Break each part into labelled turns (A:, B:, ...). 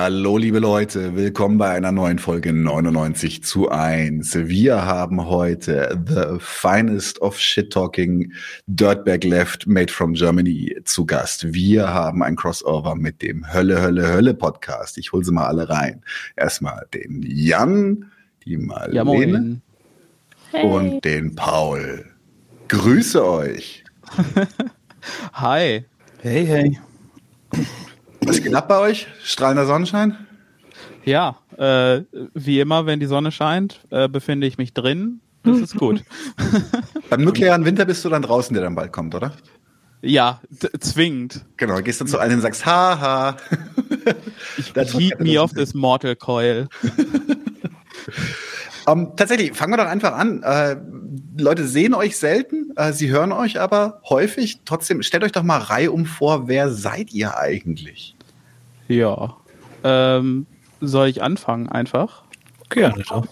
A: Hallo liebe Leute, willkommen bei einer neuen Folge 99 zu 1. Wir haben heute the finest of shit talking Dirtbag Left made from Germany zu Gast. Wir haben ein Crossover mit dem Hölle Hölle Hölle Podcast. Ich hole sie mal alle rein. Erstmal den Jan, die Marlene ja, hey. und den Paul. Grüße euch.
B: Hi.
C: Hey, hey.
A: Was geht ab bei euch? Strahlender Sonnenschein?
B: Ja, äh, wie immer, wenn die Sonne scheint, äh, befinde ich mich drin. Das ist gut.
A: Beim nuklearen Winter bist du dann draußen, der dann bald kommt, oder?
B: Ja, zwingend.
A: Genau, gehst dann zu einem und sagst, haha.
B: Ich heat me off this mortal coil.
A: um, ähm, tatsächlich, fangen wir doch einfach an. Äh, Leute sehen euch selten, äh, sie hören euch aber häufig. Trotzdem, stellt euch doch mal reihum vor, wer seid ihr eigentlich?
B: Ja. Ähm, soll ich anfangen einfach?
C: Gerne doch.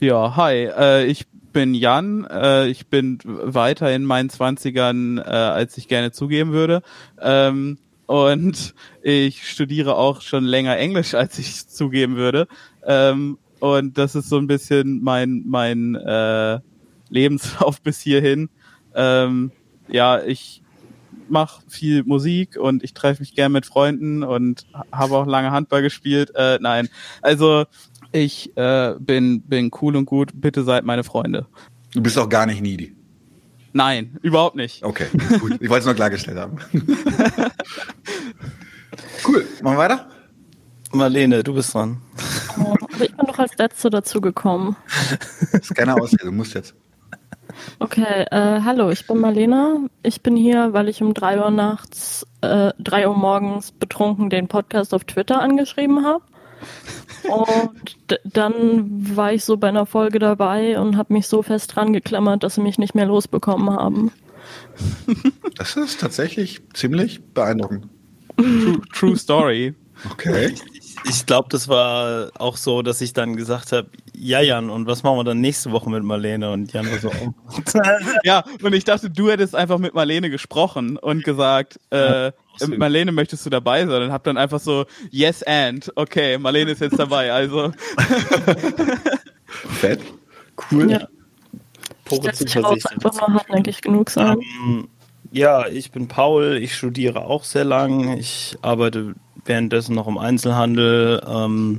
B: Ja, hi, äh, ich bin Jan. Äh, ich bin weiter in meinen Zwanzigern, äh, als ich gerne zugeben würde. Ähm, und ich studiere auch schon länger Englisch, als ich zugeben würde. Ähm, und das ist so ein bisschen mein, mein äh, Lebenslauf bis hierhin. Ähm, ja, ich mache viel Musik und ich treffe mich gern mit Freunden und habe auch lange Handball gespielt. Äh, nein, also ich äh, bin, bin cool und gut. Bitte seid meine Freunde.
A: Du bist auch gar nicht needy.
B: Nein, überhaupt nicht.
A: Okay, gut. Ich wollte es nur klargestellt haben. cool. Machen wir weiter?
C: Marlene, du bist dran.
D: Oh, ich bin doch als Letzte dazu gekommen.
A: Das ist keine Ausrede, du musst jetzt.
D: Okay, äh, hallo, ich bin Marlena. Ich bin hier, weil ich um drei Uhr nachts, äh, drei Uhr morgens betrunken den Podcast auf Twitter angeschrieben habe. Und dann war ich so bei einer Folge dabei und habe mich so fest dran geklammert, dass sie mich nicht mehr losbekommen haben.
A: Das ist tatsächlich ziemlich beeindruckend.
B: True, true Story.
A: Okay.
C: Ich, ich glaube, das war auch so, dass ich dann gesagt habe, ja Jan, und was machen wir dann nächste Woche mit Marlene? Und Jan war so, oh.
B: ja, und ich dachte, du hättest einfach mit Marlene gesprochen und gesagt, äh, Marlene, möchtest du dabei sein? Und hab dann einfach so, yes and, okay, Marlene ist jetzt dabei, also.
A: Fett, cool.
D: Ja. Pure Zuversicht. einfach nur hartnäckig genug sein. Um,
C: ähm, ja, ich bin Paul, ich studiere auch sehr lang, ich arbeite währenddessen noch im Einzelhandel. Ähm,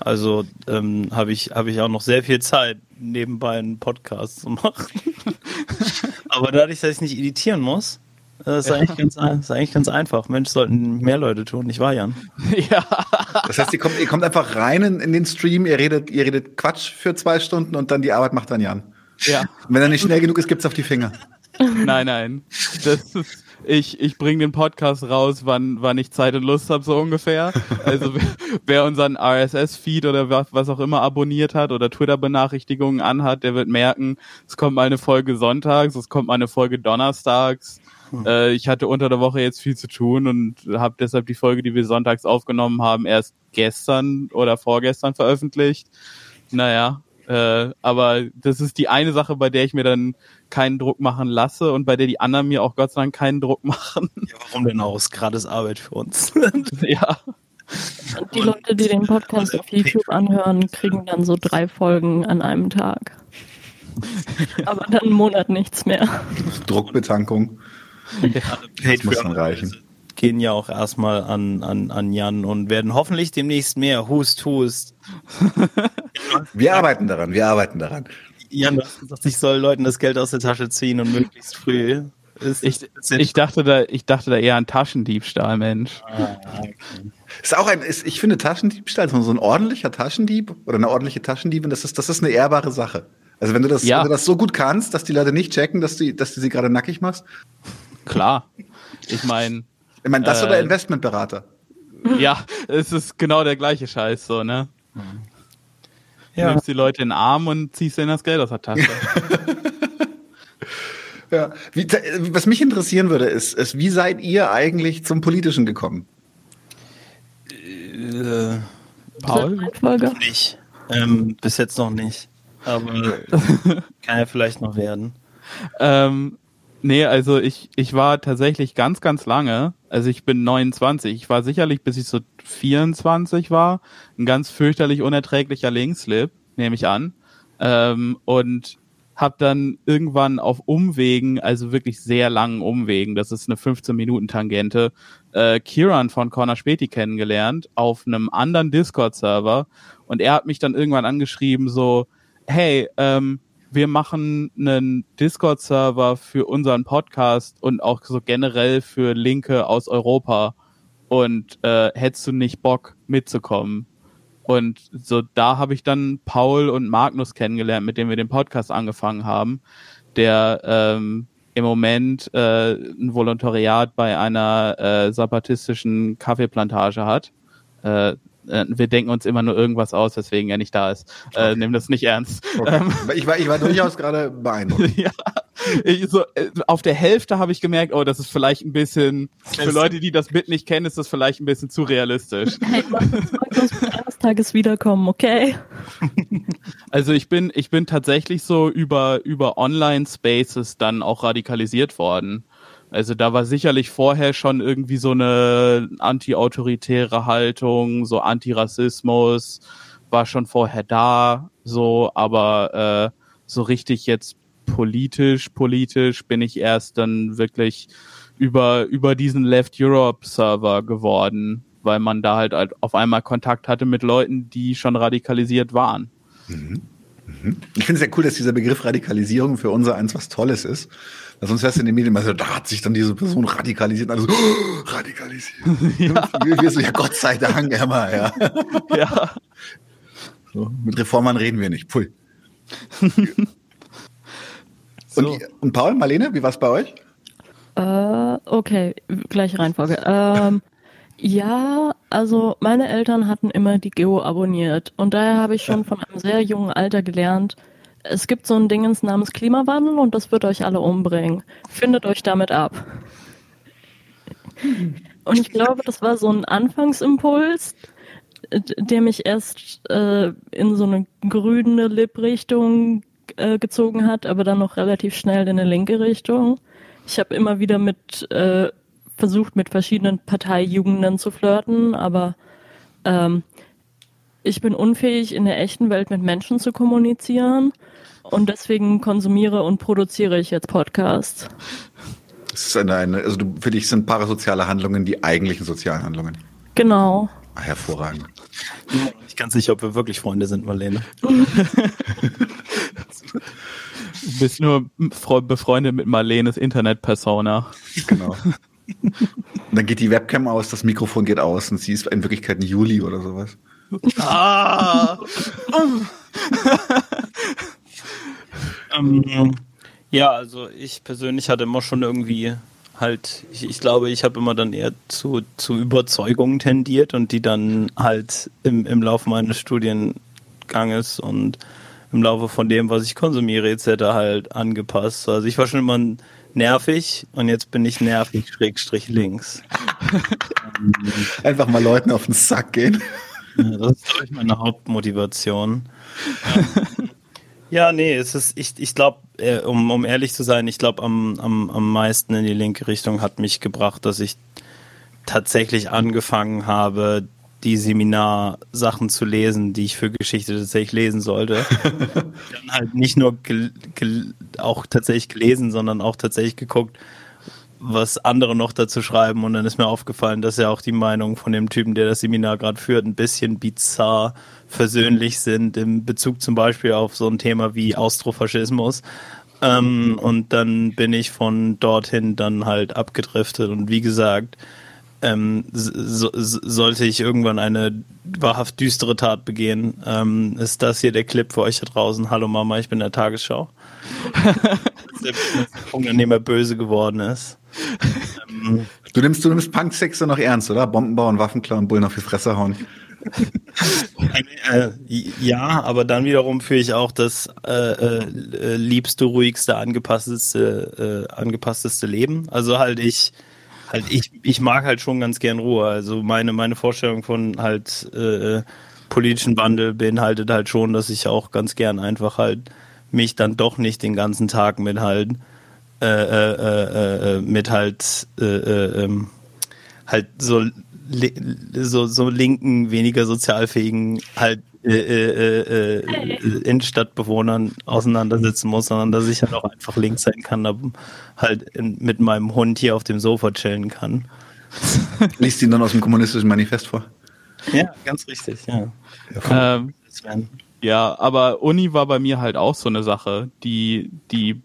C: also ähm, habe ich, hab ich auch noch sehr viel Zeit, nebenbei einen Podcast zu machen. Aber dadurch, dass ich nicht editieren muss, äh, ist, eigentlich ganz, ist eigentlich ganz einfach. Mensch, sollten mehr Leute tun, nicht wahr, Jan?
B: Ja.
A: Das heißt, ihr kommt, ihr kommt einfach rein in, in, den Stream, ihr redet, ihr redet Quatsch für zwei Stunden und dann die Arbeit macht dann Jan.
B: Ja.
A: Und wenn er nicht schnell genug ist, gibt's auf die Finger.
B: Nein, nein. Das ist, ich, ich bringe den Podcast raus, wann, wann ich Zeit und Lust habe, so ungefähr. Also wer, unseren RSS-Feed oder was, was auch immer abonniert hat oder Twitter-Benachrichtigungen anhat, der wird merken, es kommt mal eine Folge sonntags, es kommt mal eine Folge donnerstags. Hm. Äh, ich hatte unter der Woche jetzt viel zu tun und habe deshalb die Folge, die wir sonntags aufgenommen haben, erst gestern oder vorgestern veröffentlicht. Naja, äh, aber das ist die eine Sache, bei der ich mir dann keinen Druck machen lasse und bei der die anderen mir auch Gott sei Dank keinen Druck machen.
C: Ja, warum denn auch? Ist gratis Arbeit für uns.
B: ja.
D: Und die Leute, die den Podcast auf YouTube anhören, kriegen dann so drei Folgen an einem Tag. Aber dann einen Monat nichts mehr.
A: Druckbetankung.
C: Ja, das muss dann reichen gehen ja auch erstmal an, an, an Jan und werden hoffentlich demnächst mehr. Hust, hust.
A: wir arbeiten daran, wir arbeiten daran.
C: Jan, du hast gesagt, ich soll Leuten das Geld aus der Tasche ziehen und möglichst früh.
B: Ist, ich, ich, dachte da, ich dachte da eher an Taschendiebstahl, Mensch. Ah,
A: okay. Ist auch ein, ist, ich finde Taschendiebstahl, so ein ordentlicher Taschendieb oder eine ordentliche Taschendiebin, das ist, das ist eine ehrbare Sache. Also wenn du das, ja. wenn du das so gut kannst, dass die Leute nicht checken, dass, die, dass du sie gerade nackig machst.
B: Klar. Ich meine,
A: ich meine, das äh, oder Investmentberater?
B: Ja, es ist genau der gleiche Scheiß, so, ne? Ja. Du nimmst die Leute in den Arm und ziehst ihnen das Geld aus der Tasche.
A: ja. Wie, was mich interessieren würde, ist, ist, wie seid ihr eigentlich zum Politischen gekommen?
C: Äh, Paul? Nicht. Ähm, bis jetzt noch nicht. Aber kann ja vielleicht noch werden.
B: Ähm, Nee, also ich, ich war tatsächlich ganz, ganz lange, also ich bin 29, ich war sicherlich bis ich so 24 war, ein ganz fürchterlich unerträglicher Linkslip, nehme ich an. Ähm, und habe dann irgendwann auf Umwegen, also wirklich sehr langen Umwegen, das ist eine 15-Minuten-Tangente, äh, Kiran von Corner Späti kennengelernt auf einem anderen Discord-Server und er hat mich dann irgendwann angeschrieben so, hey, ähm, wir machen einen Discord-Server für unseren Podcast und auch so generell für Linke aus Europa und äh, hättest du nicht Bock mitzukommen? Und so da habe ich dann Paul und Magnus kennengelernt, mit denen wir den Podcast angefangen haben, der ähm, im Moment äh, ein Volontariat bei einer äh, zapatistischen Kaffeeplantage hat. Äh, äh, wir denken uns immer nur irgendwas aus, weswegen er nicht da ist. Äh, okay. Nimm das nicht ernst.
A: Okay. Ähm, ich, war, ich war durchaus gerade beeindruckt. ja,
B: ich, so, äh, auf der Hälfte habe ich gemerkt, oh, das ist vielleicht ein bisschen, für Leute, die das Bit nicht kennen, ist das vielleicht ein bisschen zu realistisch. Hey,
D: eines Tages wiederkommen, okay?
B: Also ich bin, ich bin tatsächlich so über, über Online-Spaces dann auch radikalisiert worden. Also da war sicherlich vorher schon irgendwie so eine anti-autoritäre Haltung, so Antirassismus war schon vorher da, so, aber äh, so richtig jetzt politisch, politisch bin ich erst dann wirklich über, über diesen Left Europe Server geworden, weil man da halt, halt auf einmal Kontakt hatte mit Leuten, die schon radikalisiert waren. Mhm.
A: Mhm. Ich finde es sehr cool, dass dieser Begriff Radikalisierung für unser eins was Tolles ist. Sonst wärst du in den Medien so, da hat sich dann diese Person radikalisiert. Also, oh, radikalisiert. Ja. Wir so, ja, Gott sei Dank, Emma, ja. ja. So, mit Reformern reden wir nicht. Pui. so. und, und Paul, Marlene, wie war es bei euch?
D: Äh, okay, gleiche Reihenfolge. Ähm, ja, also meine Eltern hatten immer die Geo abonniert und daher habe ich schon von einem sehr jungen Alter gelernt, es gibt so ein Dingens namens Klimawandel und das wird euch alle umbringen. Findet euch damit ab. Und ich glaube, das war so ein Anfangsimpuls, der mich erst äh, in so eine grüne Lip-Richtung äh, gezogen hat, aber dann noch relativ schnell in eine linke Richtung. Ich habe immer wieder mit äh, versucht, mit verschiedenen Parteijugenden zu flirten, aber ähm, ich bin unfähig, in der echten Welt mit Menschen zu kommunizieren und deswegen konsumiere und produziere ich jetzt Podcasts.
A: Das ist eine, eine also du, für dich sind parasoziale Handlungen die eigentlichen sozialen Handlungen.
D: Genau.
A: Ah, hervorragend.
C: Ich kann sicher, ob wir wirklich Freunde sind, Marlene. du
B: bist nur befreundet mit Marlenes Internet-Persona. Genau.
A: Dann geht die Webcam aus, das Mikrofon geht aus und sie ist in Wirklichkeit ein Juli oder sowas. Ah!
C: ähm, ja, also ich persönlich hatte immer schon irgendwie halt, ich, ich glaube, ich habe immer dann eher zu, zu Überzeugungen tendiert und die dann halt im, im Laufe meines Studienganges und im Laufe von dem, was ich konsumiere etc. halt angepasst. Also ich war schon immer nervig und jetzt bin ich nervig, Schrägstrich links.
A: Einfach mal Leuten auf den Sack gehen.
C: Ja, das ist, glaube ich, meine Hauptmotivation. Ja, nee, es ist, ich, ich glaube, äh, um, um ehrlich zu sein, ich glaube, am, am, am meisten in die linke Richtung hat mich gebracht, dass ich tatsächlich angefangen habe, die Seminarsachen zu lesen, die ich für Geschichte tatsächlich lesen sollte. Dann halt nicht nur auch tatsächlich gelesen, sondern auch tatsächlich geguckt, was andere noch dazu schreiben. Und dann ist mir aufgefallen, dass ja auch die Meinung von dem Typen, der das Seminar gerade führt, ein bisschen bizarr versöhnlich sind, im Bezug zum Beispiel auf so ein Thema wie Austrofaschismus. Ähm, und dann bin ich von dorthin dann halt abgedriftet. Und wie gesagt, ähm, so, sollte ich irgendwann eine wahrhaft düstere Tat begehen, ähm, ist das hier der Clip für euch da draußen. Hallo Mama, ich bin der Tagesschau. Unternehmer böse geworden ist.
A: Du nimmst, du nimmst Punk-Sexer noch ernst, oder? Bombenbau und Waffenklau und Bullen auf die Fresse hauen.
C: äh, ja, aber dann wiederum führe ich auch das äh, äh, liebste, ruhigste, angepassteste, äh, angepassteste Leben. Also halt ich, halt ich, ich mag halt schon ganz gern Ruhe. Also meine, meine Vorstellung von halt äh, politischen Wandel beinhaltet halt schon, dass ich auch ganz gern einfach halt mich dann doch nicht den ganzen Tag mit halt äh, äh, äh, äh mit halt äh, äh, ähm, halt so so, so linken, weniger sozialfähigen halt äh, äh, äh, Innenstadtbewohnern auseinandersetzen muss, sondern dass ich halt auch einfach links sein kann, aber halt in, mit meinem Hund hier auf dem Sofa chillen kann.
A: Liest ihn dann aus dem kommunistischen Manifest vor?
C: Ja, ganz richtig, ja.
B: Ja, ähm, ja, aber Uni war bei mir halt auch so eine Sache, die, die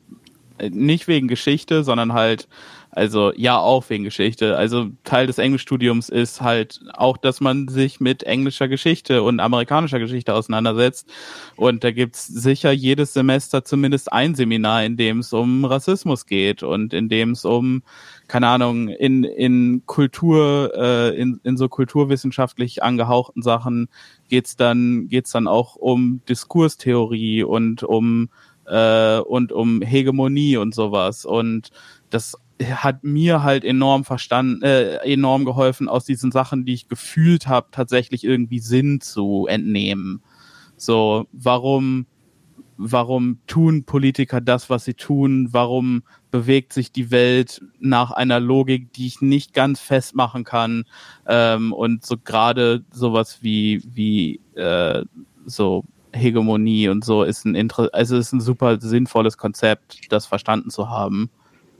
B: nicht wegen Geschichte, sondern halt also ja, auch wegen Geschichte. Also Teil des Englischstudiums ist halt auch, dass man sich mit englischer Geschichte und amerikanischer Geschichte auseinandersetzt. Und da gibt's sicher jedes Semester zumindest ein Seminar, in dem es um Rassismus geht und in dem es um, keine Ahnung, in, in Kultur, äh, in, in so kulturwissenschaftlich angehauchten Sachen geht's dann, geht's dann auch um Diskurstheorie und um äh, und um Hegemonie und sowas. Und das hat mir halt enorm verstanden, äh, enorm geholfen, aus diesen Sachen, die ich gefühlt habe, tatsächlich irgendwie Sinn zu entnehmen. So, warum, warum tun Politiker das, was sie tun? Warum bewegt sich die Welt nach einer Logik, die ich nicht ganz festmachen kann? Ähm, und so gerade sowas wie, wie äh, so Hegemonie und so ist ein Inter also ist ein super sinnvolles Konzept, das verstanden zu haben.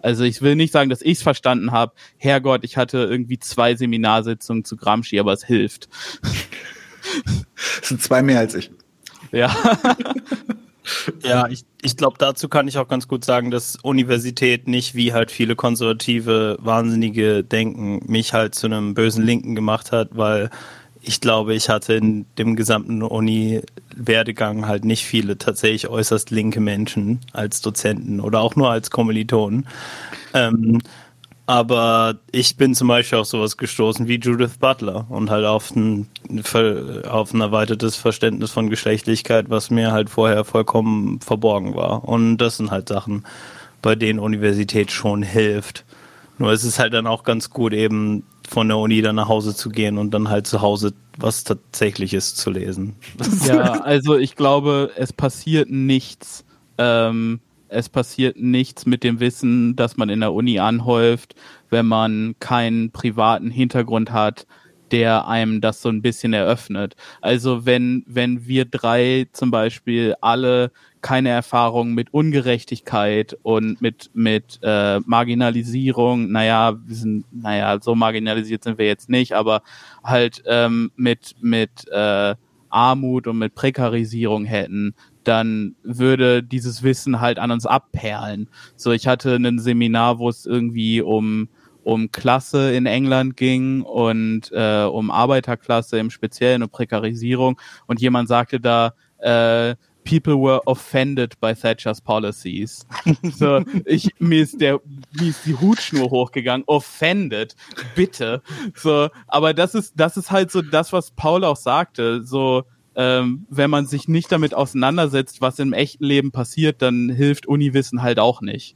B: Also ich will nicht sagen, dass ich es verstanden habe. Herrgott, ich hatte irgendwie zwei Seminarsitzungen zu Gramsci, aber es hilft.
A: Das sind zwei mehr als ich.
C: Ja. ja, ich, ich glaube, dazu kann ich auch ganz gut sagen, dass Universität nicht wie halt viele konservative, wahnsinnige denken, mich halt zu einem bösen Linken gemacht hat, weil ich glaube, ich hatte in dem gesamten Uni-Werdegang halt nicht viele tatsächlich äußerst linke Menschen als Dozenten oder auch nur als Kommilitonen. Ähm, aber ich bin zum Beispiel auf sowas gestoßen wie Judith Butler und halt auf ein, auf ein erweitertes Verständnis von Geschlechtlichkeit, was mir halt vorher vollkommen verborgen war. Und das sind halt Sachen, bei denen Universität schon hilft. Nur es ist halt dann auch ganz gut, eben von der Uni dann nach Hause zu gehen und dann halt zu Hause was Tatsächliches zu lesen.
B: Ja, also ich glaube, es passiert nichts. Ähm, es passiert nichts mit dem Wissen, das man in der Uni anhäuft, wenn man keinen privaten Hintergrund hat, der einem das so ein bisschen eröffnet. Also wenn, wenn wir drei zum Beispiel alle keine Erfahrung mit Ungerechtigkeit und mit, mit äh, Marginalisierung. Naja, wir sind, naja, so marginalisiert sind wir jetzt nicht, aber halt ähm, mit, mit äh, Armut und mit Prekarisierung hätten, dann würde dieses Wissen halt an uns abperlen. So, ich hatte ein Seminar, wo es irgendwie um um Klasse in England ging und äh, um Arbeiterklasse im Speziellen und Prekarisierung und jemand sagte da, äh, people were offended by Thatcher's policies. So, ich, mir ist der, mir ist die Hutschnur hochgegangen. Offended. Bitte. So, aber das ist, das ist halt so das, was Paul auch sagte. So, ähm, wenn man sich nicht damit auseinandersetzt, was im echten Leben passiert, dann hilft Uniwissen halt auch nicht.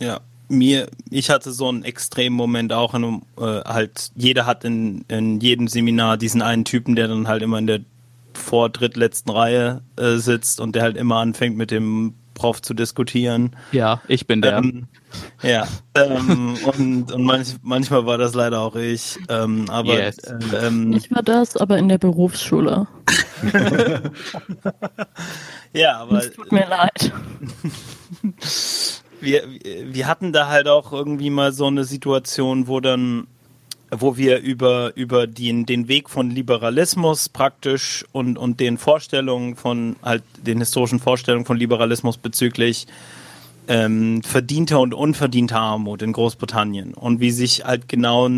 C: Ja, mir, ich hatte so einen extremen Moment auch in, äh, halt, jeder hat in, in jedem Seminar diesen einen Typen, der dann halt immer in der vor drittletzten Reihe äh, sitzt und der halt immer anfängt mit dem Prof zu diskutieren.
B: Ja, ich bin der.
C: Ähm, ja, ähm, und, und manch, manchmal war das leider auch ich. Ähm, aber yes.
D: ähm, ich war das, aber in der Berufsschule.
C: ja, aber.
D: Es tut mir leid.
C: wir, wir hatten da halt auch irgendwie mal so eine Situation, wo dann wo wir über, über den, den Weg von Liberalismus praktisch und, und den Vorstellungen von, halt den historischen Vorstellungen von Liberalismus bezüglich ähm, verdienter und unverdienter Armut in Großbritannien und wie sich halt genau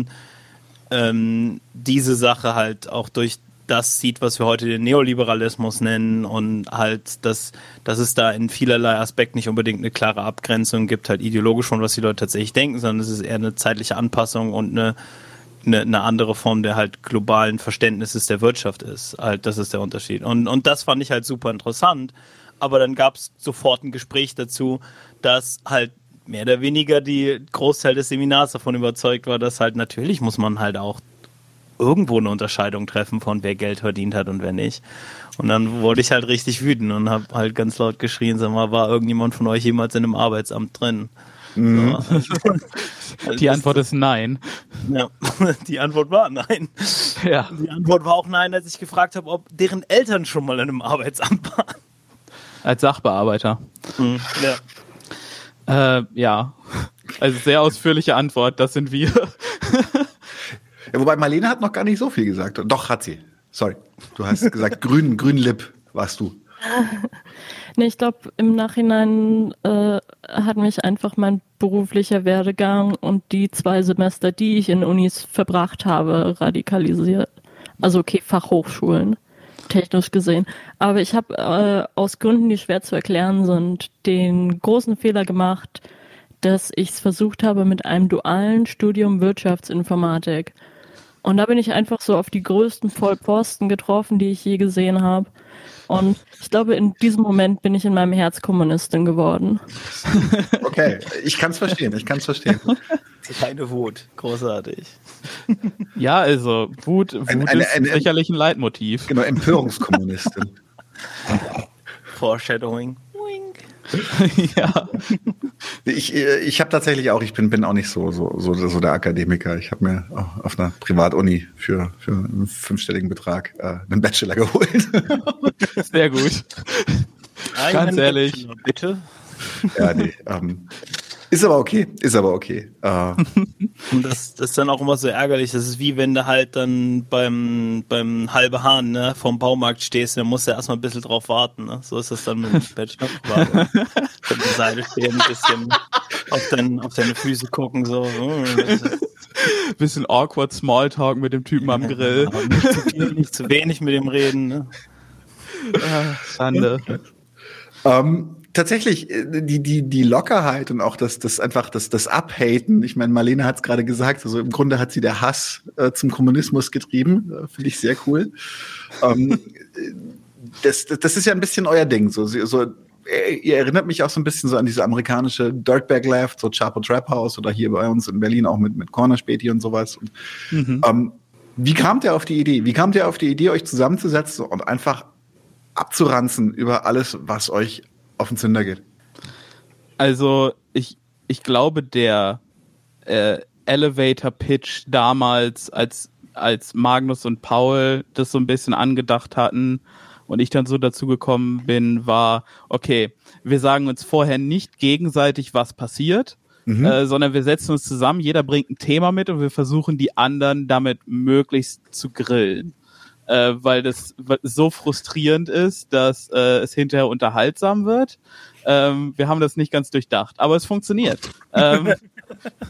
C: ähm, diese Sache halt auch durch das sieht, was wir heute den Neoliberalismus nennen und halt, dass, dass es da in vielerlei Aspekten nicht unbedingt eine klare Abgrenzung gibt, halt ideologisch schon, was die Leute tatsächlich denken, sondern es ist eher eine zeitliche Anpassung und eine eine, eine andere Form der halt globalen Verständnisses der Wirtschaft ist. Halt, das ist der Unterschied. Und, und das fand ich halt super interessant. Aber dann gab es sofort ein Gespräch dazu, dass halt mehr oder weniger die Großteil des Seminars davon überzeugt war, dass halt natürlich muss man halt auch irgendwo eine Unterscheidung treffen von wer Geld verdient hat und wer nicht. Und dann wurde ich halt richtig wütend und habe halt ganz laut geschrien, sag mal, war irgendjemand von euch jemals in einem Arbeitsamt drin?
B: Mhm. So. Die Antwort ist nein.
C: Ja, die Antwort war nein. Ja. Die Antwort war auch nein, als ich gefragt habe, ob deren Eltern schon mal in einem Arbeitsamt waren.
B: Als Sachbearbeiter. Mhm. Ja. Äh, ja. Also sehr ausführliche Antwort, das sind wir.
A: ja, wobei Marlene hat noch gar nicht so viel gesagt. Doch, hat sie. Sorry. Du hast gesagt, grün, grün Lip warst du.
D: Nee, ich glaube, im Nachhinein äh, hat mich einfach mein beruflicher Werdegang und die zwei Semester, die ich in Unis verbracht habe, radikalisiert. Also okay, Fachhochschulen, technisch gesehen. Aber ich habe äh, aus Gründen, die schwer zu erklären sind, den großen Fehler gemacht, dass ich es versucht habe mit einem dualen Studium Wirtschaftsinformatik. Und da bin ich einfach so auf die größten Vollposten getroffen, die ich je gesehen habe. Und ich glaube, in diesem Moment bin ich in meinem Herz Kommunistin geworden.
A: Okay, ich kann es verstehen, ich kann es verstehen.
C: Keine Wut, großartig.
B: Ja, also Wut, Wut eine, eine, ist sicherlich ein Leitmotiv.
A: Genau, Empörungskommunistin.
C: Foreshadowing.
A: ja. Ich, ich habe tatsächlich auch, ich bin, bin auch nicht so, so, so, so der Akademiker. Ich habe mir auf einer Privatuni für, für einen fünfstelligen Betrag äh, einen Bachelor geholt.
B: Sehr gut. Ganz ehrlich.
C: Bitte.
A: Ja, nee. Ähm, ist aber okay, ist aber okay.
C: Uh. Und das, das ist dann auch immer so ärgerlich. Das ist wie wenn du halt dann beim, beim halbe Hahn ne, vom Baumarkt stehst, dann musst du erstmal ein bisschen drauf warten. Ne? So ist das dann mit dem Bachelor. Von der Seite stehen, ein bisschen auf, dein, auf deine Füße gucken. so.
B: bisschen awkward Smalltalk mit dem Typen am Grill.
C: Ja, nicht, zu viel, nicht zu wenig mit dem reden. Ne?
B: Ah, Schande.
A: Ähm, tatsächlich äh, die die die Lockerheit und auch das das einfach das das Abhaten. Ich meine, Marlene hat es gerade gesagt. Also im Grunde hat sie der Hass äh, zum Kommunismus getrieben. Äh, Finde ich sehr cool. ähm, das, das ist ja ein bisschen euer Ding. So, so äh, ihr erinnert mich auch so ein bisschen so an diese amerikanische Dirtbag Left, so Chapo Trap House oder hier bei uns in Berlin auch mit mit Corner Späti und sowas. Und, mhm. ähm, wie kamt ihr auf die Idee? Wie kamt ihr auf die Idee, euch zusammenzusetzen und einfach abzuranzen über alles, was euch auf den Zünder geht?
B: Also ich, ich glaube, der äh, Elevator Pitch damals, als, als Magnus und Paul das so ein bisschen angedacht hatten und ich dann so dazu gekommen bin, war, okay, wir sagen uns vorher nicht gegenseitig, was passiert, mhm. äh, sondern wir setzen uns zusammen, jeder bringt ein Thema mit und wir versuchen die anderen damit möglichst zu grillen äh, weil das so frustrierend ist, dass äh, es hinterher unterhaltsam wird. Ähm, wir haben das nicht ganz durchdacht, aber es funktioniert. ähm,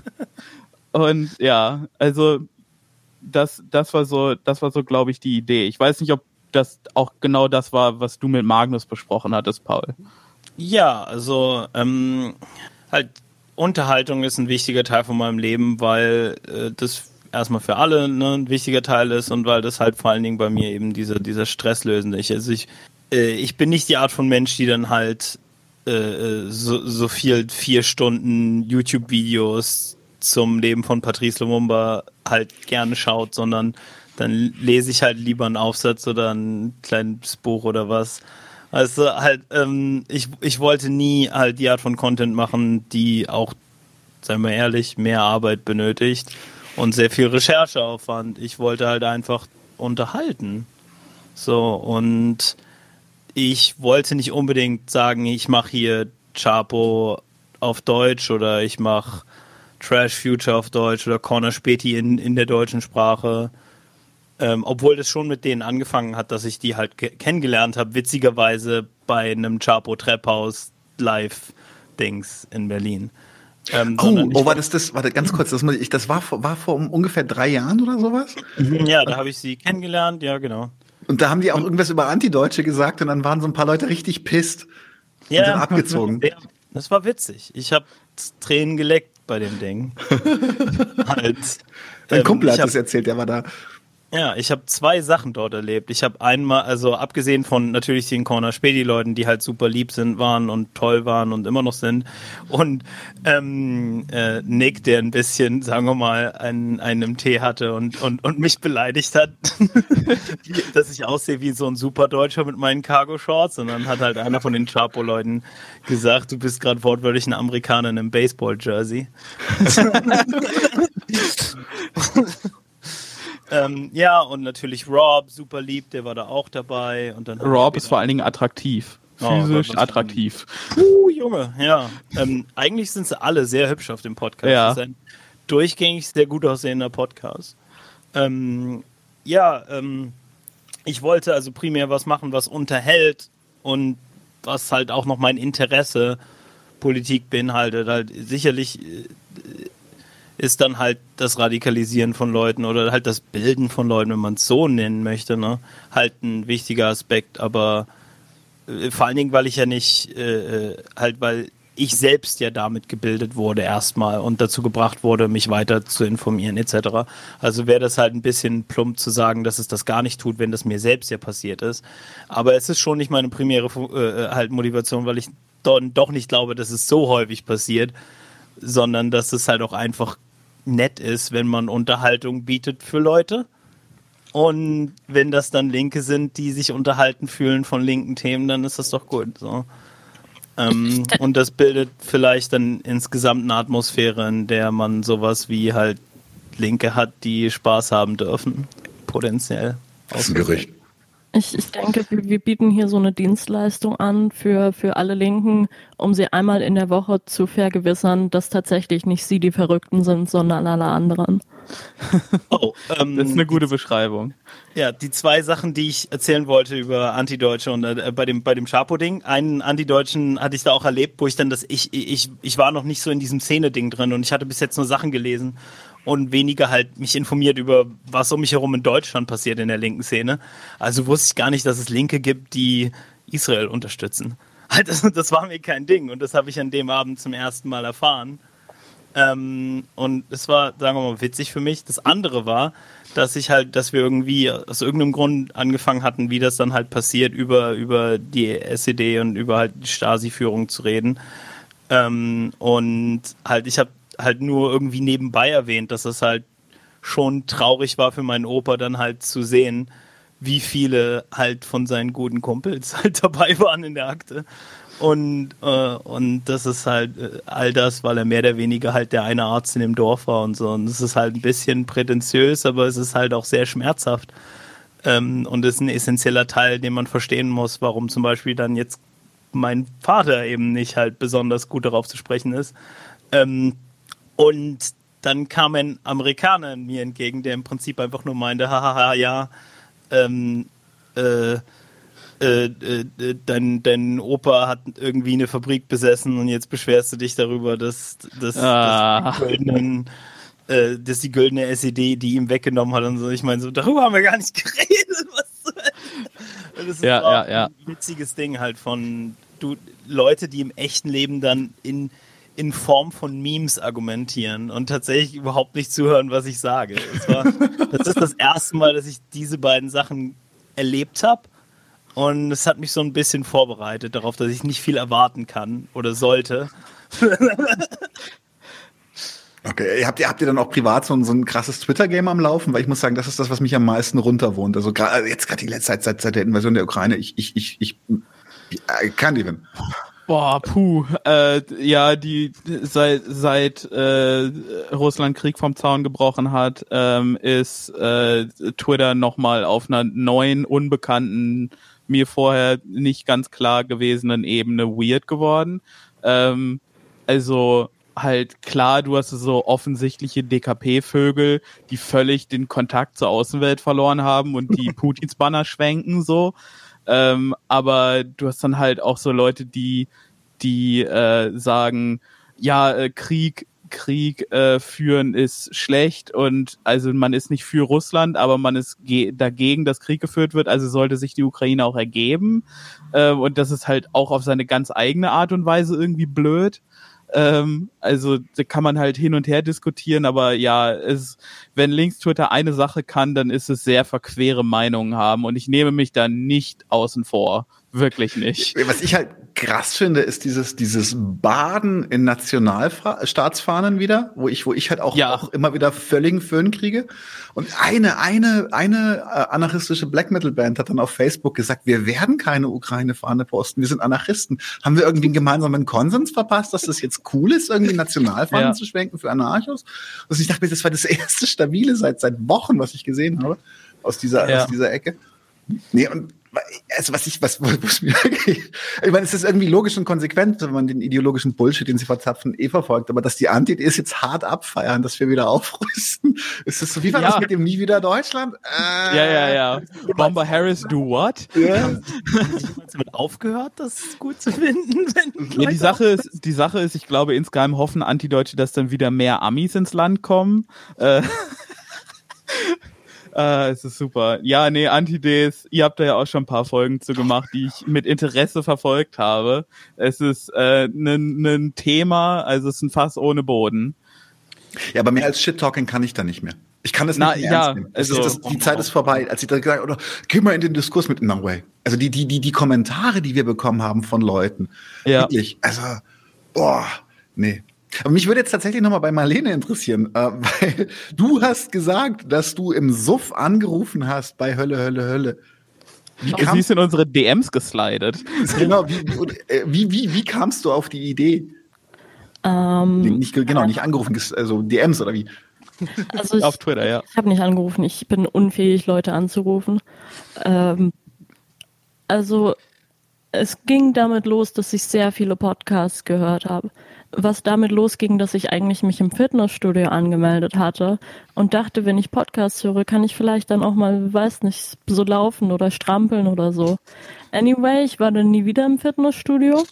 B: und ja, also das, das war so, das war so, glaube ich, die Idee. Ich weiß nicht, ob das auch genau das war, was du mit Magnus besprochen hattest, Paul.
C: Ja, also ähm, halt Unterhaltung ist ein wichtiger Teil von meinem Leben, weil äh, das erstmal für alle ne, ein wichtiger Teil ist und weil das halt vor allen Dingen bei mir eben dieser, dieser Stresslösende ist. Also ich, äh, ich bin nicht die Art von Mensch, die dann halt äh, so, so viel vier Stunden YouTube-Videos zum Leben von Patrice Lumumba halt gerne schaut, sondern dann lese ich halt lieber einen Aufsatz oder ein kleines Buch oder was. Also halt, ähm, ich, ich wollte nie halt die Art von Content machen, die auch, seien wir ehrlich, mehr Arbeit benötigt und sehr viel Rechercheaufwand. Ich wollte halt einfach unterhalten. So, und ich wollte nicht unbedingt sagen, ich mache hier Chapo auf Deutsch oder ich mache Trash Future auf Deutsch oder Corner Späti in, in der deutschen Sprache. Ähm, obwohl das schon mit denen angefangen hat, dass ich die halt kennengelernt habe, witzigerweise bei einem Chapo Trap House Live-Dings in Berlin.
A: Ähm, oh, oh, war das das, warte, ganz kurz, das, ich, das war, vor, war vor ungefähr drei Jahren oder sowas?
C: Mhm, ja, da habe ich sie kennengelernt, ja, genau.
A: Und da haben die auch irgendwas über Antideutsche gesagt und dann waren so ein paar Leute richtig pisst ja, und sind abgezogen. Ja,
C: das war witzig. Ich habe Tränen geleckt bei dem Ding.
A: halt. Dein ähm, Kumpel hat es erzählt, der war da.
C: Ja, ich habe zwei Sachen dort erlebt. Ich habe einmal, also abgesehen von natürlich den Corner Spedi Leuten, die halt super lieb sind, waren und toll waren und immer noch sind, und ähm, äh, Nick, der ein bisschen, sagen wir mal, einen, einen Tee hatte und, und, und mich beleidigt hat, dass ich aussehe wie so ein Superdeutscher mit meinen Cargo Shorts. Und dann hat halt einer von den Chapo Leuten gesagt, du bist gerade wortwörtlich ein Amerikaner in einem Baseball Jersey. Ähm, ja, und natürlich Rob, super lieb, der war da auch dabei. Und dann
B: Rob ist vor allen Dingen attraktiv.
C: Oh,
B: Physisch
C: Gott,
B: attraktiv.
C: Uh, Junge, ja. Ähm, eigentlich sind sie alle sehr hübsch auf dem Podcast.
B: Ja.
C: Das ist ein durchgängig sehr gut aussehender Podcast. Ähm, ja, ähm, ich wollte also primär was machen, was unterhält und was halt auch noch mein Interesse Politik beinhaltet. Halt sicherlich äh, ist dann halt das Radikalisieren von Leuten oder halt das Bilden von Leuten, wenn man es so nennen möchte, ne? halt ein wichtiger Aspekt, aber äh, vor allen Dingen, weil ich ja nicht, äh, äh, halt, weil ich selbst ja damit gebildet wurde erstmal und dazu gebracht wurde, mich weiter zu informieren etc. Also wäre das halt ein bisschen plump zu sagen, dass es das gar nicht tut, wenn das mir selbst ja passiert ist. Aber es ist schon nicht meine primäre äh, halt Motivation, weil ich doch nicht glaube, dass es so häufig passiert, sondern dass es halt auch einfach nett ist, wenn man Unterhaltung bietet für Leute. Und wenn das dann Linke sind, die sich unterhalten fühlen von linken Themen, dann ist das doch gut. So. Ähm, und das bildet vielleicht dann insgesamt eine Atmosphäre, in der man sowas wie halt Linke hat, die Spaß haben dürfen, potenziell.
A: Das ist ein Gerücht.
D: Ich, ich denke, wir wir bieten hier so eine Dienstleistung an für, für alle Linken, um sie einmal in der Woche zu vergewissern, dass tatsächlich nicht sie die Verrückten sind, sondern alle anderen.
C: Oh, ähm,
B: Das ist eine gute Beschreibung.
C: Ja, die zwei Sachen, die ich erzählen wollte über Antideutsche und äh, bei dem bei dem Schapo-Ding, einen Antideutschen hatte ich da auch erlebt, wo ich dann das ich ich ich war noch nicht so in diesem Szene-Ding drin und ich hatte bis jetzt nur Sachen gelesen und weniger halt mich informiert über was um mich herum in Deutschland passiert in der linken Szene. Also wusste ich gar nicht, dass es Linke gibt, die Israel unterstützen. Das, das war mir kein Ding und das habe ich an dem Abend zum ersten Mal erfahren. Ähm, und es war, sagen wir mal, witzig für mich. Das andere war, dass ich halt, dass wir irgendwie aus irgendeinem Grund angefangen hatten, wie das dann halt passiert, über, über die SED und über halt die Stasi-Führung zu reden. Ähm, und halt, ich habe halt nur irgendwie nebenbei erwähnt, dass es halt schon traurig war für meinen Opa dann halt zu sehen, wie viele halt von seinen guten Kumpels halt dabei waren in der Akte. Und, äh, und das ist halt äh, all das, weil er mehr oder weniger halt der eine Arzt in dem Dorf war und so. Und das ist halt ein bisschen prätentiös, aber es ist halt auch sehr schmerzhaft. Ähm, und ist ein essentieller Teil, den man verstehen muss, warum zum Beispiel dann jetzt mein Vater eben nicht halt besonders gut darauf zu sprechen ist. Ähm, und dann kam ein Amerikaner mir entgegen, der im Prinzip einfach nur meinte, hahaha, ja, ähm, äh, äh, äh, dein, dein Opa hat irgendwie eine Fabrik besessen und jetzt beschwerst du dich darüber, dass, dass,
B: Ah.
C: dass, die, goldenen, äh, dass die goldene SED die ihm weggenommen hat und so. Ich meine, so, darüber haben wir gar nicht geredet. Das ist
B: Ja,
C: auch
B: ja, ja.
C: ein witziges Ding halt von du, Leute, die im echten Leben dann in, in Form von Memes argumentieren und tatsächlich überhaupt nicht zuhören, was ich sage. Das, war, das ist das erste Mal, dass ich diese beiden Sachen erlebt habe. Und es hat mich so ein bisschen vorbereitet darauf, dass ich nicht viel erwarten kann oder sollte.
A: Okay, habt ihr, habt ihr dann auch privat so ein, so ein krasses Twitter-Game am Laufen? Weil ich muss sagen, das ist das, was mich am meisten runterwohnt. Also gerade jetzt gerade die letzte Zeit, seit, seit der Invasion der Ukraine, ich, ich, ich, ich, I can't even.
B: Boah, puh. Äh, ja, die seit seit äh, Russland Krieg vom Zaun gebrochen hat, ähm, ist äh, Twitter nochmal auf einer neuen, unbekannten, mir vorher nicht ganz klar gewesenen Ebene weird geworden. Ähm, also halt klar, du hast so offensichtliche DKP-Vögel, die völlig den Kontakt zur Außenwelt verloren haben und die Putins Banner schwenken so. Ähm, aber du hast dann halt auch so Leute, die, die äh, sagen, ja, äh, Krieg, Krieg äh, führen ist schlecht und also man ist nicht für Russland, aber man ist ge dagegen, dass Krieg geführt wird, also sollte sich die Ukraine auch ergeben. Äh, und das ist halt auch auf seine ganz eigene Art und Weise irgendwie blöd. Ähm, also da kann man halt hin und her diskutieren, aber ja, es, wenn Links-Twitter eine Sache kann, dann ist es sehr verquere Meinungen haben und ich nehme mich da nicht außen vor. Wirklich nicht.
A: Was ich halt krass finde, ist dieses, dieses Baden in Nationalstaatsfahnen wieder, wo ich, wo ich halt auch, ja. auch immer wieder völligen Föhn kriege. Und eine, eine, eine äh, anarchistische Black Metal Band hat dann auf Facebook gesagt, wir werden keine Ukraine-Fahne posten, wir sind Anarchisten. Haben wir irgendwie einen gemeinsamen Konsens verpasst, dass das jetzt cool ist, irgendwie Nationalfahnen ja. zu schwenken für Anarchos? Also ich dachte mir, das war das erste stabile seit, seit Wochen, was ich gesehen habe, aus dieser, ja. aus dieser Ecke. Nee, und also was ich, was, was mir, ich meine, es ist irgendwie logisch und konsequent, wenn man den ideologischen Bullshit, den sie verzapfen, eh verfolgt, aber dass die Anti-Ds jetzt hart abfeiern, dass wir wieder aufrüsten, ist das so, wie war ja. das mit dem Nie wieder Deutschland?
B: Äh, ja, ja, ja. Bomber Harris, do what?
C: Ja. Damit aufgehört, das gut zu finden?
B: ja, die Sache ist, die Sache ist, ich glaube, insgeheim hoffen Antideutsche, dass dann wieder mehr Amis ins Land kommen. Äh, Ah, es ist super. Ja, nee, Anti-Ds, ihr habt da ja auch schon ein paar Folgen zu gemacht, die ich mit Interesse verfolgt habe. Es ist ein äh, ne, Thema, also es ist ein Fass ohne Boden.
A: Ja, aber mehr als Shit-Talking kann ich da nicht mehr. Ich kann das nicht Na, mehr ja, ernst nehmen. Also, das, die Zeit ist vorbei. Als ich da gesagt habe, geh mal in den Diskurs mit No Way. Also die, die, die, die Kommentare, die wir bekommen haben von Leuten. Ja. Wirklich, also, boah, nee. Aber mich würde jetzt tatsächlich nochmal bei Marlene interessieren, äh, weil du hast gesagt, dass du im Suff angerufen hast bei Hölle, Hölle, Hölle.
B: Wie kam, Sie ist in unsere DMs geslidet.
A: Genau, wie, äh, wie, wie, wie kamst du auf die Idee?
D: Ähm,
A: nicht, genau, nicht angerufen, also DMs oder wie?
B: Also ich, auf Twitter, ja.
D: Ich habe nicht angerufen, ich bin unfähig, Leute anzurufen. Ähm, also es ging damit los, dass ich sehr viele Podcasts gehört habe was damit losging, dass ich eigentlich mich im Fitnessstudio angemeldet hatte und dachte, wenn ich Podcasts höre, kann ich vielleicht dann auch mal, weiß nicht, so laufen oder strampeln oder so. Anyway, ich war dann nie wieder im Fitnessstudio,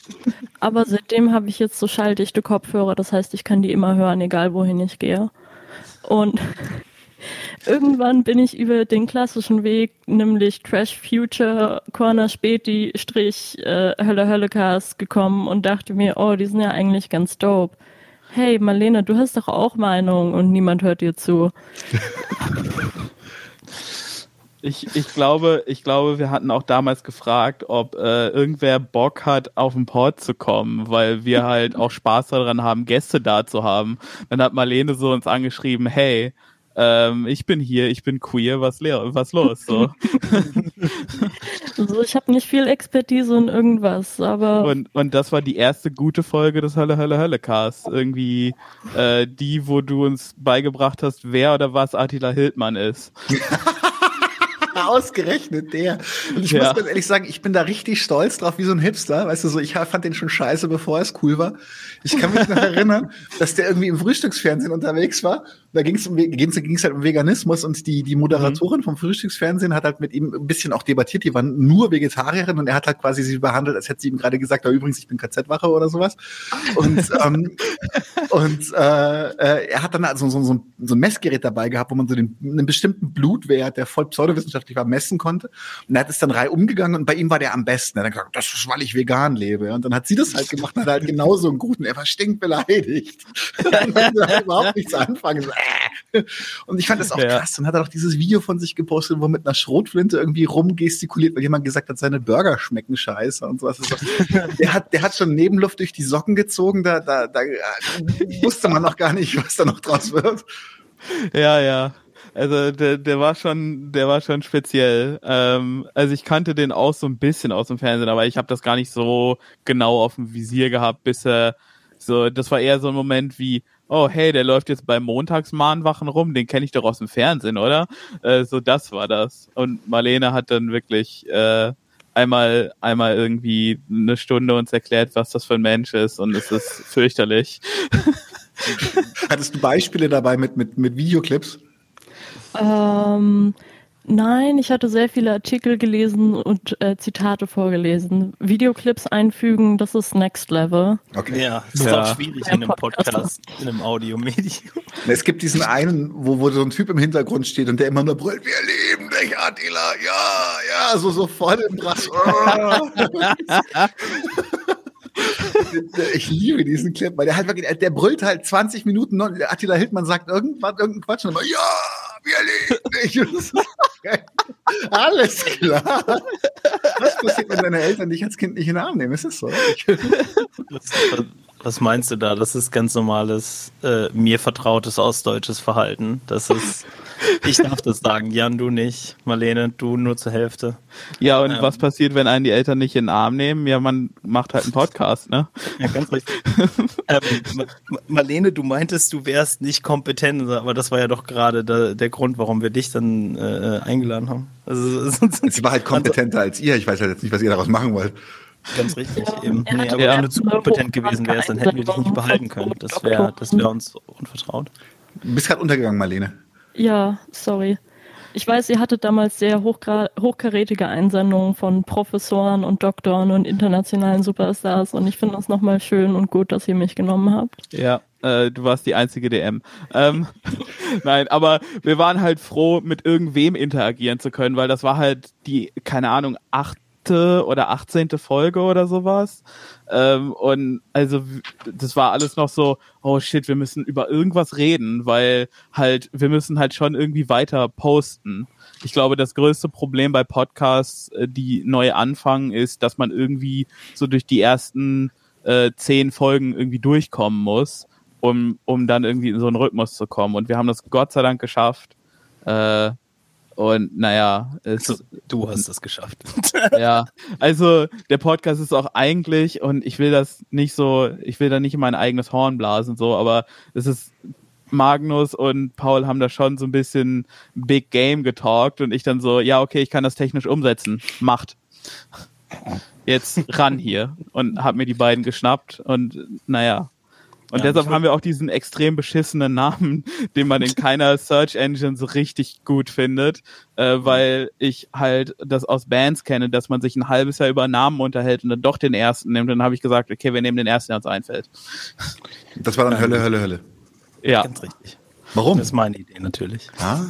D: aber seitdem habe ich jetzt so schalldichte Kopfhörer, das heißt, ich kann die immer hören, egal wohin ich gehe. Und Irgendwann bin ich über den klassischen Weg, nämlich Trash Future Corner Späti Strich äh, Hölle Hölle Cast gekommen und dachte mir, oh, die sind ja eigentlich ganz dope. Hey, Marlene, du hast doch auch Meinung und niemand hört dir zu.
B: Ich, ich, glaube, ich glaube, wir hatten auch damals gefragt, ob äh, irgendwer Bock hat, auf den Port zu kommen, weil wir halt auch Spaß daran haben, Gäste da zu haben. Dann hat Marlene so uns angeschrieben, hey, ähm, ich bin hier, ich bin queer, was, was los? So.
D: also ich habe nicht viel Expertise in irgendwas, aber.
B: Und, und das war die erste gute Folge des Hölle, Hölle, Hölle Cast. Irgendwie äh, die, wo du uns beigebracht hast, wer oder was Attila Hildmann ist.
A: Ausgerechnet der. Und ich ja. muss ganz ehrlich sagen, ich bin da richtig stolz drauf, wie so ein Hipster. Weißt du, so ich fand den schon scheiße, bevor es cool war. Ich kann mich noch erinnern, dass der irgendwie im Frühstücksfernsehen unterwegs war. Da ging es um, ging's halt um Veganismus und die, die Moderatorin mhm. vom Frühstücksfernsehen hat halt mit ihm ein bisschen auch debattiert. Die waren nur Vegetarierin und er hat halt quasi sie behandelt, als hätte sie ihm gerade gesagt, ja, übrigens, ich bin KZ-Wache oder sowas. Und, ähm, und äh, äh, er hat dann also so, so, so ein Messgerät dabei gehabt, wo man so den, einen bestimmten Blutwert, der voll pseudowissenschaftlich war, messen konnte. Und er hat es dann rei umgegangen und bei ihm war der am besten. Er hat dann gesagt, das ist, weil ich vegan lebe. Und dann hat sie das halt gemacht und hat halt genauso einen guten er war stinkbeleidigt. und dann überhaupt nichts anfangen. Und ich fand das auch ja. krass. Dann hat er doch dieses Video von sich gepostet, wo er mit einer Schrotflinte irgendwie rumgestikuliert, weil jemand gesagt hat, seine Burger schmecken scheiße und sowas. Also, der hat, der hat schon Nebenluft durch die Socken gezogen, da, da, da wusste man noch gar nicht, was da noch draus wird.
B: Ja, ja. Also der, der war schon, der war schon speziell. Ähm, also ich kannte den auch so ein bisschen aus dem Fernsehen, aber ich habe das gar nicht so genau auf dem Visier gehabt, bis er so, das war eher so ein Moment wie, oh hey, der läuft jetzt bei Montagsmahnwachen rum, den kenne ich doch aus dem Fernsehen, oder? Äh, so das war das. Und Marlene hat dann wirklich äh, einmal einmal irgendwie eine Stunde uns erklärt, was das für ein Mensch ist und es ist fürchterlich.
A: Hattest du Beispiele dabei mit mit mit Videoclips?
D: Ähm, Nein, ich hatte sehr viele Artikel gelesen und äh, Zitate vorgelesen. Videoclips einfügen, das ist Next Level.
C: Okay. Ja, das ja. ist auch schwierig in einem Podcast, in einem Audiomedium.
A: Es gibt diesen einen, wo, wo so ein Typ im Hintergrund steht und der immer nur brüllt, wir lieben dich, Attila, ja, ja, so, so voll im Brass. ich liebe diesen Clip, weil der halt wirklich, der brüllt halt 20 Minuten, Attila Hildmann sagt irgendwas, irgendeinen Quatsch und immer, ja, wir lieben dich. Alles klar. Was passiert, wenn deine Eltern dich als Kind nicht in den Arm nehmen? Ist das so?
C: Was meinst du da? Das ist ganz normales, äh, mir vertrautes ostdeutsches Verhalten. Das ist, ich darf das sagen. Jan, du nicht. Marlene, du nur zur Hälfte.
B: Ja, und ähm, was passiert, wenn einen die Eltern nicht in den Arm nehmen? Ja, man macht halt einen Podcast, ne?
C: Ja, ganz richtig. ähm, Marlene, du meintest, du wärst nicht kompetent, aber das war ja doch gerade der, der Grund, warum wir dich dann äh, eingeladen haben.
A: Also, Sie war halt kompetenter also, als ihr. Ich weiß halt jetzt nicht, was ihr daraus machen wollt.
C: Ganz richtig. Ja, eben. Nee, aber ja. wenn du zu kompetent gewesen wärst, dann hätten wir dich nicht behalten können. Das wäre das wär uns unvertraut.
A: Du bist gerade untergegangen, Marlene.
D: Ja, sorry. Ich weiß, ihr hattet damals sehr hochkarätige Einsendungen von Professoren und Doktoren und internationalen Superstars und ich finde das nochmal schön und gut, dass ihr mich genommen habt.
B: Ja, äh, du warst die einzige DM. Ähm, Nein, aber wir waren halt froh, mit irgendwem interagieren zu können, weil das war halt die, keine Ahnung, acht oder 18. Folge oder sowas. Ähm, und also das war alles noch so, oh shit, wir müssen über irgendwas reden, weil halt, wir müssen halt schon irgendwie weiter posten. Ich glaube, das größte Problem bei Podcasts, äh, die neu anfangen, ist, dass man irgendwie so durch die ersten äh, zehn Folgen irgendwie durchkommen muss, um, um dann irgendwie in so einen Rhythmus zu kommen. Und wir haben das Gott sei Dank geschafft. Äh, und naja, es,
C: also, du hast es geschafft.
B: ja, also der Podcast ist auch eigentlich, und ich will das nicht so, ich will da nicht in mein eigenes Horn blasen, so, aber es ist Magnus und Paul haben da schon so ein bisschen Big Game getalkt und ich dann so, ja, okay, ich kann das technisch umsetzen. Macht. Jetzt ran hier. Und hab mir die beiden geschnappt und naja, und ja, deshalb haben wir auch diesen extrem beschissenen Namen, den man in keiner Search Engine so richtig gut findet, äh, weil ich halt das aus Bands kenne, dass man sich ein halbes Jahr über Namen unterhält und dann doch den ersten nimmt. Und dann habe ich gesagt, okay, wir nehmen den ersten, der uns einfällt.
A: Das war dann Hölle, Hölle, Hölle.
B: Ja. Ganz richtig.
A: Warum?
C: Das ist meine Idee natürlich.
A: Ah,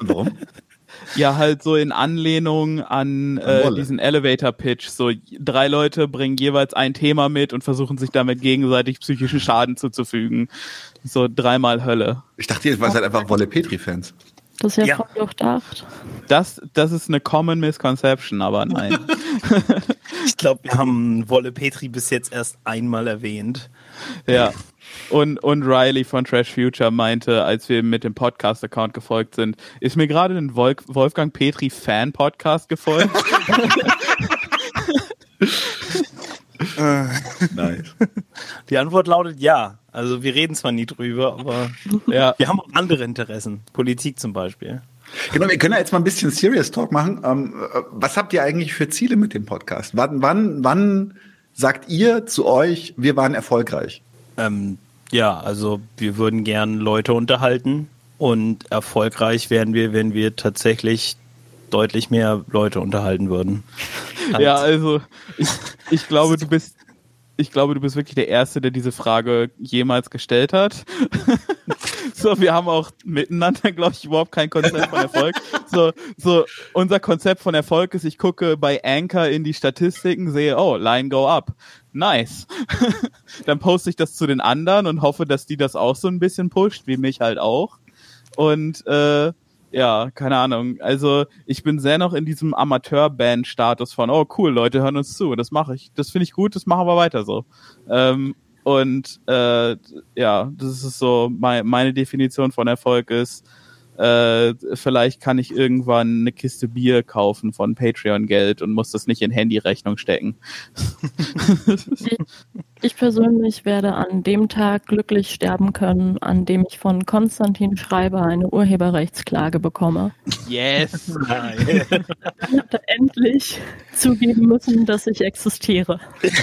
A: warum?
B: Ja, halt so in Anlehnung an äh, diesen Elevator Pitch. So drei Leute bringen jeweils ein Thema mit und versuchen sich damit gegenseitig psychischen Schaden zuzufügen. So dreimal Hölle.
A: Ich dachte, ihr seid einfach Wolle Petri-Fans.
D: Das ist ja, ja. voll durchdacht.
B: Das, das ist eine common misconception, aber nein.
C: ich glaube, wir haben Wolle Petri bis jetzt erst einmal erwähnt.
B: Ja. Und, und Riley von Trash Future meinte, als wir mit dem Podcast-Account gefolgt sind, ist mir gerade ein Wolf Wolfgang Petri Fan-Podcast gefolgt.
C: nice. Die Antwort lautet ja. Also wir reden zwar nie drüber, aber ja. wir haben auch andere Interessen. Politik zum Beispiel.
A: Genau, wir können ja jetzt mal ein bisschen Serious Talk machen. Ähm, äh, was habt ihr eigentlich für Ziele mit dem Podcast? Wann, wann, wann sagt ihr zu euch, wir waren erfolgreich?
C: Ähm, ja, also wir würden gern Leute unterhalten und erfolgreich wären wir, wenn wir tatsächlich deutlich mehr Leute unterhalten würden.
B: ja, also ich, ich glaube, du bist ich glaube, du bist wirklich der Erste, der diese Frage jemals gestellt hat. so, wir haben auch miteinander, glaube ich, überhaupt kein Konzept von Erfolg. So, so, unser Konzept von Erfolg ist, ich gucke bei Anchor in die Statistiken, sehe, oh, Line go up. Nice. Dann poste ich das zu den anderen und hoffe, dass die das auch so ein bisschen pusht, wie mich halt auch. Und äh, ja, keine Ahnung. Also ich bin sehr noch in diesem Amateur-Band-Status von, oh cool, Leute hören uns zu, das mache ich. Das finde ich gut, das machen wir weiter so. Ähm, und äh, ja, das ist so, mein, meine Definition von Erfolg ist, äh, vielleicht kann ich irgendwann eine Kiste Bier kaufen von Patreon-Geld und muss das nicht in Handyrechnung stecken.
D: ich, ich persönlich werde an dem Tag glücklich sterben können, an dem ich von Konstantin Schreiber eine Urheberrechtsklage bekomme.
B: Yes!
D: ich habe endlich zugeben müssen, dass ich existiere.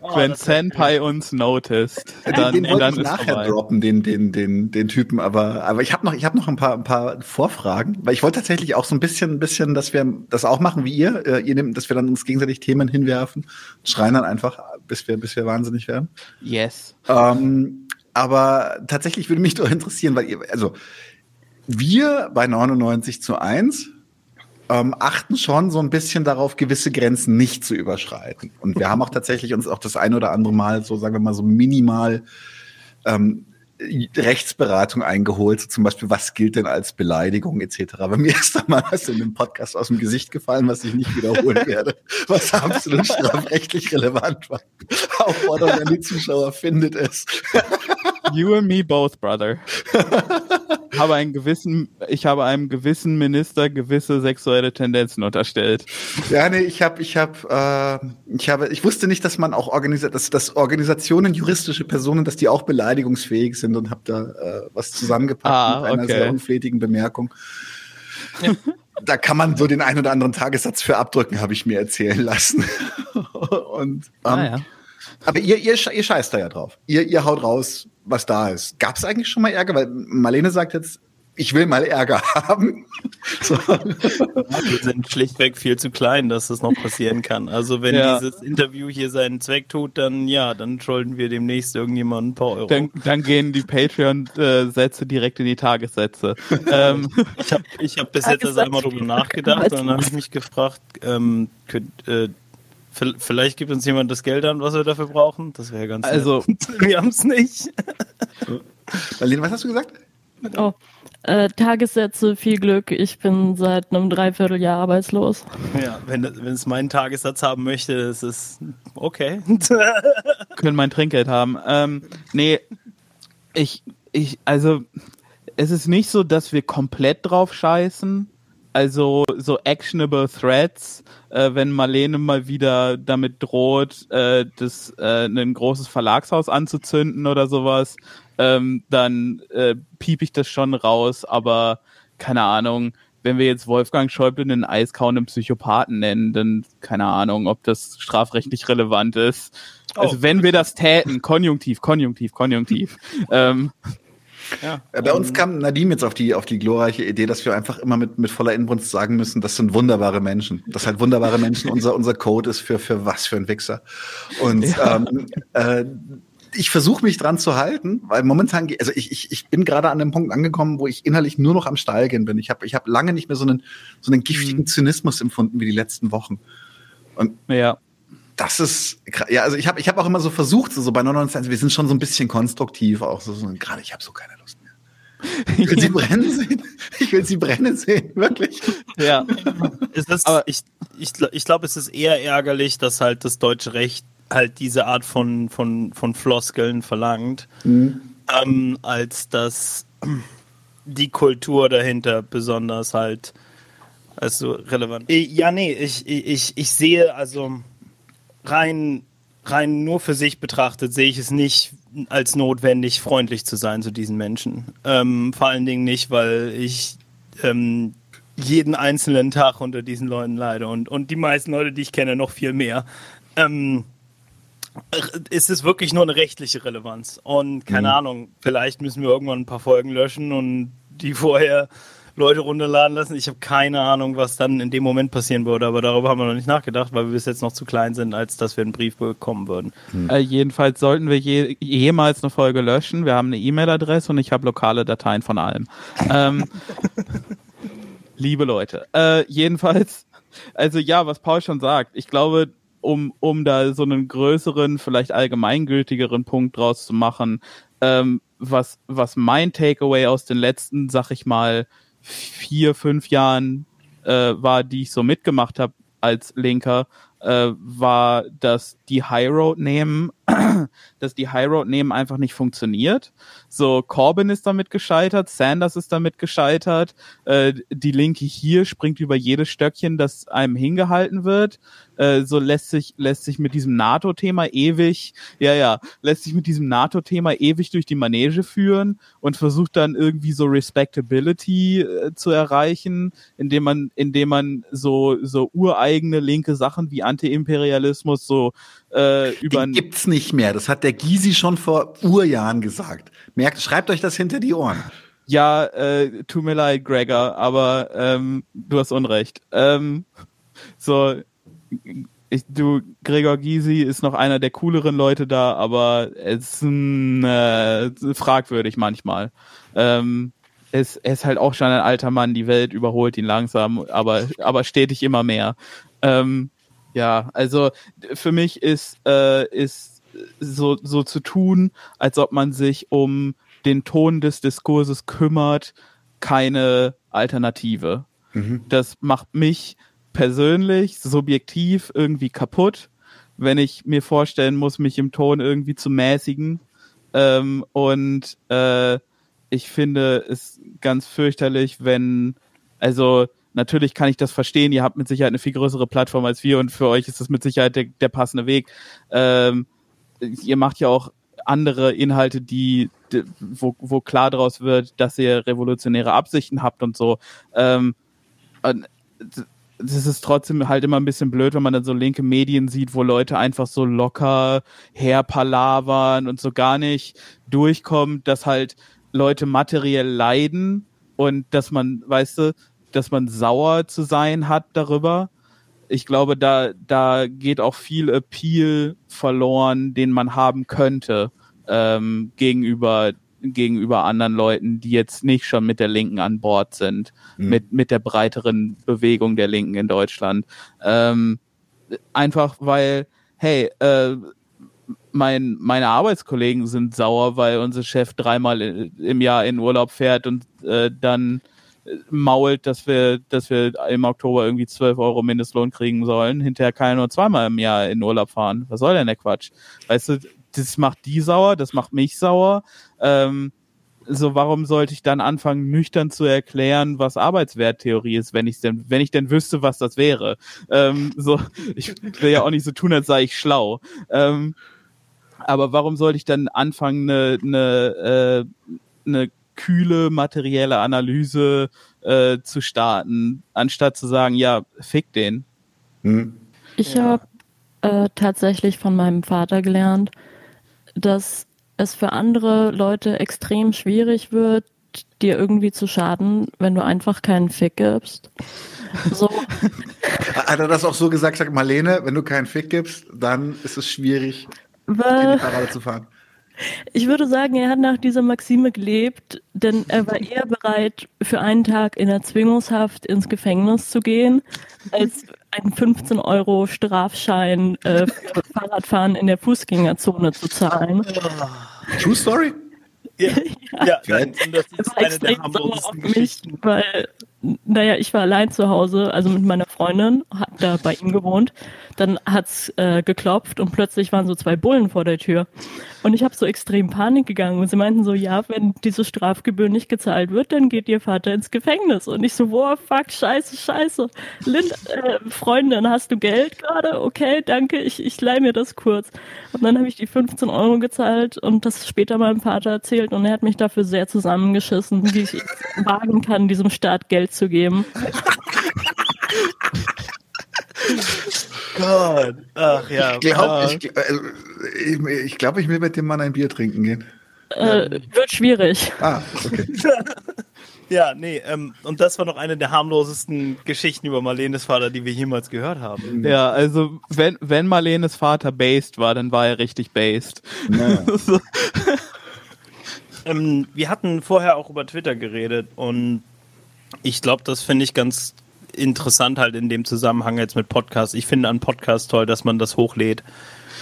B: Oh, Wenn Senpai uns noticed, dann,
A: den wollte
B: dann
A: ich nachher vorbei. droppen, den, den, den, den Typen, aber, aber ich habe noch, ich habe noch ein paar, ein paar Vorfragen, weil ich wollte tatsächlich auch so ein bisschen, ein bisschen, dass wir das auch machen wie ihr, äh, ihr nehmt, dass wir dann uns gegenseitig Themen hinwerfen, schreien dann einfach, bis wir, bis wir wahnsinnig werden.
B: Yes.
A: Ähm, aber tatsächlich würde mich doch interessieren, weil ihr, also wir bei 99 zu 1 ähm, achten schon so ein bisschen darauf, gewisse Grenzen nicht zu überschreiten. Und wir haben auch tatsächlich uns auch das ein oder andere Mal so, sagen wir mal, so minimal ähm, Rechtsberatung eingeholt, so zum Beispiel, was gilt denn als Beleidigung etc. Bei mir ist da mal was in dem Podcast aus dem Gesicht gefallen, was ich nicht wiederholen werde, was absolut strafrechtlich relevant war. Aufforderung an die Zuschauer, findet es.
B: You and me both, brother. habe einen gewissen, ich habe einem gewissen Minister gewisse sexuelle Tendenzen unterstellt.
A: Ja, nee, ich habe, ich habe, äh, ich habe, ich wusste nicht, dass man auch organisiert, dass, dass Organisationen, juristische Personen, dass die auch beleidigungsfähig sind und habe da äh, was zusammengepackt
B: Ah,
A: mit einer
B: okay.
A: sehr unflätigen Bemerkung. da kann man so den einen oder anderen Tagessatz für abdrücken, habe ich mir erzählen lassen. und ähm,
B: Ah, ja.
A: aber ihr, ihr, ihr scheißt da ja drauf. Ihr, ihr haut raus, was da ist. Gab es eigentlich schon mal Ärger? Weil Marlene sagt jetzt, ich will mal Ärger haben. so.
C: Wir sind schlichtweg viel zu klein, dass das noch passieren kann. Also wenn
B: Ja.
C: dieses Interview hier seinen Zweck tut, dann ja, dann schulden wir demnächst irgendjemanden ein paar Euro.
B: Dann, dann gehen die Patreon-Sätze direkt in die Tagessätze. ähm,
C: Ich habe ich hab bis jetzt erst einmal drüber nachgedacht und dann habe ich mich gefragt, ähm, könnt, äh, vielleicht gibt uns jemand das Geld an, was wir dafür brauchen. Das wäre ganz
B: Also-
C: nett. wir haben es nicht.
A: Marlene, was hast du gesagt?
D: Oh. Äh, Tagessätze, viel Glück. Ich bin seit einem Dreivierteljahr arbeitslos.
C: Ja, wenn, wenn es meinen Tagessatz haben möchte, ist es okay.
B: können mein Trinkgeld haben. Ähm, nee, ich, ich, also, es ist nicht so, dass wir komplett drauf scheißen. Also, so actionable Threads, äh, wenn Marlene mal wieder damit droht, äh, das, äh, ein großes Verlagshaus anzuzünden oder sowas, ähm, dann äh, piep ich das schon raus, aber keine Ahnung, wenn wir jetzt Wolfgang Schäuble einen eiskauenden Psychopathen nennen, dann keine Ahnung, ob das strafrechtlich relevant ist. Also
C: Oh.
B: wenn wir das täten, konjunktiv, konjunktiv, konjunktiv. ähm,
C: ja.
A: Äh, Bei uns kam Nadim jetzt auf die, auf die glorreiche Idee, dass wir einfach immer mit, mit voller Inbrunst sagen müssen, das sind wunderbare Menschen. Dass halt wunderbare Menschen unser, unser Code ist für, für was für ein Wichser. Und ähm, äh, ich versuche mich dran zu halten, weil momentan, also ich, ich, ich bin gerade an dem Punkt angekommen, wo ich innerlich nur noch am Steil gehen bin. Ich habe ich hab lange nicht mehr so einen, so einen giftigen Zynismus empfunden wie die letzten Wochen.
B: ja.
A: Das ist, ja, also ich habe ich hab auch immer so versucht, so, so bei 99, wir sind schon so ein bisschen konstruktiv, auch so, so gerade ich habe so keine Lust mehr. Ich will sie brennen sehen. Ich will sie brennen sehen, wirklich.
B: Ja.
C: Ist,
B: Aber-
C: ich ich, ich glaube, es ist eher ärgerlich, dass halt das deutsche Recht halt diese Art von, von, von Floskeln verlangt, ähm, als dass die Kultur dahinter besonders halt also relevant. Äh, Ja, nee, ich, ich, ich sehe also rein, rein nur für sich betrachtet, sehe ich es nicht als notwendig, freundlich zu sein zu diesen Menschen. Ähm, vor allen Dingen nicht, weil ich ähm, jeden einzelnen Tag unter diesen Leuten leide und, und die meisten Leute, die ich kenne, noch viel mehr. Ähm, ist es wirklich nur eine rechtliche Relevanz. Und keine Ahnung, vielleicht müssen wir irgendwann ein paar Folgen löschen und die vorher Leute runterladen lassen. Ich habe keine Ahnung, was dann in dem Moment passieren würde, aber darüber haben wir noch nicht nachgedacht, weil wir bis jetzt noch zu klein sind, als dass wir einen Brief bekommen würden.
B: Äh, jedenfalls sollten wir je, jemals eine Folge löschen. Wir haben eine E-Mail-Adresse und ich habe lokale Dateien von allem. Ähm, liebe Leute. Äh, jedenfalls, also ja, was Paul schon sagt, ich glaube, um, um da so einen größeren, vielleicht allgemeingültigeren Punkt draus zu machen, ähm, was, was mein Takeaway aus den letzten, sag ich mal, vier, fünf Jahren äh, war, die ich so mitgemacht habe als Linker, äh, war, dass die High Road nehmen, dass die High Road nehmen einfach nicht funktioniert. So Corbyn ist damit gescheitert, Sanders ist damit gescheitert, äh, die Linke hier springt über jedes Stöckchen, das einem hingehalten wird. Äh, so lässt sich lässt sich mit diesem NATO-Thema ewig, ja ja, lässt sich mit diesem NATO-Thema ewig durch die Manege führen und versucht dann irgendwie so Respectability äh, zu erreichen, indem man indem man so so ureigene linke Sachen wie Antiimperialismus so äh, über
A: Die gibt's nicht mehr. Das hat der Gysi schon vor Urjahren gesagt. Merkt, schreibt euch das hinter die Ohren.
B: Ja, äh, tut mir leid, Gregor, aber ähm, du hast Unrecht. Ähm, so, ich, du, Gregor Gysi ist noch einer der cooleren Leute da, aber es ist äh, fragwürdig manchmal. Ähm, ist, er ist halt auch schon ein alter Mann, die Welt überholt ihn langsam, aber, aber stetig immer mehr. Ähm, ja, also für mich ist, äh, ist so, so zu tun, als ob man sich um den Ton des Diskurses kümmert, keine Alternative. Mhm. Das macht mich persönlich, subjektiv irgendwie kaputt, wenn ich mir vorstellen muss, mich im Ton irgendwie zu mäßigen. Ähm, und äh, ich finde es ganz fürchterlich, wenn, also natürlich kann ich das verstehen, ihr habt mit Sicherheit eine viel größere Plattform als wir und für euch ist das mit Sicherheit der, der passende Weg. Ähm, ihr macht ja auch andere Inhalte, die, die wo, wo klar daraus wird, dass ihr revolutionäre Absichten habt und so. Ähm, das ist trotzdem halt immer ein bisschen blöd, wenn man dann so linke Medien sieht, wo Leute einfach so locker herpalavern und so gar nicht durchkommt, dass halt Leute materiell leiden und dass man, weißt du, dass man sauer zu sein hat darüber. Ich glaube, da, da geht auch viel Appeal verloren, den man haben könnte ähm, gegenüber gegenüber anderen Leuten, die jetzt nicht schon mit der Linken an Bord sind, mhm. mit, mit der breiteren Bewegung der Linken in Deutschland. Ähm, einfach weil, hey, äh, mein, meine Arbeitskollegen sind sauer, weil unser Chef dreimal im Jahr in Urlaub fährt und äh, dann mault, dass wir, dass wir im Oktober irgendwie 12 Euro Mindestlohn kriegen sollen. Hinterher kann er nur zweimal im Jahr in Urlaub fahren. Was soll denn der Quatsch? Weißt du, das macht die sauer, das macht mich sauer. Ähm, so, warum sollte ich dann anfangen, nüchtern zu erklären, was Arbeitswerttheorie ist, wenn ich denn, wenn ich denn wüsste, was das wäre? Ähm, so, ich will ja auch nicht so tun, als sei ich schlau. Ähm, aber warum sollte ich dann anfangen, eine, eine, äh, eine kühle materielle Analyse äh, zu starten, anstatt zu sagen, ja, fick den.
D: Hm. Ich ja. habe äh, tatsächlich von meinem Vater gelernt, dass es für andere Leute extrem schwierig wird, dir irgendwie zu schaden, wenn du einfach keinen Fick gibst. So.
A: Hat er das auch so gesagt, sagt Marlene, wenn du keinen Fick gibst, dann ist es schwierig, Weil, in die Parade zu fahren.
D: Ich würde sagen, er hat nach dieser Maxime gelebt, denn er war eher bereit, für einen Tag in der Zwingungshaft ins Gefängnis zu gehen, als einen 15 Euro Strafschein äh, für Fahrradfahren in der Fußgängerzone zu zahlen.
A: True Story?
C: Ja, ja, ja das ist eine der harmlosesten Geschichten.
D: Mich, weil, naja, ich war allein zu Hause, also mit meiner Freundin, hab da bei ihm gewohnt dann hat's äh, geklopft und plötzlich waren so zwei Bullen vor der Tür. Und ich habe so extrem Panik gegangen und sie meinten so, ja, wenn diese Strafgebühr nicht gezahlt wird, dann geht ihr Vater ins Gefängnis. Und ich so, boah, fuck, scheiße, scheiße. Lind, äh, Freundin, hast du Geld gerade? Okay, danke, ich, ich leih mir das kurz. Und dann habe ich die 15 Euro gezahlt und das später meinem Vater erzählt und er hat mich dafür sehr zusammengeschissen, wie ich wagen kann, diesem Staat Geld zu geben.
C: Gott. Ach ja.
A: Ich glaube, ich, also, ich, ich, glaub, ich will mit dem Mann ein Bier trinken gehen.
D: Äh, wird schwierig.
A: Ah, okay.
C: ja, nee, ähm, und das war noch eine der harmlosesten Geschichten über Marlenes Vater, die wir jemals gehört haben.
B: Ja, also wenn, wenn Marlenes Vater based war, dann war er richtig based.
C: Naja. ähm, wir hatten vorher auch über Twitter geredet und ich glaube, das finde ich ganz interessant halt in dem Zusammenhang jetzt mit Podcast. Ich finde an Podcast toll, dass man das hochlädt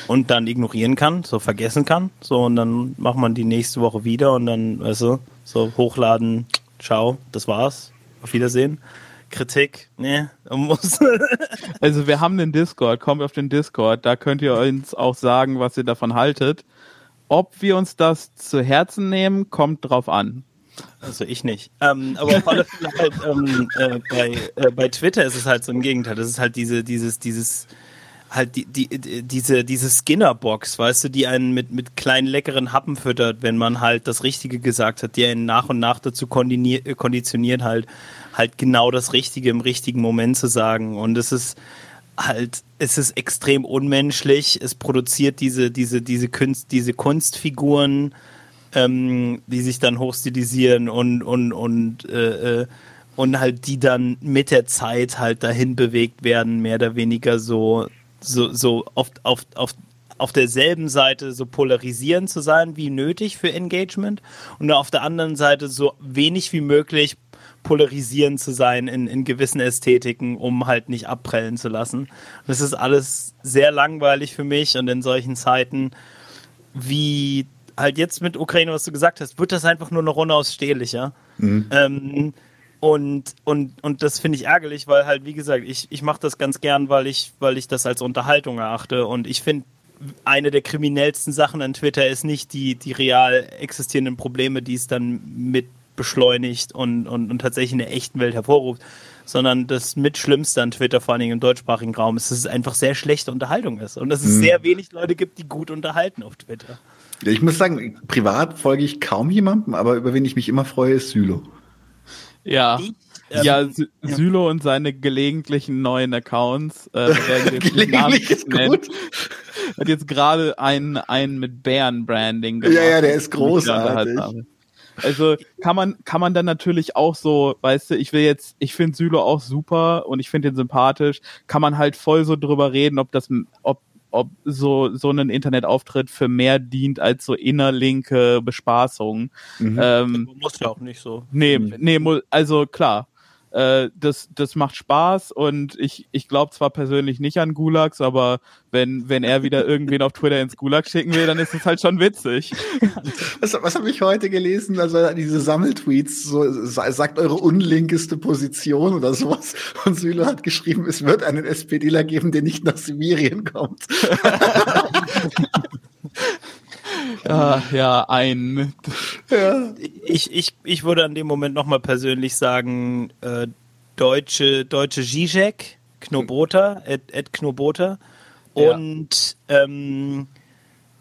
C: und dann ignorieren kann, so vergessen kann. So, und dann macht man die nächste Woche wieder und dann, weißt du, so hochladen, ciao, das war's. Auf Wiedersehen. Kritik, ne, muss.
B: also wir haben den Discord, kommt auf den Discord, da könnt ihr uns auch sagen, was ihr davon haltet. Ob wir uns das zu Herzen nehmen, kommt drauf an.
C: Also ich nicht. Ähm, aber auf alle Fälle halt ähm, äh, bei, äh, bei Twitter ist es halt so im Gegenteil. Das ist halt diese, dieses, dieses, halt die, die, diese, diese Skinner-Box, weißt du, die einen mit, mit kleinen leckeren Happen füttert, wenn man halt das Richtige gesagt hat, die einen nach und nach dazu konditioniert halt, halt genau das Richtige im richtigen Moment zu sagen. Und es ist halt, es ist extrem unmenschlich. Es produziert diese, diese, diese Kunst, diese Kunstfiguren, ähm, die sich dann hochstilisieren und, und, und, äh, äh, und halt die dann mit der Zeit halt dahin bewegt werden, mehr oder weniger so, so, so auf, auf, auf auf derselben Seite so polarisierend zu sein wie nötig für Engagement und auf der anderen Seite so wenig wie möglich polarisierend zu sein in, in gewissen Ästhetiken, um halt nicht abprellen zu lassen. Das ist alles sehr langweilig für mich und in solchen Zeiten wie halt jetzt mit Ukraine, was du gesagt hast, wird das einfach nur noch unausstehlicher. Mhm. Ähm, und, und, und das finde ich ärgerlich, weil halt, wie gesagt, ich, ich mache das ganz gern, weil ich, weil ich das als Unterhaltung erachte. Und ich finde, eine der kriminellsten Sachen an Twitter ist nicht die, die real existierenden Probleme, die es dann mit beschleunigt und, und, und tatsächlich in der echten Welt hervorruft, sondern das mitschlimmste an Twitter, vor allem im deutschsprachigen Raum, ist, dass es einfach sehr schlechte Unterhaltung ist und dass es mhm. sehr wenig Leute gibt, die gut unterhalten auf Twitter.
A: Ich muss sagen, privat folge ich kaum jemandem, aber über wen ich mich immer freue, ist Sylo.
B: Ja. Ich, ähm, ja, Sylo und seine gelegentlichen neuen Accounts. Äh,
A: Gelegentlich ist gut.
B: Hat jetzt gerade einen, einen mit Bären-Branding
A: gemacht. Ja, ja, der ist großartig.
B: Also kann man, kann man dann natürlich auch so, weißt du, ich will jetzt, ich finde Sylo auch super und ich finde ihn sympathisch, kann man halt voll so drüber reden, ob das, ob ob so, so ein Internetauftritt für mehr dient als so innerlinke Bespaßung.
C: Mhm. Ähm, muss ja auch nicht so.
B: Nee, nee, also klar. Äh, das, das macht Spaß und ich, ich glaube zwar persönlich nicht an Gulags, aber wenn, wenn er wieder irgendwen auf Twitter ins Gulag schicken will, dann ist es halt schon witzig.
A: Was, was habe ich heute gelesen? Also diese Sammeltweets, so sagt eure unlinkeste Position oder sowas. Und Süle hat geschrieben, es wird einen SPDler geben, der nicht nach Sibirien kommt.
B: ja, ja, ein.
C: Ja. Ich, ich, ich würde an dem Moment nochmal persönlich sagen, äh, deutsche, deutsche Zizek, Knobota, Ed, Ed Knobota und ja. ähm,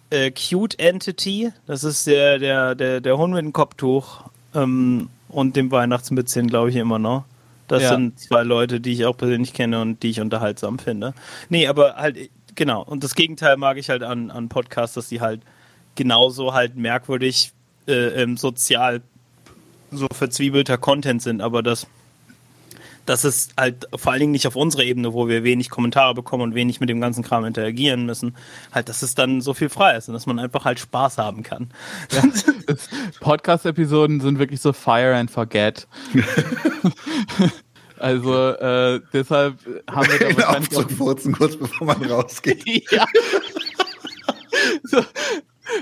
C: äh, Cute Entity, das ist der, der, der, der Hund mit dem Kopftuch ähm, und dem Weihnachtsmützchen, glaube ich, immer noch. Das ja. sind zwei Leute, die ich auch persönlich kenne und die ich unterhaltsam finde. Nee, aber halt, genau. Und das Gegenteil mag ich halt an, an Podcasts, dass die halt genauso halt merkwürdig äh, ähm, sozial so verzwiebelter Content sind, aber das dass es halt vor allen Dingen nicht auf unserer Ebene, wo wir wenig Kommentare bekommen und wenig mit dem ganzen Kram interagieren müssen, halt, dass es dann so viel frei ist und dass man einfach halt Spaß haben kann. Ja,
B: Podcast-Episoden sind wirklich so Fire and Forget. also äh, deshalb haben wir da
A: wahrscheinlich auch... Kurz bevor man rausgeht. ja.
B: so,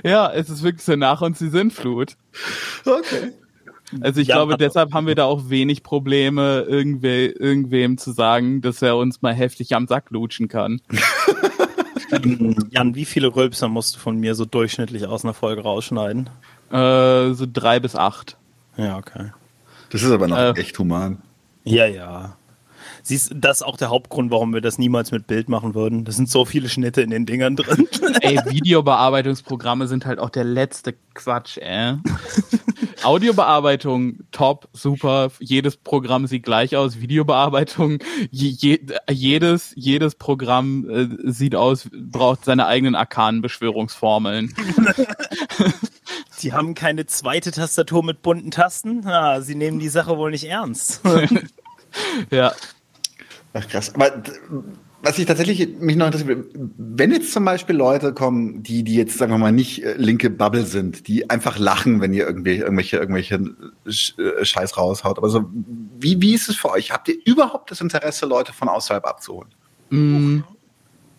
B: ja, es ist wirklich so nach uns die Sintflut.
A: Okay.
B: Also ich ja, glaube, deshalb haben wir da auch wenig Probleme, irgendwe, irgendwem zu sagen, dass er uns mal heftig am Sack lutschen kann.
C: Jan, wie viele Rülpser musst du von mir so durchschnittlich aus einer Folge rausschneiden?
B: Äh, so drei bis acht.
C: Ja, okay.
A: Das ist aber noch äh, echt human.
C: Ja, ja. Siehst das ist auch der Hauptgrund, warum wir das niemals mit Bild machen würden. Das sind so viele Schnitte in den Dingern drin.
B: Ey, Videobearbeitungsprogramme sind halt auch der letzte Quatsch, ey. Audiobearbeitung, top, super. Jedes Programm sieht gleich aus. Videobearbeitung, je, jedes, jedes Programm äh, sieht aus, braucht seine eigenen arkanen Beschwörungsformeln.
C: Sie haben keine zweite Tastatur mit bunten Tasten? Ah, Sie nehmen die Sache wohl nicht ernst.
B: ja.
A: Ach krass. Aber was ich tatsächlich mich noch interessiert, wenn jetzt zum Beispiel Leute kommen, die, die jetzt, sagen wir mal, nicht äh, linke Bubble sind, die einfach lachen, wenn ihr irgendwie, irgendwelche, irgendwelche äh, Scheiß raushaut. Aber so, wie, wie ist es für euch? Habt ihr überhaupt das Interesse, Leute von außerhalb abzuholen?
C: Mm.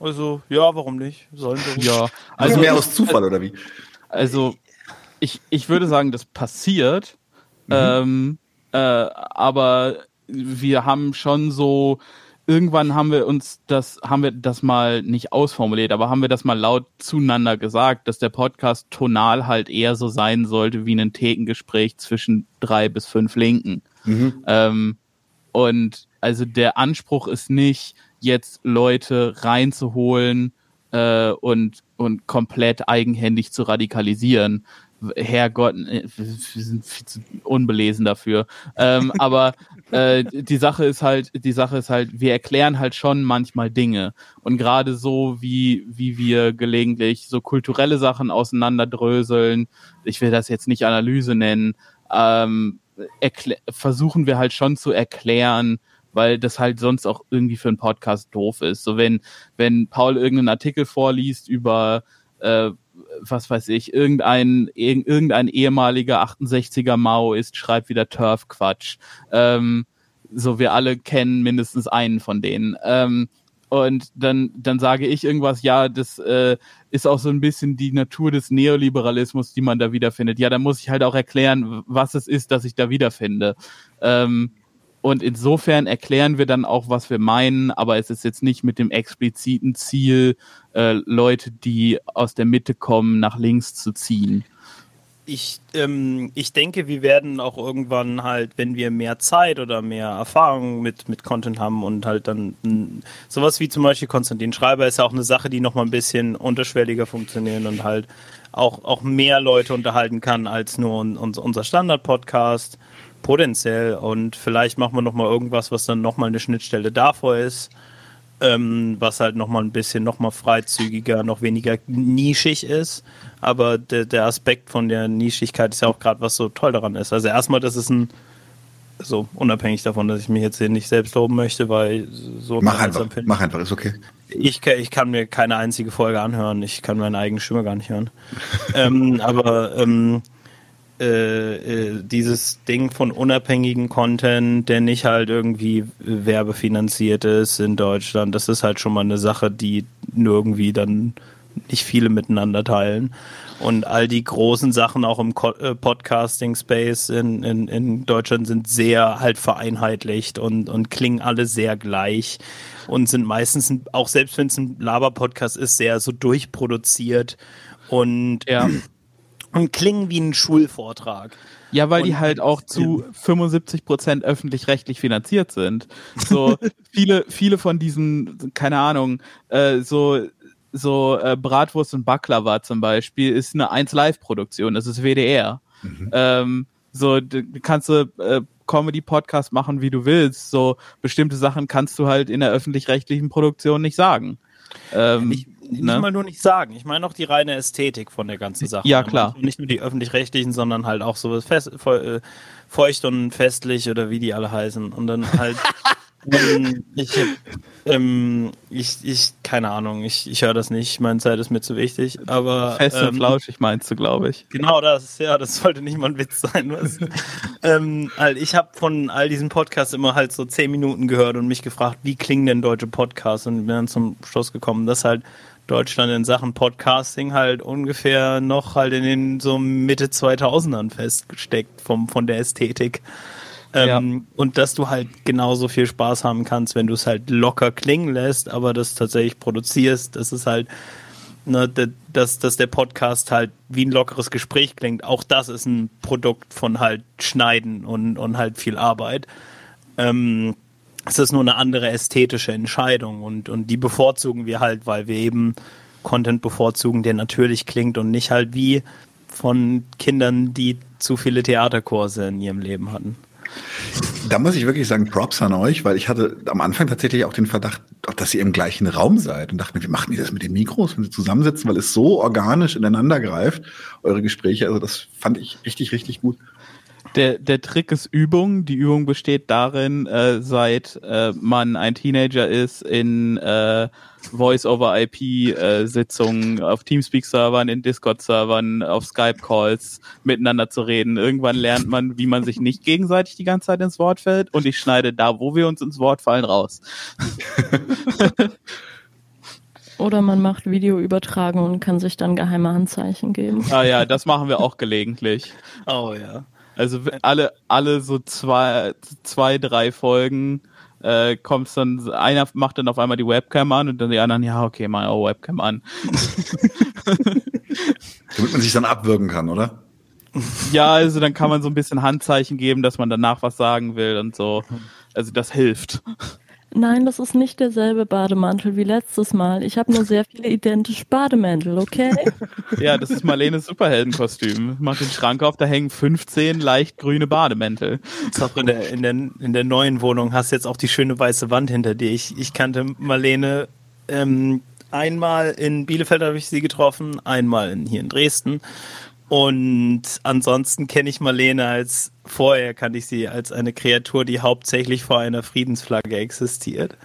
C: Also, ja, warum nicht? Sollen
B: wir. Ja.
A: Also, also mehr aus Zufall, oder wie?
B: Also, ich, ich würde sagen, das passiert. Mhm. Ähm, äh, aber wir haben schon so, irgendwann haben wir uns das, haben wir das mal nicht ausformuliert, aber haben wir das mal laut zueinander gesagt, dass der Podcast tonal halt eher so sein sollte wie ein Thekengespräch zwischen drei bis fünf Linken. Mhm. Ähm, und also der Anspruch ist nicht, jetzt Leute reinzuholen äh, und, und komplett eigenhändig zu radikalisieren, Herrgott, äh, wir sind viel zu unbelesen dafür. Ähm, aber äh, die Sache ist halt, die Sache ist halt, wir erklären halt schon manchmal Dinge. Und gerade so, wie, wie wir gelegentlich so kulturelle Sachen auseinanderdröseln, ich will das jetzt nicht Analyse nennen, ähm, versuchen wir halt schon zu erklären, weil das halt sonst auch irgendwie für einen Podcast doof ist. So wenn, wenn Paul irgendeinen Artikel vorliest über äh, was weiß ich, irgendein, irgendein ehemaliger 68er Mao ist, schreibt wieder Turf-Quatsch. Ähm, so, wir alle kennen mindestens einen von denen. Ähm, und dann, dann sage ich irgendwas, ja, das äh, ist auch so ein bisschen die Natur des Neoliberalismus, die man da wiederfindet. Ja, dann muss ich halt auch erklären, was es ist, dass ich da wiederfinde. Ähm, und insofern erklären wir dann auch, was wir meinen, aber es ist jetzt nicht mit dem expliziten Ziel, äh, Leute, die aus der Mitte kommen, nach links zu ziehen.
C: Ich, ähm, ich denke, wir werden auch irgendwann halt, wenn wir mehr Zeit oder mehr Erfahrung mit, mit Content haben und halt dann sowas wie zum Beispiel Konstantin Schreiber ist ja auch eine Sache, die nochmal ein bisschen unterschwelliger funktionieren und halt auch, auch mehr Leute unterhalten kann als nur un, unser Standard-Podcast potenziell und vielleicht machen wir noch mal irgendwas, was dann noch mal eine Schnittstelle davor ist, ähm, was halt noch mal ein bisschen noch mal freizügiger, noch weniger nischig ist. Aber der, der Aspekt von der Nischigkeit ist ja auch gerade was so toll daran ist. Also erstmal, das ist ein so unabhängig davon, dass ich mich jetzt hier nicht selbst loben möchte, weil so
A: mach einfach, mach einfach, ist okay.
C: Ich, ich kann mir keine einzige Folge anhören. Ich kann meine eigene Stimme gar nicht hören. ähm, aber ähm, äh, äh, dieses Ding von unabhängigen Content, der nicht halt irgendwie werbefinanziert ist in Deutschland, das ist halt schon mal eine Sache, die irgendwie dann nicht viele miteinander teilen. Und all die großen Sachen auch im äh, Podcasting-Space in, in, in Deutschland sind sehr halt vereinheitlicht und, und klingen alle sehr gleich und sind meistens, auch selbst wenn es ein Laber-Podcast ist, sehr so durchproduziert und ja und klingen wie ein Schulvortrag.
B: Ja, weil und die halt auch zu 75 Prozent öffentlich-rechtlich finanziert sind. So viele, viele von diesen, keine Ahnung, äh, so so äh, Bratwurst und Baklava zum Beispiel ist eine 1-Live-Produktion, das ist WDR. Mhm. Ähm, so, du kannst du äh, Comedy-Podcast machen, wie du willst. So bestimmte Sachen kannst du halt in der öffentlich-rechtlichen Produktion nicht sagen.
C: Ähm, ich, nicht ne? mal nur nicht sagen. Ich meine auch die reine Ästhetik von der ganzen Sache.
B: Ja, klar.
C: Nicht nur die öffentlich-rechtlichen, sondern halt auch so fest, äh, feucht und festlich oder wie die alle heißen. Und dann halt Ähm, ich, ähm, ich, ich, keine Ahnung, ich, ich höre das nicht, meine Zeit ist mir zu wichtig, aber.
B: Fest und ähm, flauschig meinst du, glaube ich.
C: Genau das, ja, das sollte nicht mal ein Witz sein. Was, ähm, halt, ich habe von all diesen Podcasts immer halt so zehn Minuten gehört und mich gefragt, wie klingen denn deutsche Podcasts und bin dann zum Schluss gekommen, dass halt Deutschland in Sachen Podcasting halt ungefähr noch halt in den so Mitte 2000ern festgesteckt vom, von der Ästhetik. Ähm, ja. Und dass du halt genauso viel Spaß haben kannst, wenn du es halt locker klingen lässt, aber das tatsächlich produzierst, das ist halt, ne, dass, dass der Podcast halt wie ein lockeres Gespräch klingt. Auch das ist ein Produkt von halt Schneiden und, und halt viel Arbeit. Ähm, es ist nur eine andere ästhetische Entscheidung und, und die bevorzugen wir halt, weil wir eben Content bevorzugen, der natürlich klingt und nicht halt wie von Kindern, die zu viele Theaterkurse in ihrem Leben hatten.
A: Da muss ich wirklich sagen, Props an euch, weil ich hatte am Anfang tatsächlich auch den Verdacht, dass ihr im gleichen Raum seid und dachte mir, wie machen die das mit den Mikros, wenn sie zusammensitzen, weil es so organisch ineinander greift, eure Gespräche. Also das fand ich richtig, richtig gut.
B: Der, der Trick ist Übung. Die Übung besteht darin, äh, seit äh, man ein Teenager ist, in äh, Voice-over-IP-Sitzungen, äh, auf Teamspeak-Servern, in Discord-Servern, auf Skype-Calls miteinander zu reden. Irgendwann lernt man, wie man sich nicht gegenseitig die ganze Zeit ins Wort fällt und ich schneide da, wo wir uns ins Wort fallen, raus.
D: Oder man macht Videoübertragung und kann sich dann geheime Handzeichen geben.
B: Ah ja, das machen wir auch gelegentlich.
C: Oh ja.
B: Also alle, alle so zwei, zwei, drei Folgen äh, kommt dann, einer macht dann auf einmal die Webcam an und dann die anderen, ja, okay, mal auch Webcam an.
A: Damit man sich dann abwürgen kann, oder?
B: Ja, also dann kann man so ein bisschen Handzeichen geben, dass man danach was sagen will und so. Also das hilft.
D: Nein, das ist nicht derselbe Bademantel wie letztes Mal. Ich habe nur sehr viele identische Bademäntel, okay?
B: ja, das ist Marlenes Superheldenkostüm. Macht den Schrank auf, da hängen 15 leicht grüne Bademäntel.
C: Auch in der, in der, in der neuen Wohnung hast du jetzt auch die schöne weiße Wand hinter dir. Ich, ich kannte Marlene ähm, einmal in Bielefeld habe ich sie getroffen, einmal in, hier in Dresden. Und ansonsten kenne ich Marlene als vorher kannte ich sie als eine Kreatur, die hauptsächlich vor einer Friedensflagge existiert.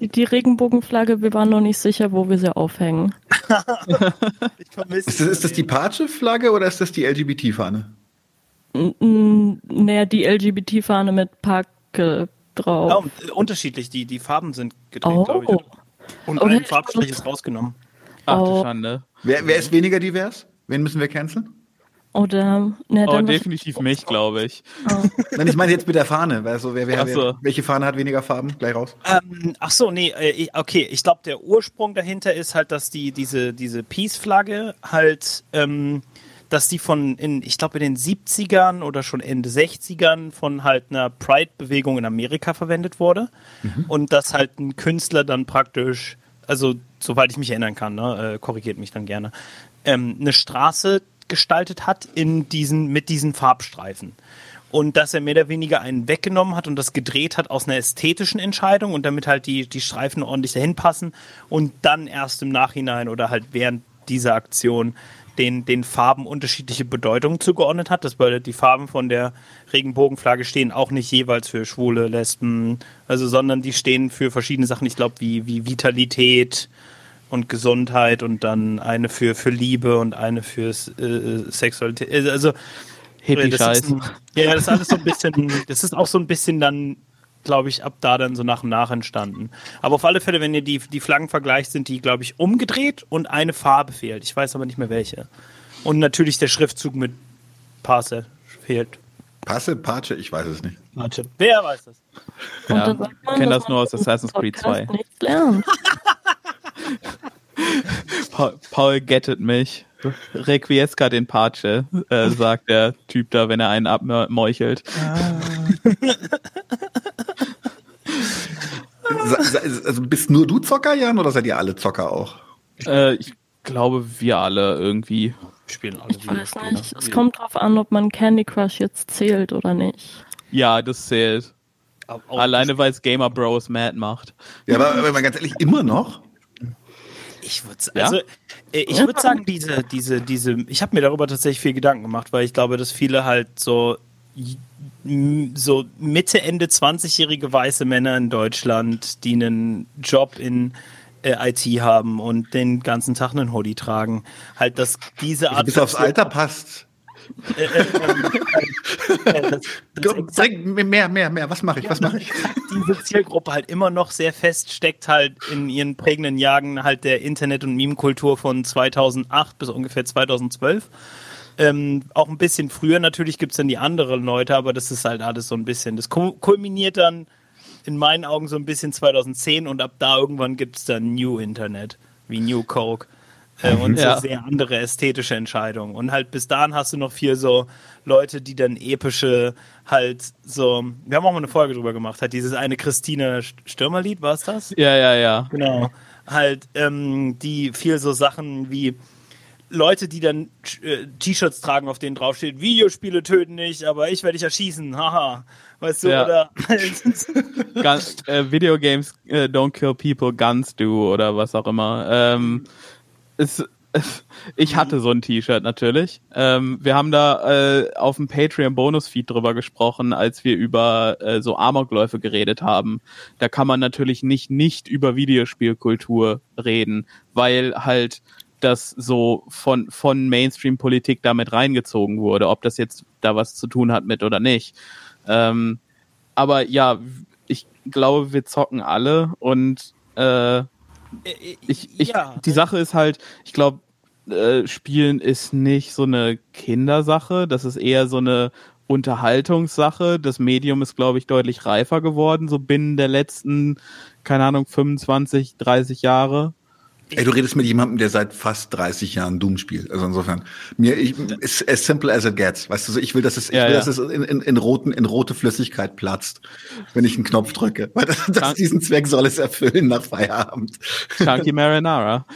D: Die, die Regenbogenflagge, wir waren noch nicht sicher, wo wir sie aufhängen.
A: ist, das, ist das die Patsche-Flagge oder ist das die LGBT-Fahne?
D: Naja, die LGBT-Fahne mit Pake drauf.
C: Ja, unterschiedlich, die, die Farben sind gedreht, oh. glaube ich. Und okay. ein Farbstrich ist rausgenommen.
B: Ach oh. Schande.
A: Wer, wer ist weniger divers? Wen müssen wir canceln?
D: Oder
B: ne, oh, definitiv mich, glaube ich.
A: Oh. Nein, ich meine jetzt mit der Fahne. Also, wer, wer, wer, welche Fahne hat weniger Farben? Gleich raus.
C: Ähm, ach so, nee, äh, okay. Ich glaube, der Ursprung dahinter ist halt, dass die diese diese Peace-Flagge halt, ähm, dass die von in, ich glaube in den 70ern oder schon Ende 60ern von halt einer Pride-Bewegung in Amerika verwendet wurde mhm. und dass halt ein Künstler dann praktisch, also soweit ich mich erinnern kann, ne, äh, korrigiert mich dann gerne, ähm, eine Straße gestaltet hat in diesen, mit diesen Farbstreifen. Und dass er mehr oder weniger einen weggenommen hat und das gedreht hat aus einer ästhetischen Entscheidung und damit halt die, die Streifen ordentlich dahin passen und dann erst im Nachhinein oder halt während dieser Aktion den, den Farben unterschiedliche Bedeutungen zugeordnet hat. Das bedeutet, die Farben von der Regenbogenflagge stehen auch nicht jeweils für Schwule, Lesben, also sondern die stehen für verschiedene Sachen, ich glaube, wie, wie Vitalität, und Gesundheit und dann eine für, für Liebe und eine für äh, Sexualität. Äh, also
B: Hippie-Scheiß.
C: Ja, das ist alles so ein bisschen, das ist auch so ein bisschen dann, glaube ich, ab da dann so nach und nach entstanden. Aber auf alle Fälle, wenn ihr die, die Flaggen vergleicht, sind die, glaube ich, umgedreht und eine Farbe fehlt. Ich weiß aber nicht mehr welche. Und natürlich der Schriftzug mit Passe fehlt.
A: Passe, Pace, ich weiß es nicht.
C: Pace. Wer weiß das?
B: Ja, ich kenne das nur aus Assassin's Creed 2. Paul, Paul gettet mich. Requiescat den Pace, äh, sagt der Typ da, wenn er einen abmeuchelt. Ah.
A: also bist nur du Zocker, Jan, oder seid ihr alle Zocker auch?
B: Äh, ich glaube, wir alle irgendwie.
D: Spielen alle ich weiß nicht. Es kommt drauf an, ob man Candy Crush jetzt zählt oder nicht.
B: Ja, das zählt. Alleine weil es Gamer Bros mad macht.
A: Ja, aber, aber ganz ehrlich, immer noch?
C: Ich würde ja? also, äh, ich würde sagen, diese, diese, diese, ich habe mir darüber tatsächlich viel Gedanken gemacht, weil ich glaube, dass viele halt so, so Mitte, Ende 20-jährige weiße Männer in Deutschland, die einen Job in äh, IT haben und den ganzen Tag einen Hoodie tragen, halt, dass diese
A: Art. Bis aufs Alter passt. Äh, äh, ähm, das, mehr, mehr, mehr. Was mache ich? Was mache ich?
C: Diese Zielgruppe halt immer noch sehr fest steckt halt in ihren prägenden Jahren halt der Internet- und Meme-Kultur von 2008 bis ungefähr 2012. Ähm, auch ein bisschen früher natürlich gibt es dann die anderen Leute, aber das ist halt alles so ein bisschen. Das kulminiert dann in meinen Augen so ein bisschen 2010 und ab da irgendwann gibt es dann New Internet, wie New Coke äh, und ja. so sehr andere ästhetische Entscheidungen. Und halt bis dahin hast du noch viel so Leute, die dann epische halt so, wir haben auch mal eine Folge drüber gemacht, halt dieses eine Christine Stürmerlied, war es das?
B: Ja, ja, ja.
C: Genau. Halt, ähm, die viel so Sachen wie Leute, die dann äh, T-Shirts tragen, auf denen draufsteht, Videospiele töten nicht, aber ich werde dich erschießen, haha. Weißt du, ja. oder
B: Guns, äh, Videogames äh, don't kill people, guns do oder was auch immer. Ähm, es, ich hatte so ein T-Shirt natürlich. Ähm, wir haben da äh, auf dem Patreon-Bonus-Feed drüber gesprochen, als wir über äh, so Amokläufe geredet haben. Da kann man natürlich nicht nicht über Videospielkultur reden, weil halt das so von, von Mainstream-Politik damit reingezogen wurde, ob das jetzt da was zu tun hat mit oder nicht. Ähm, aber ja, ich glaube, wir zocken alle und äh, ich, ich, ja. Die Sache ist halt, ich glaube, äh, Spielen ist nicht so eine Kindersache, das ist eher so eine Unterhaltungssache. Das Medium ist, glaube ich, deutlich reifer geworden, so binnen der letzten, keine Ahnung, 25, 30 Jahre.
A: Ey, du redest mit jemandem, der seit fast 30 Jahren Doom spielt. Also insofern, mir, ich, ist as simple as it gets. Weißt du, ich will, dass es, ich ja, will, ja. dass es in, in, in, roten, in rote Flüssigkeit platzt, wenn ich einen Knopf drücke. Weil das, das diesen Zweck soll es erfüllen nach Feierabend.
B: Chunky Marinara.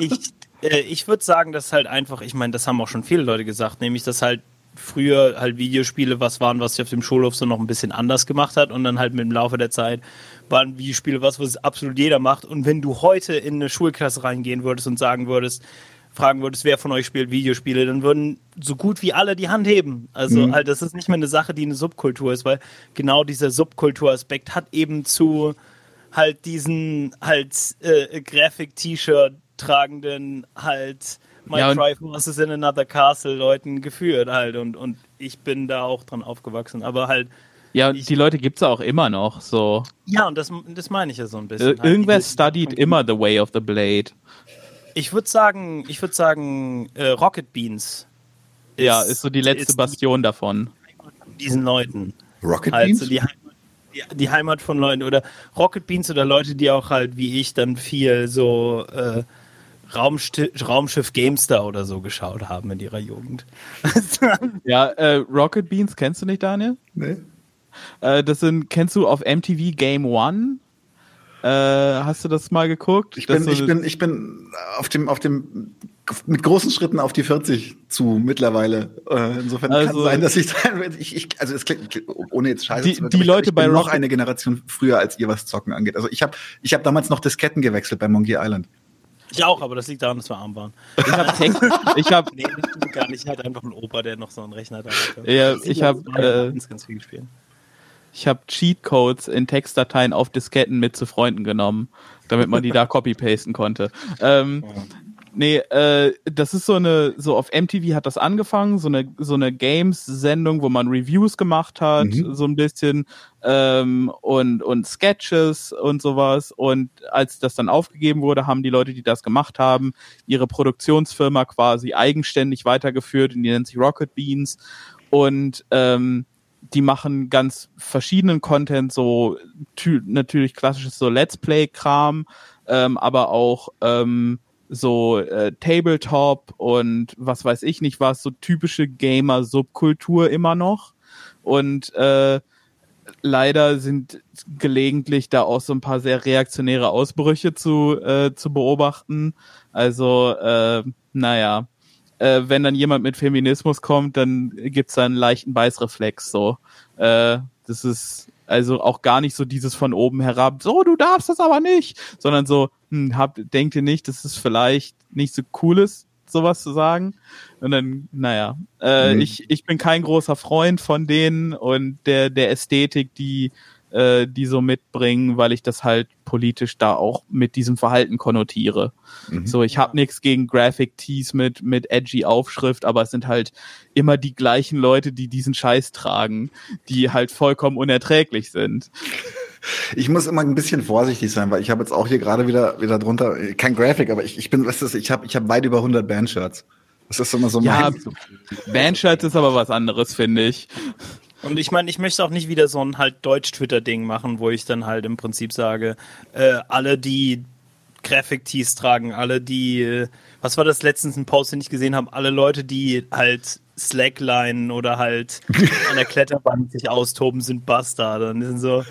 C: ich, äh, ich würde sagen, dass halt einfach, ich meine, das haben auch schon viele Leute gesagt, nämlich, dass halt früher halt Videospiele was waren, was sich auf dem Schulhof so noch ein bisschen anders gemacht hat und dann halt mit dem Laufe der Zeit waren Videospiele was, was absolut jeder macht. Und wenn du heute in eine Schulklasse reingehen würdest und sagen würdest, fragen würdest, wer von euch spielt Videospiele, dann würden so gut wie alle die Hand heben. Also mhm. halt, das ist nicht mehr eine Sache, die eine Subkultur ist, weil genau dieser Subkulturaspekt hat eben zu halt diesen halt äh, Graphic-T-Shirt tragenden halt My ja, Drive Horses in Another Castle Leuten geführt halt und, und ich bin da auch dran aufgewachsen, aber halt
B: ja, ich, die Leute gibt es auch immer noch, so.
C: Ja, und das, das meine ich ja so ein bisschen.
B: Halt. Irgendwer studied immer The Way of the Blade.
C: Ich würde sagen, ich würde sagen, äh, Rocket Beans.
B: Ist, ja, ist so die letzte Bastion davon.
C: Diesen Leuten.
A: Rocket halt Beans?
C: So die, die, die, Heimat von Leuten oder Rocket Beans oder Leute, die auch halt wie ich dann viel so äh, Raumschiff Gamestar oder so geschaut haben in ihrer Jugend.
B: ja, äh, Rocket Beans kennst du nicht, Daniel? Nee. Äh, das sind, kennst du auf MTV Game One? Äh, hast du das mal geguckt?
A: Ich bin, so ich bin, ich bin auf dem, auf dem, mit großen Schritten auf die 40 zu mittlerweile. Äh, insofern also, kann sein, dass ich, ich, ich also es klingt, ohne jetzt scheiße
B: die, zu die Leute ich bin bei
A: noch eine Generation früher als ihr was Zocken angeht. Also ich habe, ich habe damals noch Disketten gewechselt bei Monkey Island.
C: Ich auch, aber das liegt daran, dass wir arm waren.
B: Ich habe Text, ich habe
C: nee, gar nicht. Ich hatte einfach einen Opa, der noch so einen Rechner da
B: hatte. Ja, ich habe äh, ganz, ganz viel gespielt. Ich habe Cheatcodes in Textdateien auf Disketten mit zu Freunden genommen, damit man die da copy-pasten konnte. Ähm, ja. Nee, äh, das ist so eine, so auf MTV hat das angefangen, so eine, so eine Games-Sendung, wo man Reviews gemacht hat, mhm. so ein bisschen, ähm, und, und Sketches und sowas. Und als das dann aufgegeben wurde, haben die Leute, die das gemacht haben, ihre Produktionsfirma quasi eigenständig weitergeführt und die nennt sich Rocket Beans. Und ähm, die machen ganz verschiedenen Content, so natürlich klassisches so Let's Play-Kram, ähm, aber auch ähm, so äh, Tabletop und was weiß ich nicht was, so typische Gamer-Subkultur immer noch. Und äh, leider sind gelegentlich da auch so ein paar sehr reaktionäre Ausbrüche zu, äh, zu beobachten. Also, äh, naja, äh, wenn dann jemand mit Feminismus kommt, dann gibt's da einen leichten Beißreflex so. Äh, das ist also auch gar nicht so dieses von oben herab, so, du darfst das aber nicht, sondern so, hm, hab, denkt ihr nicht, dass es vielleicht nicht so cool ist, sowas zu sagen? Und dann, naja, äh, mhm. ich, ich bin kein großer Freund von denen und der, der Ästhetik, die äh, die so mitbringen, weil ich das halt politisch da auch mit diesem Verhalten konnotiere. Mhm. So, ich habe nichts gegen Graphic Tees mit mit edgy Aufschrift, aber es sind halt immer die gleichen Leute, die diesen Scheiß tragen, die halt vollkommen unerträglich sind.
A: Ich muss immer ein bisschen vorsichtig sein, weil ich habe jetzt auch hier gerade wieder wieder drunter kein Graphic, aber ich, ich bin was ist ich habe ich habe weit über 100 Bandshirts. Das ist immer so
B: ja, Bandshirts ist aber was anderes, finde ich.
C: Und ich meine, ich möchte auch nicht wieder so ein halt Deutsch-Twitter-Ding machen, wo ich dann halt im Prinzip sage, äh, alle, die Graphic-Tees tragen, alle, die, äh, was war das letztens ein Post, den ich gesehen habe, alle Leute, die halt Slackline oder halt an der Kletterband sich austoben, sind Bastard. Und sind so,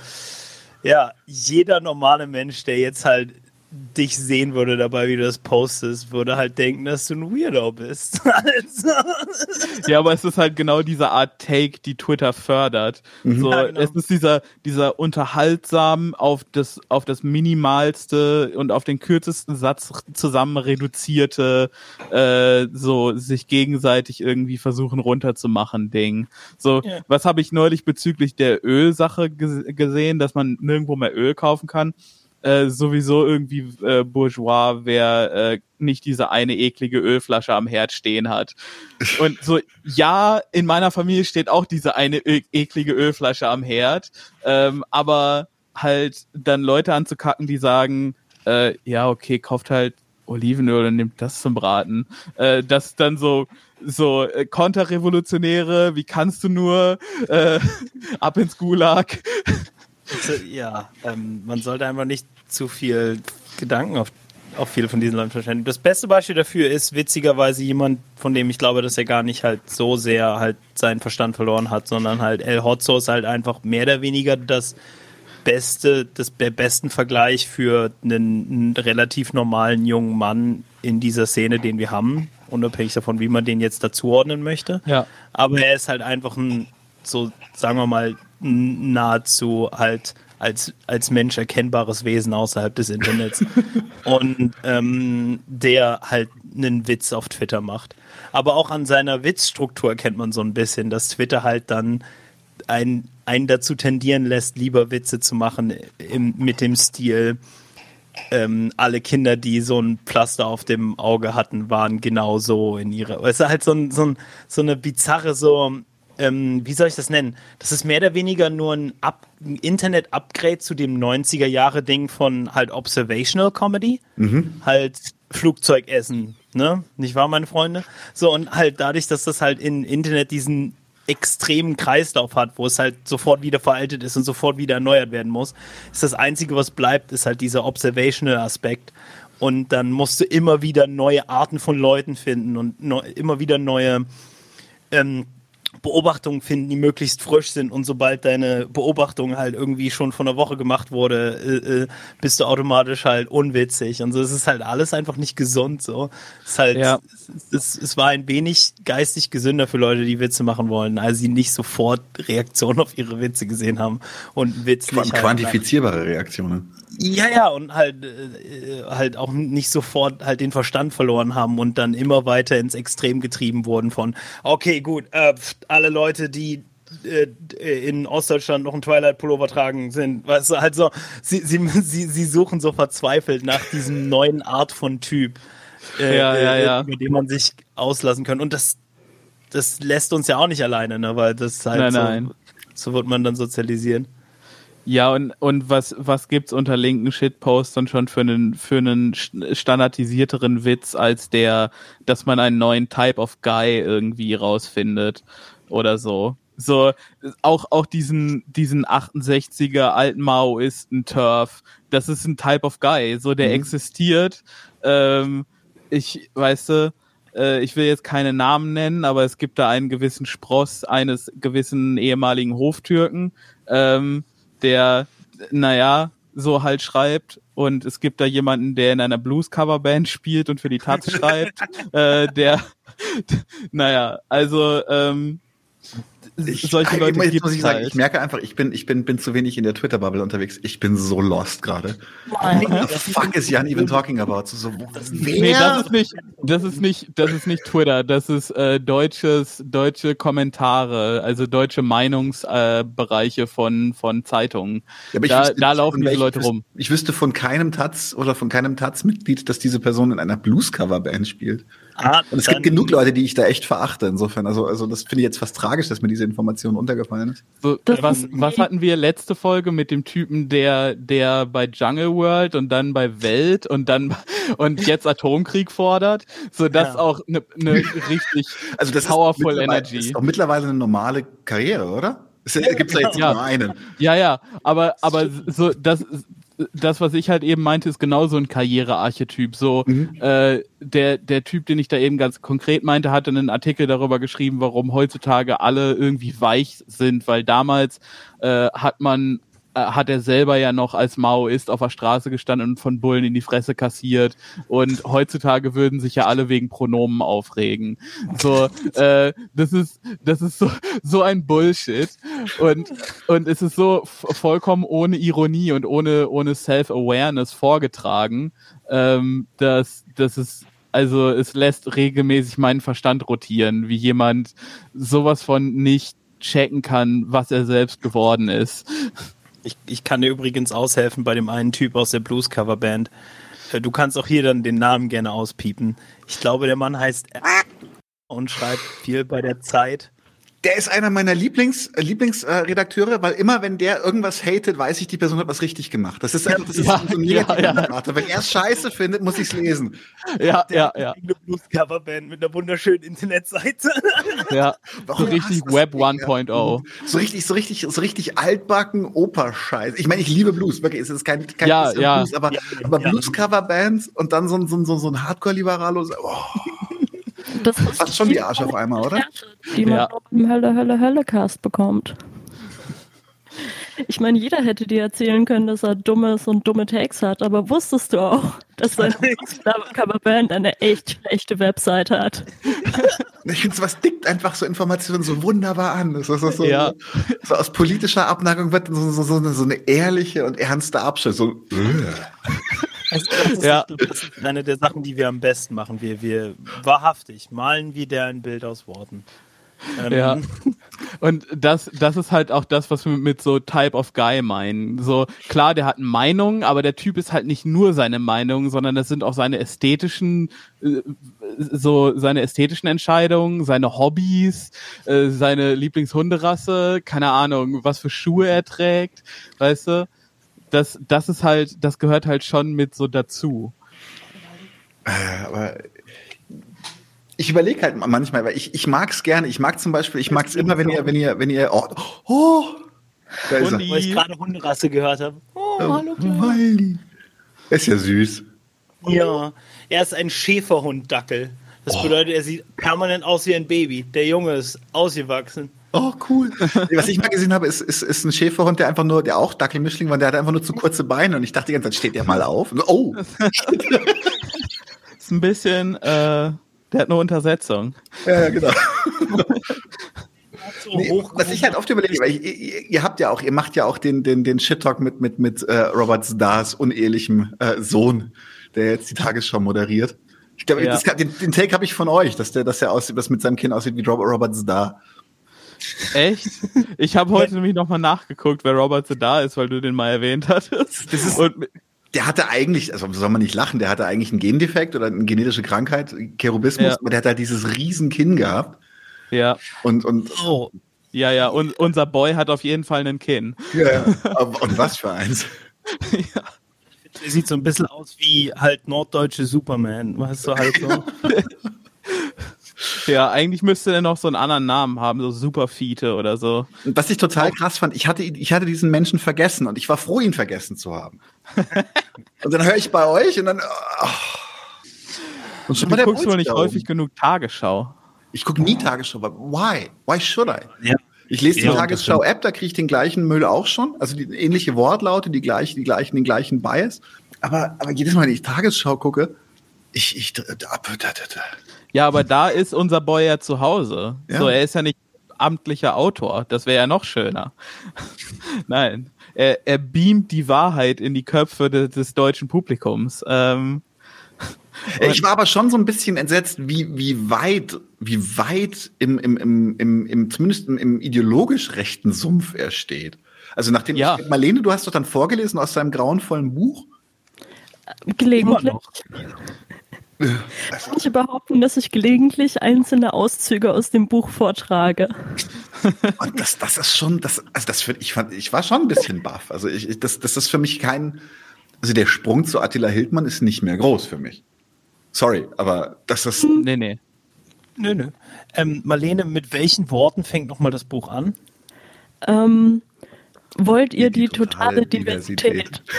C: ja, jeder normale Mensch, der jetzt halt dich sehen würde dabei, wie du das postest, würde halt denken, dass du ein Weirdo bist. also.
B: Ja, aber es ist halt genau diese Art Take, die Twitter fördert. Mhm. So, ja, genau. es ist dieser, dieser unterhaltsam auf das, auf das minimalste und auf den kürzesten Satz zusammen reduzierte, äh, so sich gegenseitig irgendwie versuchen runterzumachen Ding. So, ja. was habe ich neulich bezüglich der Ölsache gesehen, dass man nirgendwo mehr Öl kaufen kann? Äh, sowieso irgendwie äh, bourgeois, wer äh, nicht diese eine eklige Ölflasche am Herd stehen hat. Und so, ja, in meiner Familie steht auch diese eine eklige Ölflasche am Herd, ähm, aber halt dann Leute anzukacken, die sagen, äh, ja, okay, kauft halt Olivenöl und nimmt das zum Braten. Äh, das dann so so äh, Konterrevolutionäre, wie kannst du nur äh, ab ins Gulag?
C: Ja, ähm, man sollte einfach nicht zu viel Gedanken auf, auf viele von diesen Leuten verschwenden. Das beste Beispiel dafür ist witzigerweise jemand, von dem ich glaube, dass er gar nicht halt so sehr halt seinen Verstand verloren hat, sondern halt El Hotzo ist halt einfach mehr oder weniger das beste, das, der besten Vergleich für einen, einen relativ normalen jungen Mann in dieser Szene, den wir haben. unabhängig davon, wie man den jetzt dazuordnen möchte.
B: Ja.
C: Aber er ist halt einfach ein, so sagen wir mal, nahezu halt als, als Mensch erkennbares Wesen außerhalb des Internets. und ähm, der halt einen Witz auf Twitter macht. Aber auch an seiner Witzstruktur kennt man so ein bisschen, dass Twitter halt dann einen, einen dazu tendieren lässt, lieber Witze zu machen im, mit dem Stil. Ähm, alle Kinder, die so ein Pflaster auf dem Auge hatten, waren genau so in ihrer. Es ist halt so, ein, so, ein, so eine bizarre, so, ähm, wie soll ich das nennen? Das ist mehr oder weniger nur ein, ein Internet-Upgrade zu dem 90er-Jahre-Ding von halt Observational Comedy. Mhm. Halt Flugzeugessen, ne? Nicht wahr, meine Freunde? So, und halt dadurch, dass das halt in Internet diesen extremen Kreislauf hat, wo es halt sofort wieder veraltet ist und sofort wieder erneuert werden muss, ist das Einzige, was bleibt, ist halt dieser Observational Aspekt. Und dann musst du immer wieder neue Arten von Leuten finden und no immer wieder neue ähm, Beobachtungen finden, die möglichst frisch sind und sobald deine Beobachtung halt irgendwie schon von einer Woche gemacht wurde, äh, äh, bist du automatisch halt unwitzig und so. Es ist halt alles einfach nicht gesund so. Es ist halt, ja. es, es, war ein wenig geistig gesünder für Leute, die Witze machen wollen, als sie nicht sofort Reaktionen auf ihre Witze gesehen haben und Witz
A: nicht halt quantifizierbare Reaktionen.
C: Ja, ja, und halt, äh, halt auch nicht sofort halt den Verstand verloren haben und dann immer weiter ins Extrem getrieben wurden von, okay, gut, äh, alle Leute, die äh, in Ostdeutschland noch einen Twilight-Pullover tragen, sind, weißt du, halt so, sie, sie, sie, sie suchen so verzweifelt nach diesem neuen Art von Typ,
B: äh, ja, ja, ja.
C: über den man sich auslassen kann. Und das, das lässt uns ja auch nicht alleine, ne, weil das halt
B: nein,
C: so,
B: nein.
C: so wird man dann sozialisieren.
B: Ja, und, und was, was gibt's unter linken Shitpostern schon für einen, für einen standardisierteren Witz als der, dass man einen neuen Type of Guy irgendwie rausfindet oder so? So, auch, auch diesen, diesen 68er alten Maoisten Turf, das ist ein Type of Guy, so der mhm. existiert. Ähm, ich, weißt du, äh, ich will jetzt keine Namen nennen, aber es gibt da einen gewissen Spross eines gewissen ehemaligen Hoftürken, ähm, der, naja, so halt schreibt. Und es gibt da jemanden, der in einer Blues-Cover-Band spielt und für die Taz schreibt, äh, der, naja, also ähm,
A: ich, solche Leute jetzt muss ich sagen, halt. ich merke einfach, ich bin, ich bin, bin zu wenig in der Twitter-Bubble unterwegs. Ich bin so lost gerade. What the fuck is Jan even talking about? So, so,
B: nee, das ist nicht, das ist nicht, das ist nicht Twitter. Das ist äh, deutsches, deutsche Kommentare, also deutsche Meinungsbereiche äh, von von Zeitungen. Ja, da, wüsste, da laufen diese Leute rum.
A: Ich wüsste von keinem Taz oder von keinem Taz-Mitglied, dass diese Person in einer Blues-Cover-Band spielt. Ah, und es gibt genug Leute, die ich da echt verachte. Insofern, also, also das finde ich jetzt fast tragisch, dass mir diese Information untergefallen ist.
B: So, was, was hatten wir letzte Folge mit dem Typen, der, der bei Jungle World und dann bei Welt und dann und jetzt Atomkrieg fordert? So, das ja. auch eine ne richtig
A: also das powerful ist Energy. Das ist auch mittlerweile eine normale Karriere, oder? Es gibt da jetzt
B: ja.
A: nur einen.
B: Ja, ja, aber, aber so, das, das, was ich halt eben meinte, ist genau so ein Karrierearchetyp. So, mhm. äh, der, der Typ, den ich da eben ganz konkret meinte, hatte einen Artikel darüber geschrieben, warum heutzutage alle irgendwie weich sind, weil damals äh, hat man hat er selber ja noch als Maoist auf der Straße gestanden und von Bullen in die Fresse kassiert. Und heutzutage würden sich ja alle wegen Pronomen aufregen. So, äh, das ist, das ist so, so ein Bullshit. Und, und es ist so vollkommen ohne Ironie und ohne, ohne Self-Awareness vorgetragen, ähm, dass, dass es also es lässt regelmäßig meinen Verstand rotieren, wie jemand sowas von nicht checken kann, was er selbst geworden ist.
C: Ich, ich kann dir übrigens aushelfen bei dem einen Typ aus der Blues-Cover-Band. Äh, du kannst auch hier dann den Namen gerne auspiepen. Ich glaube, der Mann heißt und schreibt viel bei der Zeit
A: der ist einer meiner Lieblings, äh, Lieblingsredakteure, weil immer wenn der irgendwas hatet, weiß ich, die Person hat was richtig gemacht. Das ist einfach, das ist ja, so ein ja, ja. Wenn er es scheiße findet, muss ich es lesen.
B: Ja, ja, ja.
C: Eine Blues-Coverband mit einer wunderschönen Internetseite.
B: Ja, Warum so richtig Web 1.0.
A: So richtig, so richtig, so richtig altbacken Oper-Scheiß. Ich meine, ich liebe Blues, wirklich. Es ist kein, kein
B: ja, ja.
A: Blues, aber, ja, aber Blues-Cover-Bands und dann so ein, so, so, so ein Hardcore-Liberalo. Oh. Das ist Fast schon die Arsch auf einmal, oder?
D: Die man ja. im Hölle, Hölle, Hölle-Cast bekommt. Ich meine, jeder hätte dir erzählen können, dass er dummes und dumme Takes hat, aber wusstest du auch, dass seine Coverband eine echt schlechte Webseite hat.
A: Ich finde, was dickt einfach so Informationen so wunderbar an. Das ist so, so,
B: Ja.
A: so aus politischer Abneigung wird so, so, so, eine, so eine ehrliche und ernste Abschluss. So, äh.
C: Also, das, ist,
B: Ja.
C: das ist eine der Sachen, die wir am besten machen. Wir, wir wahrhaftig malen wieder ein Bild aus Worten. Ähm,
B: Ja. Und das, das ist halt auch das, was wir mit so Type of Guy meinen. So, klar, der hat Meinungen, aber der Typ ist halt nicht nur seine Meinung, sondern das sind auch seine ästhetischen, äh, so seine ästhetischen Entscheidungen, seine Hobbys, äh, seine Lieblingshunderasse, keine Ahnung, was für Schuhe er trägt, weißt du? Das, das ist halt, das gehört halt schon mit so dazu.
A: Äh, aber ich überlege halt manchmal, weil ich, ich mag es gerne. Ich mag zum Beispiel, ich mag es immer, wenn ihr, wenn ihr, wenn ihr, oh, oh da ist er.
B: Hundi.
C: Weil ich gerade Hunderasse gehört habe. Oh, hallo.
A: Wiley. Ist ja süß.
C: Ja, er ist ein Schäferhund-Dackel. Das bedeutet, er sieht permanent aus wie ein Baby. Der Junge ist ausgewachsen.
A: Oh, cool. Was ich mal gesehen habe, ist, ist, ist ein Schäferhund, der einfach nur, der auch Dackelmischling war, der hat einfach nur zu kurze Beine und ich dachte die ganze Zeit, steht der mal auf? Und so, oh,
B: Ist ein bisschen, äh, der hat eine Untersetzung.
A: ja, ja, genau. Nee, was ich halt oft überlege, weil ich, ihr, ihr habt ja auch, ihr macht ja auch den, den, den Shit-Talk mit, mit, mit äh, Robert Stars unehelichem äh, Sohn, der jetzt die Tagesschau moderiert. Ich glaube,
B: Ja.
A: den, den Take habe ich von euch, dass der, dass er aussieht, dass mit seinem Kind aussieht wie Rob- Robert Star.
B: Echt? Ich habe heute nämlich nochmal nachgeguckt, wer Robert so da ist, weil du den mal erwähnt hattest.
A: Das ist-
B: Und
A: Der hatte eigentlich, also soll man nicht lachen, der hatte eigentlich einen Gendefekt oder eine genetische Krankheit, Cherubismus,
B: Ja.
A: aber der hat halt dieses riesen Kinn gehabt.
B: ja,
A: Und, und,
C: Oh,
B: ja, ja. Und unser Boy hat auf jeden Fall einen Kinn.
A: ja, und was für eins.
C: er sieht so ein bisschen aus wie halt norddeutsche Superman. Weißt du, halt so.
B: Ja, eigentlich müsste er noch so einen anderen Namen haben, so Superfiete oder so.
A: Was ich total krass fand, ich hatte, ich hatte diesen Menschen vergessen und ich war froh, ihn vergessen zu haben. und dann höre ich bei euch und dann. Oh. Und schon
B: Du guckst wohl nicht häufig genug Tagesschau.
A: Ich gucke nie Tagesschau, aber why? Why should I?
C: Ja.
A: Ich lese die
C: Ja,
A: Tagesschau-App, da kriege ich den gleichen Müll auch schon. Also die ähnliche Wortlaute, die gleichen, die gleichen, den gleichen Bias. Aber, aber jedes Mal, wenn ich Tagesschau gucke, ich, ich, da, da, da, da.
B: Ja, aber da ist unser Boy ja zu Hause.
A: Ja.
B: So, er ist ja nicht amtlicher Autor. Das wäre ja noch schöner. Nein. Er, er beamt die Wahrheit in die Köpfe des, des deutschen Publikums. Ähm,
A: Ich war aber schon so ein bisschen entsetzt, wie, wie weit, wie weit im, im, im, im, im zumindest im, im ideologisch rechten Sumpf er steht. Also nachdem
B: Ja.
A: ich, Marlene, du hast doch dann vorgelesen aus seinem grauenvollen Buch.
D: Gelegentlich. Manche behaupten, dass ich gelegentlich einzelne Auszüge aus dem Buch vortrage.
A: Und das, das ist schon, das, also das find, ich fand, ich war schon ein bisschen baff. Also ich, ich- das, das ist für mich kein, also der Sprung zu Attila Hildmann ist nicht mehr groß für mich. Sorry, aber das ist,
B: nee, nee.
C: Nö, nö. Ähm, Marlene, mit welchen Worten fängt nochmal das Buch an?
D: Ähm, wollt ihr die,
A: Die totale
D: totale Diversität?
A: Diversität.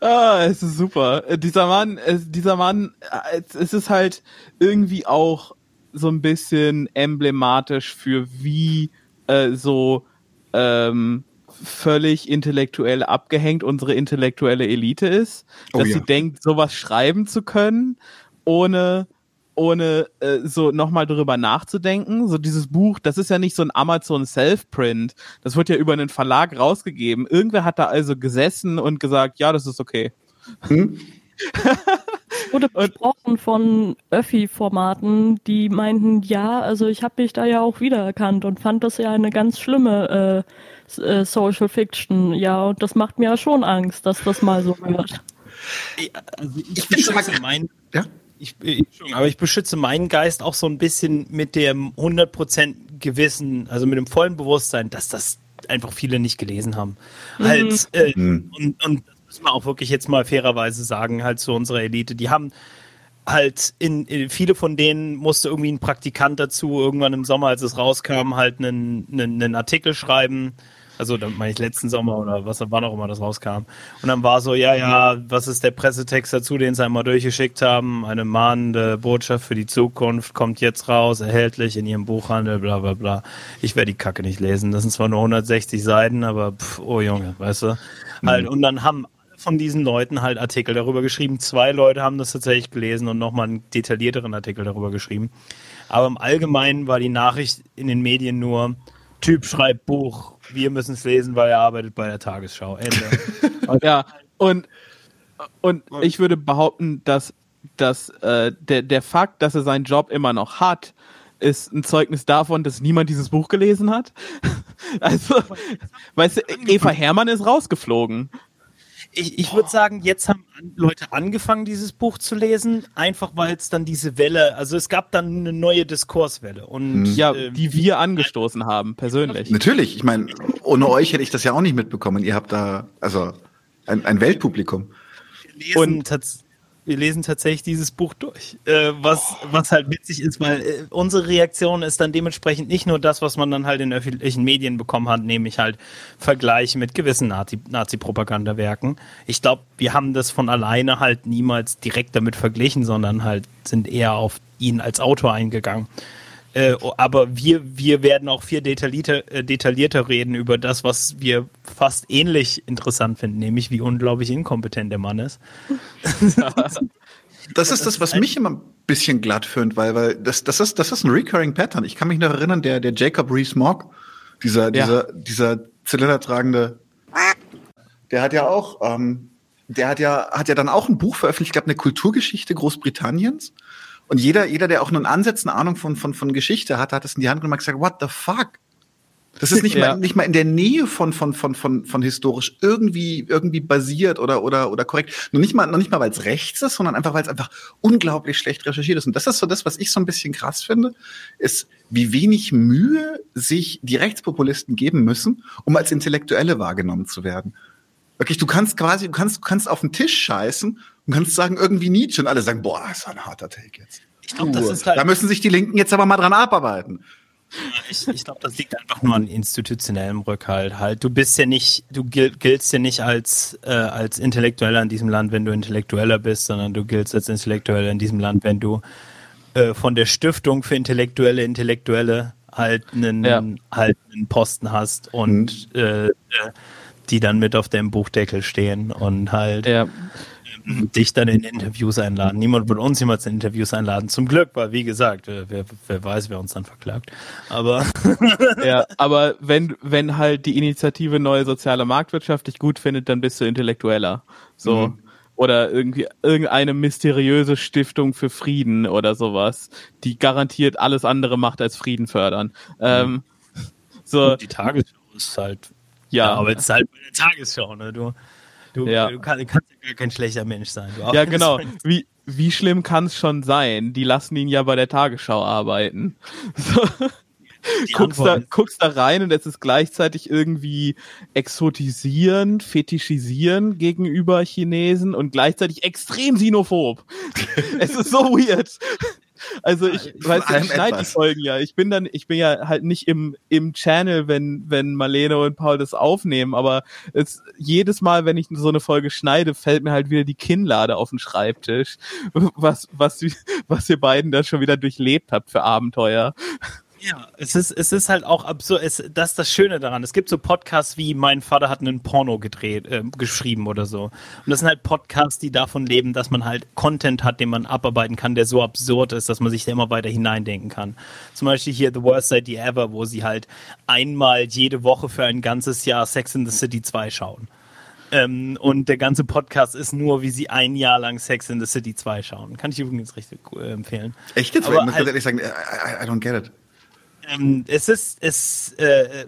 B: Ah, es ist super. Äh, Dieser Mann, äh, dieser Mann, äh, es- ist halt irgendwie auch so ein bisschen emblematisch für wie äh, so ähm, völlig intellektuell abgehängt unsere intellektuelle Elite ist,
A: Oh
B: dass
A: ja.
B: sie denkt, sowas schreiben zu können, ohne ohne äh, so nochmal drüber nachzudenken. So dieses Buch, das ist ja nicht so ein Amazon Self-Print. Das wird ja über einen Verlag rausgegeben. Irgendwer hat da also gesessen und gesagt, ja, das ist okay.
A: hm?
D: Wurde besprochen von Öffi-Formaten, die meinten, ja, also ich habe mich da ja auch wiedererkannt und fand das ja eine ganz schlimme äh, äh, Social Fiction. Ja, und das macht mir ja schon Angst, dass das mal so wird.
C: Also ich,
A: Ich
C: beschütze
A: aber-
C: meinen,
A: ja.
C: Ich, ich, aber ich beschütze meinen Geist auch so ein bisschen mit dem 100% Gewissen, also mit dem vollen Bewusstsein, dass das einfach viele nicht gelesen haben. Halt, äh,
A: Mhm.
C: und, und das müssen wir auch wirklich jetzt mal fairerweise sagen, halt zu unserer Elite, die haben halt in, in viele von denen musste irgendwie ein Praktikant dazu irgendwann im Sommer, als es rauskam, halt einen, einen, einen Artikel schreiben Also, da meine ich letzten Sommer oder was, wann auch immer das rauskam. Und dann war so, ja, ja, was ist der Pressetext dazu, den sie einmal durchgeschickt haben? Eine mahnende Botschaft für die Zukunft kommt jetzt raus, erhältlich in ihrem Buchhandel, bla, bla, bla. Ich werde die Kacke nicht lesen. Das sind zwar nur 160 Seiten, aber, pff, oh Junge, weißt du? Halt, und dann haben von diesen Leuten halt Artikel darüber geschrieben. Zwei Leute haben das tatsächlich gelesen und nochmal einen detaillierteren Artikel darüber geschrieben. Aber im Allgemeinen war die Nachricht in den Medien nur, Typ schreibt Buch, wir müssen es lesen, weil er arbeitet bei der Tagesschau. Ende.
B: ja, und, und ich würde behaupten, dass, dass äh, der, der Fakt, dass er seinen Job immer noch hat, ist ein Zeugnis davon, dass niemand dieses Buch gelesen hat. Also, weißt du, Eva Hermann ist rausgeflogen
C: ich, ich würde sagen, jetzt haben Leute angefangen, dieses Buch zu lesen, einfach weil es dann diese Welle, also es gab dann eine neue Diskurswelle. Und,
B: hm. ja, äh, die wir angestoßen haben, persönlich.
A: Natürlich, ich meine, ohne euch hätte ich das ja auch nicht mitbekommen. Ihr habt da, also ein, ein Weltpublikum.
C: Und wir lesen tatsächlich dieses Buch durch. Äh, was, was halt witzig ist, weil äh, unsere Reaktion ist dann dementsprechend nicht nur das, was man dann halt in öffentlichen Medien bekommen hat, nämlich halt Vergleiche mit gewissen Nazi-Propagandawerken. Nazi ich glaube, wir haben das von alleine halt niemals direkt damit verglichen, sondern halt sind eher auf ihn als Autor eingegangen. Äh, aber wir, wir werden auch viel detaillierter, äh, detaillierter reden über das, was wir fast ähnlich interessant finden, nämlich wie unglaublich inkompetent der Mann ist.
A: das ist das, was mich immer ein bisschen glatt findet, weil, weil das, das, ist, das ist ein recurring Pattern. Ich kann mich noch erinnern, der, der Jacob Rees-Mogg, dieser, ja. dieser, dieser zylindertragende, der hat ja auch, ähm, der hat ja, hat ja dann auch ein Buch veröffentlicht, ich glaube, eine Kulturgeschichte Großbritanniens. Und jeder, jeder, der auch nur einen Ansatz, eine Ahnung von, von, von Geschichte hat, hat es in die Hand genommen und gesagt, what the fuck? Das ist nicht ja. mal nicht mal in der Nähe von von von von von historisch irgendwie irgendwie basiert oder oder oder korrekt. Noch nicht mal noch nicht mal weil es rechts ist, sondern einfach weil es einfach unglaublich schlecht recherchiert ist. Und das ist so das, was ich so ein bisschen krass finde, ist wie wenig Mühe sich die Rechtspopulisten geben müssen, um als Intellektuelle wahrgenommen zu werden. Wirklich, du kannst quasi, du kannst, du kannst auf den Tisch scheißen und kannst sagen, irgendwie Nietzsche und alle sagen, boah, das ist ein harter Take jetzt. Ich glaube, das ist halt. Da müssen sich die Linken jetzt aber mal dran abarbeiten.
C: Ich, ich glaube, das liegt einfach nur an institutionellem Rückhalt. Halt, du bist ja nicht, du gil giltst ja nicht als äh, als Intellektueller in diesem Land, wenn du Intellektueller bist, sondern du giltst als Intellektueller in diesem Land, wenn du äh, von der Stiftung für Intellektuelle Intellektuelle halt einen ja. halt einen Posten hast und mhm. äh, äh die dann mit auf dem Buchdeckel stehen und halt ja. Dich dann in Interviews einladen. Niemand wird uns jemals in Interviews einladen, zum Glück, weil wie gesagt, wer, wer weiß, wer uns dann verklagt. Aber
B: ja, aber wenn wenn halt die Initiative Neue Soziale Marktwirtschaft dich gut findet, dann bist du intellektueller. So. Mhm oder irgendwie irgendeine mysteriöse Stiftung für Frieden oder sowas, die garantiert alles andere macht als Frieden fördern. Ähm,
C: so. die Tagesschau ist halt ja, aber jetzt halt bei der Tagesschau, ne? Du, du, ja. du kann, kannst ja gar kein schlechter Mensch sein.
B: ja, genau. Wie, wie schlimm kann es schon sein? Die lassen ihn ja bei der Tagesschau arbeiten. So. Guckst da, guckst da rein und es ist gleichzeitig irgendwie exotisieren, fetischisieren gegenüber Chinesen und gleichzeitig extrem xenophob. es ist so weird. Also ich weiß, ich schneide die Folgen ja. Ich bin dann, ich bin ja halt nicht im, im Channel, wenn, wenn Marlene und Paul das aufnehmen, aber es, jedes Mal, wenn ich so eine Folge schneide, fällt mir halt wieder die Kinnlade auf den Schreibtisch, was, was, was ihr beiden da schon wieder durchlebt habt für Abenteuer.
C: Ja, es ist, es ist halt auch absurd. Es, das ist das Schöne daran. Es gibt so Podcasts wie Mein Vater hat einen Porno gedreht, äh, geschrieben oder so. Und das sind halt Podcasts, die davon leben, dass man halt Content hat, den man abarbeiten kann, der so absurd ist, dass man sich da immer weiter hineindenken kann. Zum Beispiel hier The Worst Idea Ever, wo sie halt einmal jede Woche für ein ganzes Jahr Sex in the City 2 schauen. Ähm, und der ganze Podcast ist nur, wie sie ein Jahr lang Sex in the City 2 schauen. Kann ich übrigens richtig äh, empfehlen.
A: Echt jetzt? Aber ich muss halt, ehrlich sagen, I, I, I don't get it
C: ähm, es ist es äh,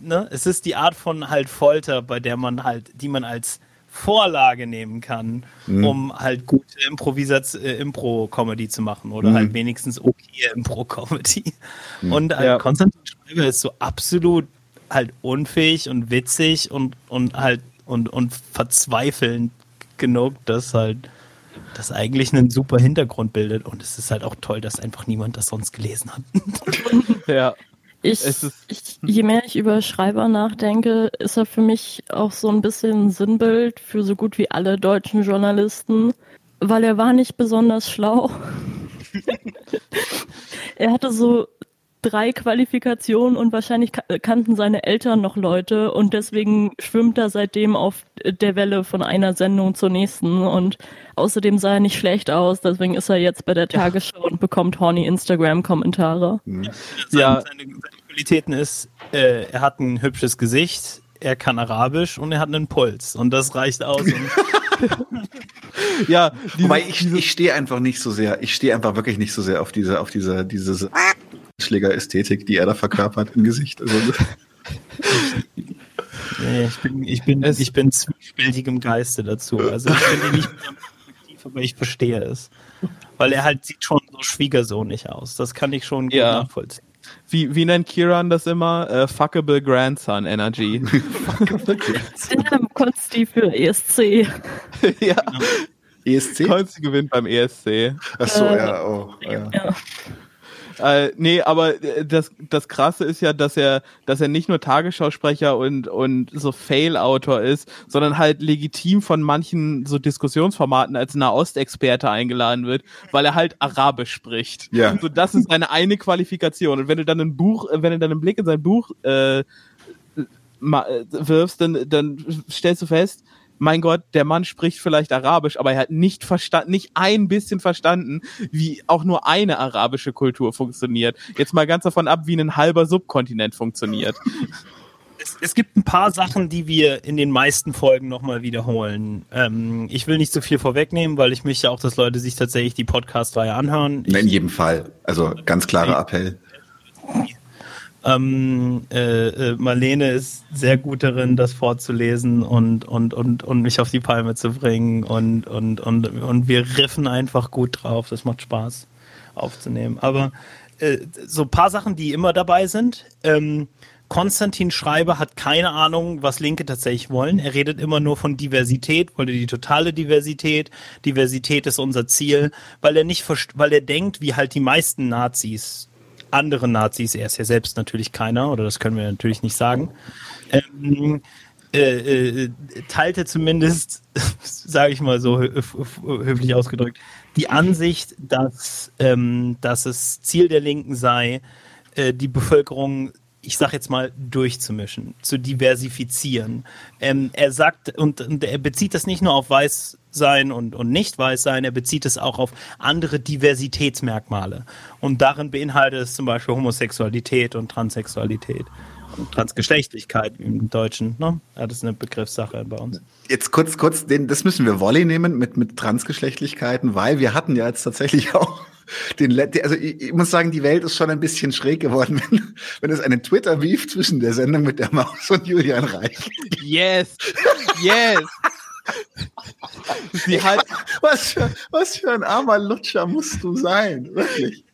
C: ne? es ist die Art von halt Folter, bei der man halt, die man als Vorlage nehmen kann, mhm. um halt gute Improvisats äh, Impro-Comedy zu machen oder mhm. halt wenigstens okay Impro-Comedy. Mhm. Und halt ja. Konstantin Schreiber ist so absolut halt unfähig und witzig und, und halt und, und verzweifelnd genug, dass halt das eigentlich einen super Hintergrund bildet. Und es ist halt auch toll, dass einfach niemand das sonst gelesen hat.
B: ja.
D: Ich, ich, je mehr ich über Schreiber nachdenke, ist er für mich auch so ein bisschen ein Sinnbild für so gut wie alle deutschen Journalisten, weil er war nicht besonders schlau. er hatte so drei Qualifikationen und wahrscheinlich kannten seine Eltern noch Leute und deswegen schwimmt er seitdem auf der Welle von einer Sendung zur nächsten und außerdem sah er nicht schlecht aus, deswegen ist er jetzt bei der Tagesschau und bekommt horny Instagram-Kommentare.
C: Mhm. Ja. Seine, seine, Qualitäten ist, äh, er hat ein hübsches Gesicht, er kann Arabisch und er hat einen Puls und das reicht aus.
A: ja, Wobei ich, ich stehe einfach nicht so sehr, ich stehe einfach wirklich nicht so sehr auf diese, auf diese, diese Schläger-Ästhetik, die er da verkörpert im Gesicht. Also,
C: nee, ich bin, ich bin, es ich bin zwiespältig im Geiste dazu. Also ich finde nicht attraktiv, aber ich verstehe es. Weil er halt sieht schon so schwiegersohnig aus. Das kann ich schon gut ja. nachvollziehen.
B: Wie, wie nennt Kiran das immer? Äh, fuckable Grandson Energy. fuckable
D: Grandson. Konsti für ESC.
B: ja. ESC? Konsti gewinnt beim ESC.
A: Achso, äh, ja, oh. Ja. ja.
B: Äh, nee, aber äh, das, das Krasse ist ja, dass er, dass er nicht nur Tagesschausprecher und, und so Fail-Autor ist, sondern halt legitim von manchen so Diskussionsformaten als Nahostexperte eingeladen wird, weil er halt Arabisch spricht. Ja. So, das ist seine eine Qualifikation. Und wenn du dann ein Buch, wenn du dann einen Blick in sein Buch äh, wirfst, dann, dann stellst du fest, mein Gott, der Mann spricht vielleicht Arabisch, aber er hat nicht verstanden, nicht ein bisschen verstanden, wie auch nur eine arabische Kultur funktioniert. Jetzt mal ganz davon ab, wie ein halber Subkontinent funktioniert.
C: Es, es, gibt ein paar Sachen, die wir in den meisten Folgen nochmal wiederholen. Ähm, ich will nicht so viel vorwegnehmen, weil ich möchte auch, dass Leute sich tatsächlich die Podcast-Reihe anhören.
A: Ich, in jedem Fall. Also ganz klarer Appell.
C: Ähm, äh, äh, Marlene ist sehr gut darin, das vorzulesen und, und, und, und mich auf die Palme zu bringen. Und, und, und, und wir riffen einfach gut drauf. Das macht Spaß aufzunehmen. Aber äh, so ein paar Sachen, die immer dabei sind. Ähm, Konstantin Schreiber hat keine Ahnung, was Linke tatsächlich wollen. Er redet immer nur von Diversität, wollte die totale Diversität. Diversität ist unser Ziel, weil er nicht, weil er denkt, wie halt die meisten Nazis andere Nazis, er ist ja selbst natürlich keiner, oder das können wir natürlich nicht sagen, ähm, äh, äh, teilte zumindest, sage ich mal so höflich ausgedrückt, die Ansicht, dass, ähm, dass es Ziel der Linken sei, äh, die Bevölkerung ich sag jetzt mal, durchzumischen, zu diversifizieren. Ähm, er sagt, und, und, er bezieht das nicht nur auf Weißsein und, und Nicht-Weißsein, er bezieht es auch auf andere Diversitätsmerkmale. Und darin beinhaltet es zum Beispiel Homosexualität und Transsexualität. Und Transgeschlechtlichkeit im Deutschen, ne? Ja, das ist eine Begriffssache bei uns.
A: Jetzt kurz, kurz, den, das müssen wir Volley nehmen mit, mit Transgeschlechtlichkeiten, weil wir hatten ja jetzt tatsächlich auch den, also ich, ich, muss sagen, die Welt ist schon ein bisschen schräg geworden, wenn, wenn es einen Twitter-Beef zwischen der Sendung mit der Maus und Julian Reich
B: gibt. Yes, yes.
A: Sie hat was, für, was für ein armer Lutscher musst du sein, wirklich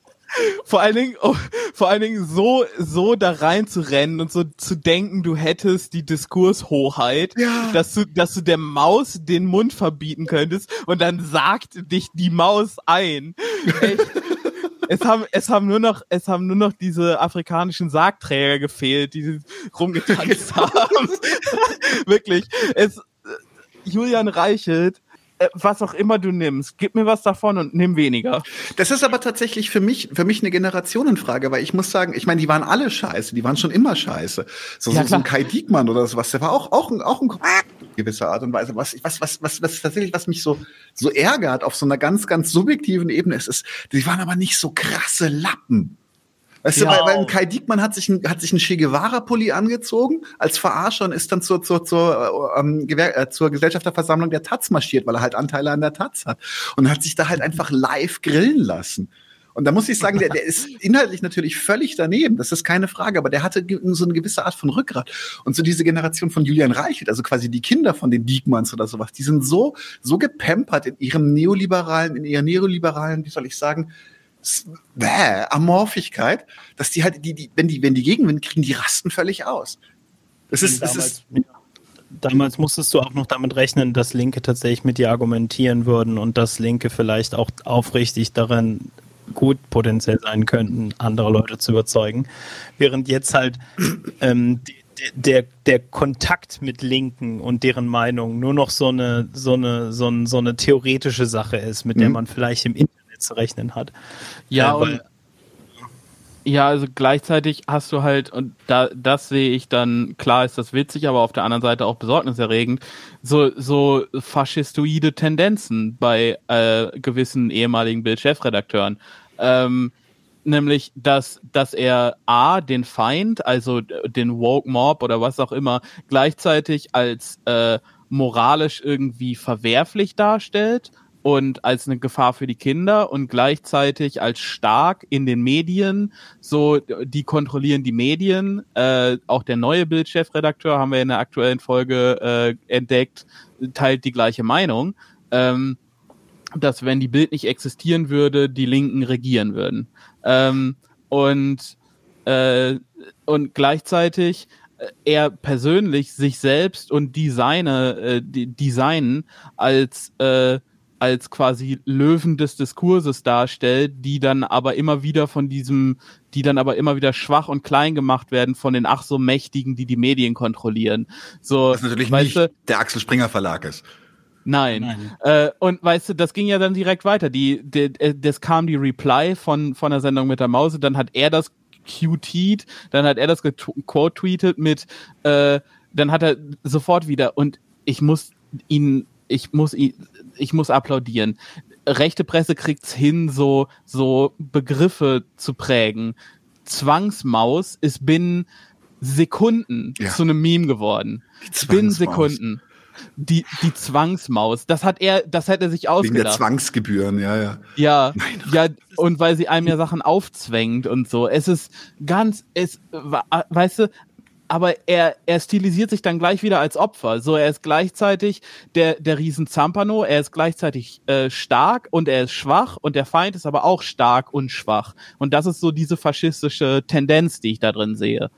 B: vor allen Dingen, oh, vor allen Dingen so, so da rein zu rennen und so zu denken, du hättest die Diskurshoheit, ja. dass du, dass du der Maus den Mund verbieten könntest und dann sagt dich die Maus ein. Echt. es haben, es haben nur noch, es haben nur noch diese afrikanischen Sargträger gefehlt, die rumgetanzt haben. Wirklich. Es, Julian Reichelt äh, was auch immer du nimmst, gib mir was davon und nimm weniger.
A: Das ist aber tatsächlich für mich, für mich eine Generationenfrage, weil ich muss sagen, ich meine, die waren alle scheiße, die waren schon immer scheiße. So, ja, so, so ein Kai Diekmann oder sowas, der war auch, auch ein, auch ein gewisser Art und Weise. Was, was, was, was, was tatsächlich, was mich so, so ärgert auf so einer ganz, ganz subjektiven Ebene ist, ist, die waren aber nicht so krasse Lappen. Weißt ja. du, weil, weil Kai Diekmann hat sich ein, hat sich ein Che Guevara-Pulli angezogen als Verarscher und ist dann zur, zur, zur, ähm, Gewer äh, zur Gesellschafterversammlung der Taz marschiert, weil er halt Anteile an der Taz hat. Und hat sich da halt einfach live grillen lassen. Und da muss ich sagen, der, der ist inhaltlich natürlich völlig daneben, das ist keine Frage, aber der hatte so eine gewisse Art von Rückgrat. Und so diese Generation von Julian Reichelt, also quasi die Kinder von den Diekmanns oder sowas, die sind so, so gepampert in ihrem neoliberalen, in ihrer neoliberalen, wie soll ich sagen, bäh, Amorphigkeit, dass die halt, die, die, wenn die, wenn die Gegenwind kriegen, die rasten völlig aus.
C: Das ist, damals, das ist, damals musstest du auch noch damit rechnen, dass Linke tatsächlich mit dir argumentieren würden und dass Linke vielleicht auch aufrichtig darin gut potenziell sein könnten, andere Leute zu überzeugen. Während jetzt halt ähm, der, der Kontakt mit Linken und deren Meinung nur noch so eine, so eine, so eine, so eine theoretische Sache ist, mit der mhm. man vielleicht im Internet zu rechnen hat.
B: Ja, äh, und ja, also gleichzeitig hast du halt, und da, das sehe ich dann, klar ist das witzig, aber auf der anderen Seite auch besorgniserregend, so, so faschistoide Tendenzen bei äh, gewissen ehemaligen Bild-Chefredakteuren. Ähm, nämlich, dass, dass er A, den Feind, also den Woke Mob oder was auch immer, gleichzeitig als äh, moralisch irgendwie verwerflich darstellt und als eine Gefahr für die Kinder und gleichzeitig als stark in den Medien. So, die kontrollieren die Medien. Äh, auch der neue Bildchefredakteur haben wir in der aktuellen Folge äh, entdeckt, teilt die gleiche Meinung. Ähm, dass wenn die Bild nicht existieren würde, die Linken regieren würden. Ähm, und, äh, und gleichzeitig äh, er persönlich sich selbst und die seine äh, die Designen als äh, als quasi Löwen des Diskurses darstellt, die dann aber immer wieder von diesem, die dann aber immer wieder schwach und klein gemacht werden von den ach so Mächtigen, die die Medien kontrollieren. So,
A: Was natürlich nicht du, der Axel Springer Verlag ist.
B: Nein. Nein. Äh, und weißt du, das ging ja dann direkt weiter. Die, die, äh, das kam die Reply von, von der Sendung mit der Maus, dann hat er das QTeed, dann hat er das quote-tweetet mit, äh, dann hat er sofort wieder, und ich muss ihn ich muss ich muss applaudieren. Rechte Presse kriegt's hin, so so Begriffe zu prägen. Zwangsmaus ist binnen Sekunden ja. zu einem Meme geworden. Binnen Sekunden. Die, die Zwangsmaus, das hat er, das hat er sich ausgedacht. Wegen der
A: Zwangsgebühren, ja, ja.
B: Ja, Nein, ja, und weil sie einem ja Sachen aufzwängt und so. Es ist ganz, es, weißt du, aber er, er stilisiert sich dann gleich wieder als Opfer. So, er ist gleichzeitig der, der Riesen Zampano, er ist gleichzeitig äh, stark und er ist schwach und der Feind ist aber auch stark und schwach. Und das ist so diese faschistische Tendenz, die ich da drin sehe.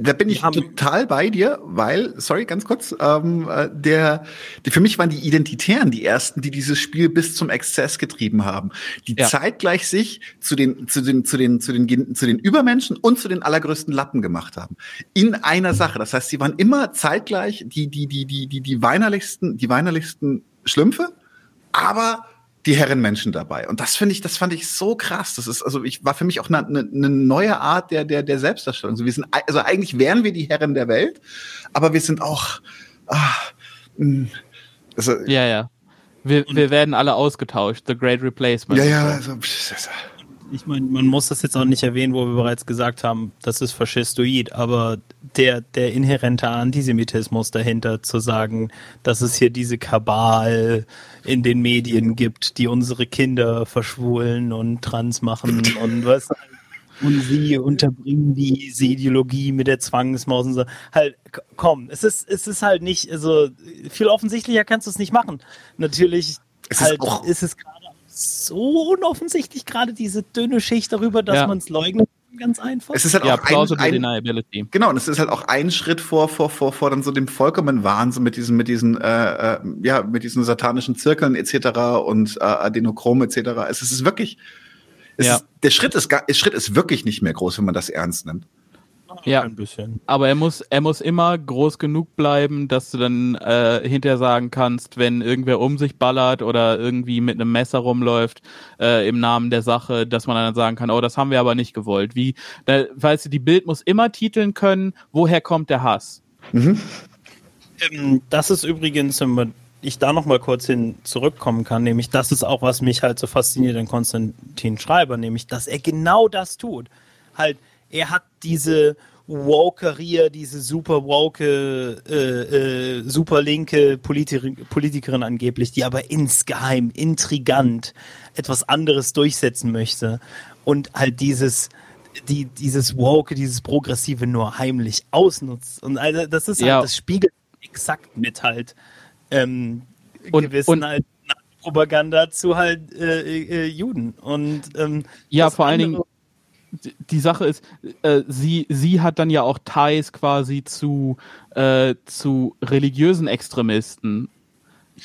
A: Da bin ich total bei dir, weil, sorry, ganz kurz, ähm, äh, der, die, für mich waren die Identitären die ersten, die dieses Spiel bis zum Exzess getrieben haben, die ja. zeitgleich sich zu den, zu den, zu den, zu den, zu den Übermenschen und zu den allergrößten Lappen gemacht haben. In einer Sache. Das heißt, sie waren immer zeitgleich die, die, die, die, die, die weinerlichsten, die weinerlichsten Schlümpfe, aber die Herrenmenschen dabei. Und das finde ich, das fand ich so krass. Das ist, also ich war für mich auch eine, eine, eine neue Art der, der, der Selbstdarstellung. Also wir sind, also eigentlich wären wir die Herren der Welt, aber wir sind auch, ah,
B: hm, also, ja, ja. Wir, wir werden alle ausgetauscht. The Great Replacement.
A: Ja, ja, also,
C: ich meine, man muss das jetzt auch nicht erwähnen, wo wir bereits gesagt haben, das ist faschistoid, aber der, der inhärente Antisemitismus dahinter zu sagen, dass es hier diese Kabal in den Medien gibt, die unsere Kinder verschwulen und trans machen und was und sie unterbringen diese Ideologie mit der Zwangsmaus und so. Halt, komm, es ist, es ist halt nicht, also viel offensichtlicher kannst du es nicht machen. Natürlich es halt, ist, ist es gerade so unoffensichtlich, gerade diese dünne Schicht darüber, dass ja. man es leugnet. Ganz einfach.
A: Es ist halt ja, auch ein, ein, genau, und es ist halt auch ein Schritt vor, vor, vor, vor dann so dem vollkommenen Wahnsinn mit diesen, mit diesen, äh, äh, ja, mit diesen satanischen Zirkeln etc. und äh, Adenochrom etc. Es ist wirklich, es ja. ist, der Schritt ist, der Schritt ist wirklich nicht mehr groß, wenn man das ernst nimmt.
B: Ja, ein bisschen. Aber er muss, er muss immer groß genug bleiben, dass du dann äh, hinterher sagen kannst, wenn irgendwer um sich ballert oder irgendwie mit einem Messer rumläuft äh, im Namen der Sache, dass man dann sagen kann, oh, das haben wir aber nicht gewollt. Wie, da, weißt du, die Bild muss immer titeln können, woher kommt der Hass? Mhm.
C: Ähm, das ist übrigens, wenn ich da noch mal kurz hin zurückkommen kann, nämlich das ist auch, was mich halt so fasziniert an Konstantin Schreiber, nämlich, dass er genau das tut. Halt, er hat diese Wokeria, diese super woke, äh, äh, super linke Politikerin, Politikerin angeblich, die aber insgeheim, intrigant etwas anderes durchsetzen möchte und halt dieses, die, dieses woke, dieses progressive nur heimlich ausnutzt. Und also das ist halt, ja. das spiegelt exakt mit halt ähm, und, gewissen und, halt Propaganda zu halt äh, äh, Juden. Und ähm,
B: ja, vor allen Dingen die Sache ist, äh, sie, sie hat dann ja auch Ties quasi zu, äh, zu religiösen Extremisten.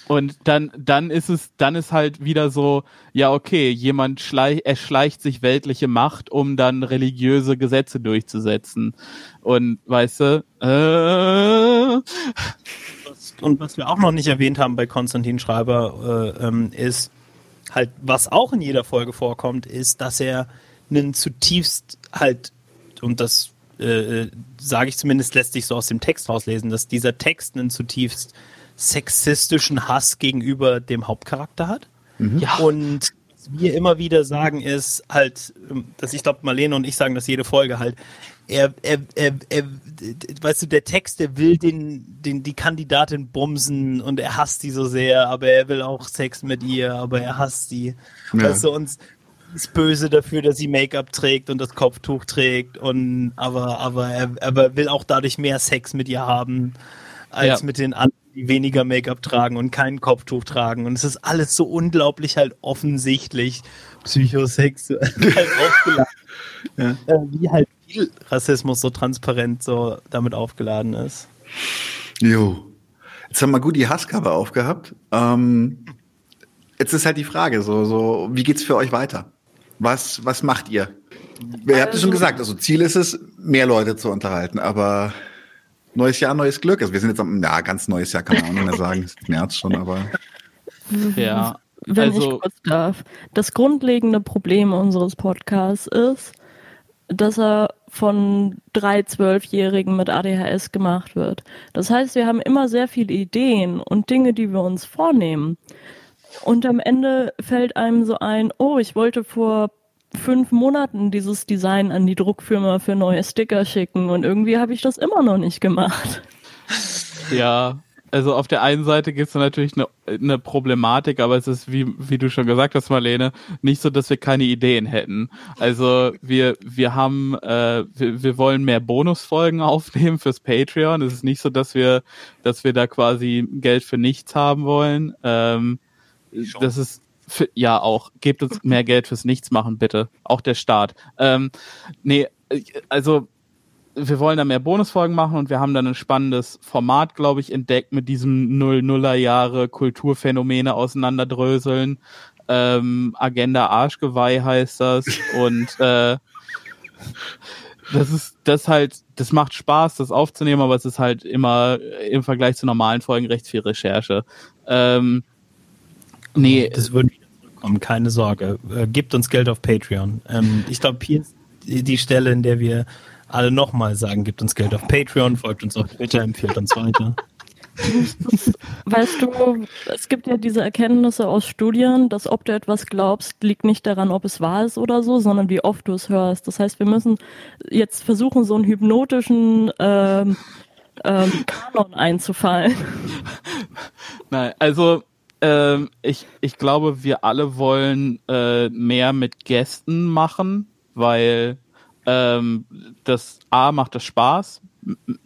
B: Und dann, dann ist es, dann ist halt wieder so, ja, okay, jemand schleich, erschleicht sich weltliche Macht, um dann religiöse Gesetze durchzusetzen. Und weißt du, äh,
C: und was wir auch noch nicht erwähnt haben bei Konstantin Schreiber, äh, ähm, ist halt, was auch in jeder Folge vorkommt, ist, dass er einen zutiefst halt, und das äh, sage ich zumindest, lässt sich so aus dem Text rauslesen, dass dieser Text einen zutiefst sexistischen Hass gegenüber dem Hauptcharakter hat. Mhm. Ja. Und was wir immer wieder sagen ist halt, ähm, dass ich glaube, Marlene und ich sagen das jede Folge halt, er, er, er, er, weißt du, der Text, der will den, den, die Kandidatin bumsen und er hasst die so sehr, aber er will auch Sex mit ihr, aber er hasst sie. Ja. Weißt du, und ist böse dafür, dass sie Make-up trägt und das Kopftuch trägt und aber, aber er, aber will auch dadurch mehr Sex mit ihr haben, als ja. mit den anderen, die weniger Make-up tragen und kein Kopftuch tragen. Und es ist alles so unglaublich halt offensichtlich psychosexuell halt aufgeladen. Ja. Äh, wie halt viel Rassismus so transparent so damit aufgeladen ist.
A: Jo. Jetzt haben wir gut die Hasscover aufgehabt. Ähm, jetzt ist halt die Frage, so, so, wie geht's für euch weiter? Was, was macht ihr? Ihr habt es schon also- gesagt, also Ziel ist es, mehr Leute zu unterhalten, aber neues Jahr, neues Glück. Also wir sind jetzt am, ja, ganz neues Jahr kann man auch nicht mehr sagen, es März schon, aber.
D: Ja. Wenn also, ich kurz darf. Das grundlegende Problem unseres Podcasts ist, dass er von drei Zwölfjährigen mit ADHS gemacht wird. Das heißt, wir haben immer sehr viele Ideen und Dinge, die wir uns vornehmen. Und am Ende fällt einem so ein, oh, ich wollte vor fünf Monaten dieses Design an die Druckfirma für neue Sticker schicken und irgendwie habe ich das immer noch nicht gemacht.
B: Ja, also auf der einen Seite gibt es natürlich eine, eine Problematik, aber es ist, wie, wie du schon gesagt hast, Marlene, nicht so, dass wir keine Ideen hätten. Also wir, wir haben, äh, wir, wir wollen mehr Bonusfolgen aufnehmen fürs Patreon. Es ist nicht so, dass wir, dass wir da quasi Geld für nichts haben wollen. Ähm, das ist für, ja auch. Gebt uns mehr Geld fürs Nichtsmachen, bitte. Auch der Staat. Ähm, nee, also wir wollen da mehr Bonusfolgen machen und wir haben dann ein spannendes Format, glaube ich, entdeckt mit diesem Null-Nuller Jahre Kulturphänomene auseinanderdröseln. Ähm, Agenda Arschgeweih heißt das und äh, das ist das halt, das macht Spaß, das aufzunehmen, aber es ist halt immer im Vergleich zu normalen Folgen recht viel Recherche. Ähm,
C: nee, das würde kommen, keine Sorge. Äh, gebt uns Geld auf Patreon. Ähm, ich glaube, hier ist die Stelle, in der wir alle nochmal sagen, gebt uns Geld auf Patreon, folgt uns auf Twitter, empfiehlt uns weiter.
D: Weißt du, es gibt ja diese Erkenntnisse aus Studien, dass ob du etwas glaubst, liegt nicht daran, ob es wahr ist oder so, sondern wie oft du es hörst. Das heißt, wir müssen jetzt versuchen, so einen hypnotischen ähm, ähm, Kanon einzufallen.
B: Nein, also ähm, ich, ich glaube, wir alle wollen äh, mehr mit Gästen machen, weil ähm, das A macht es Spaß,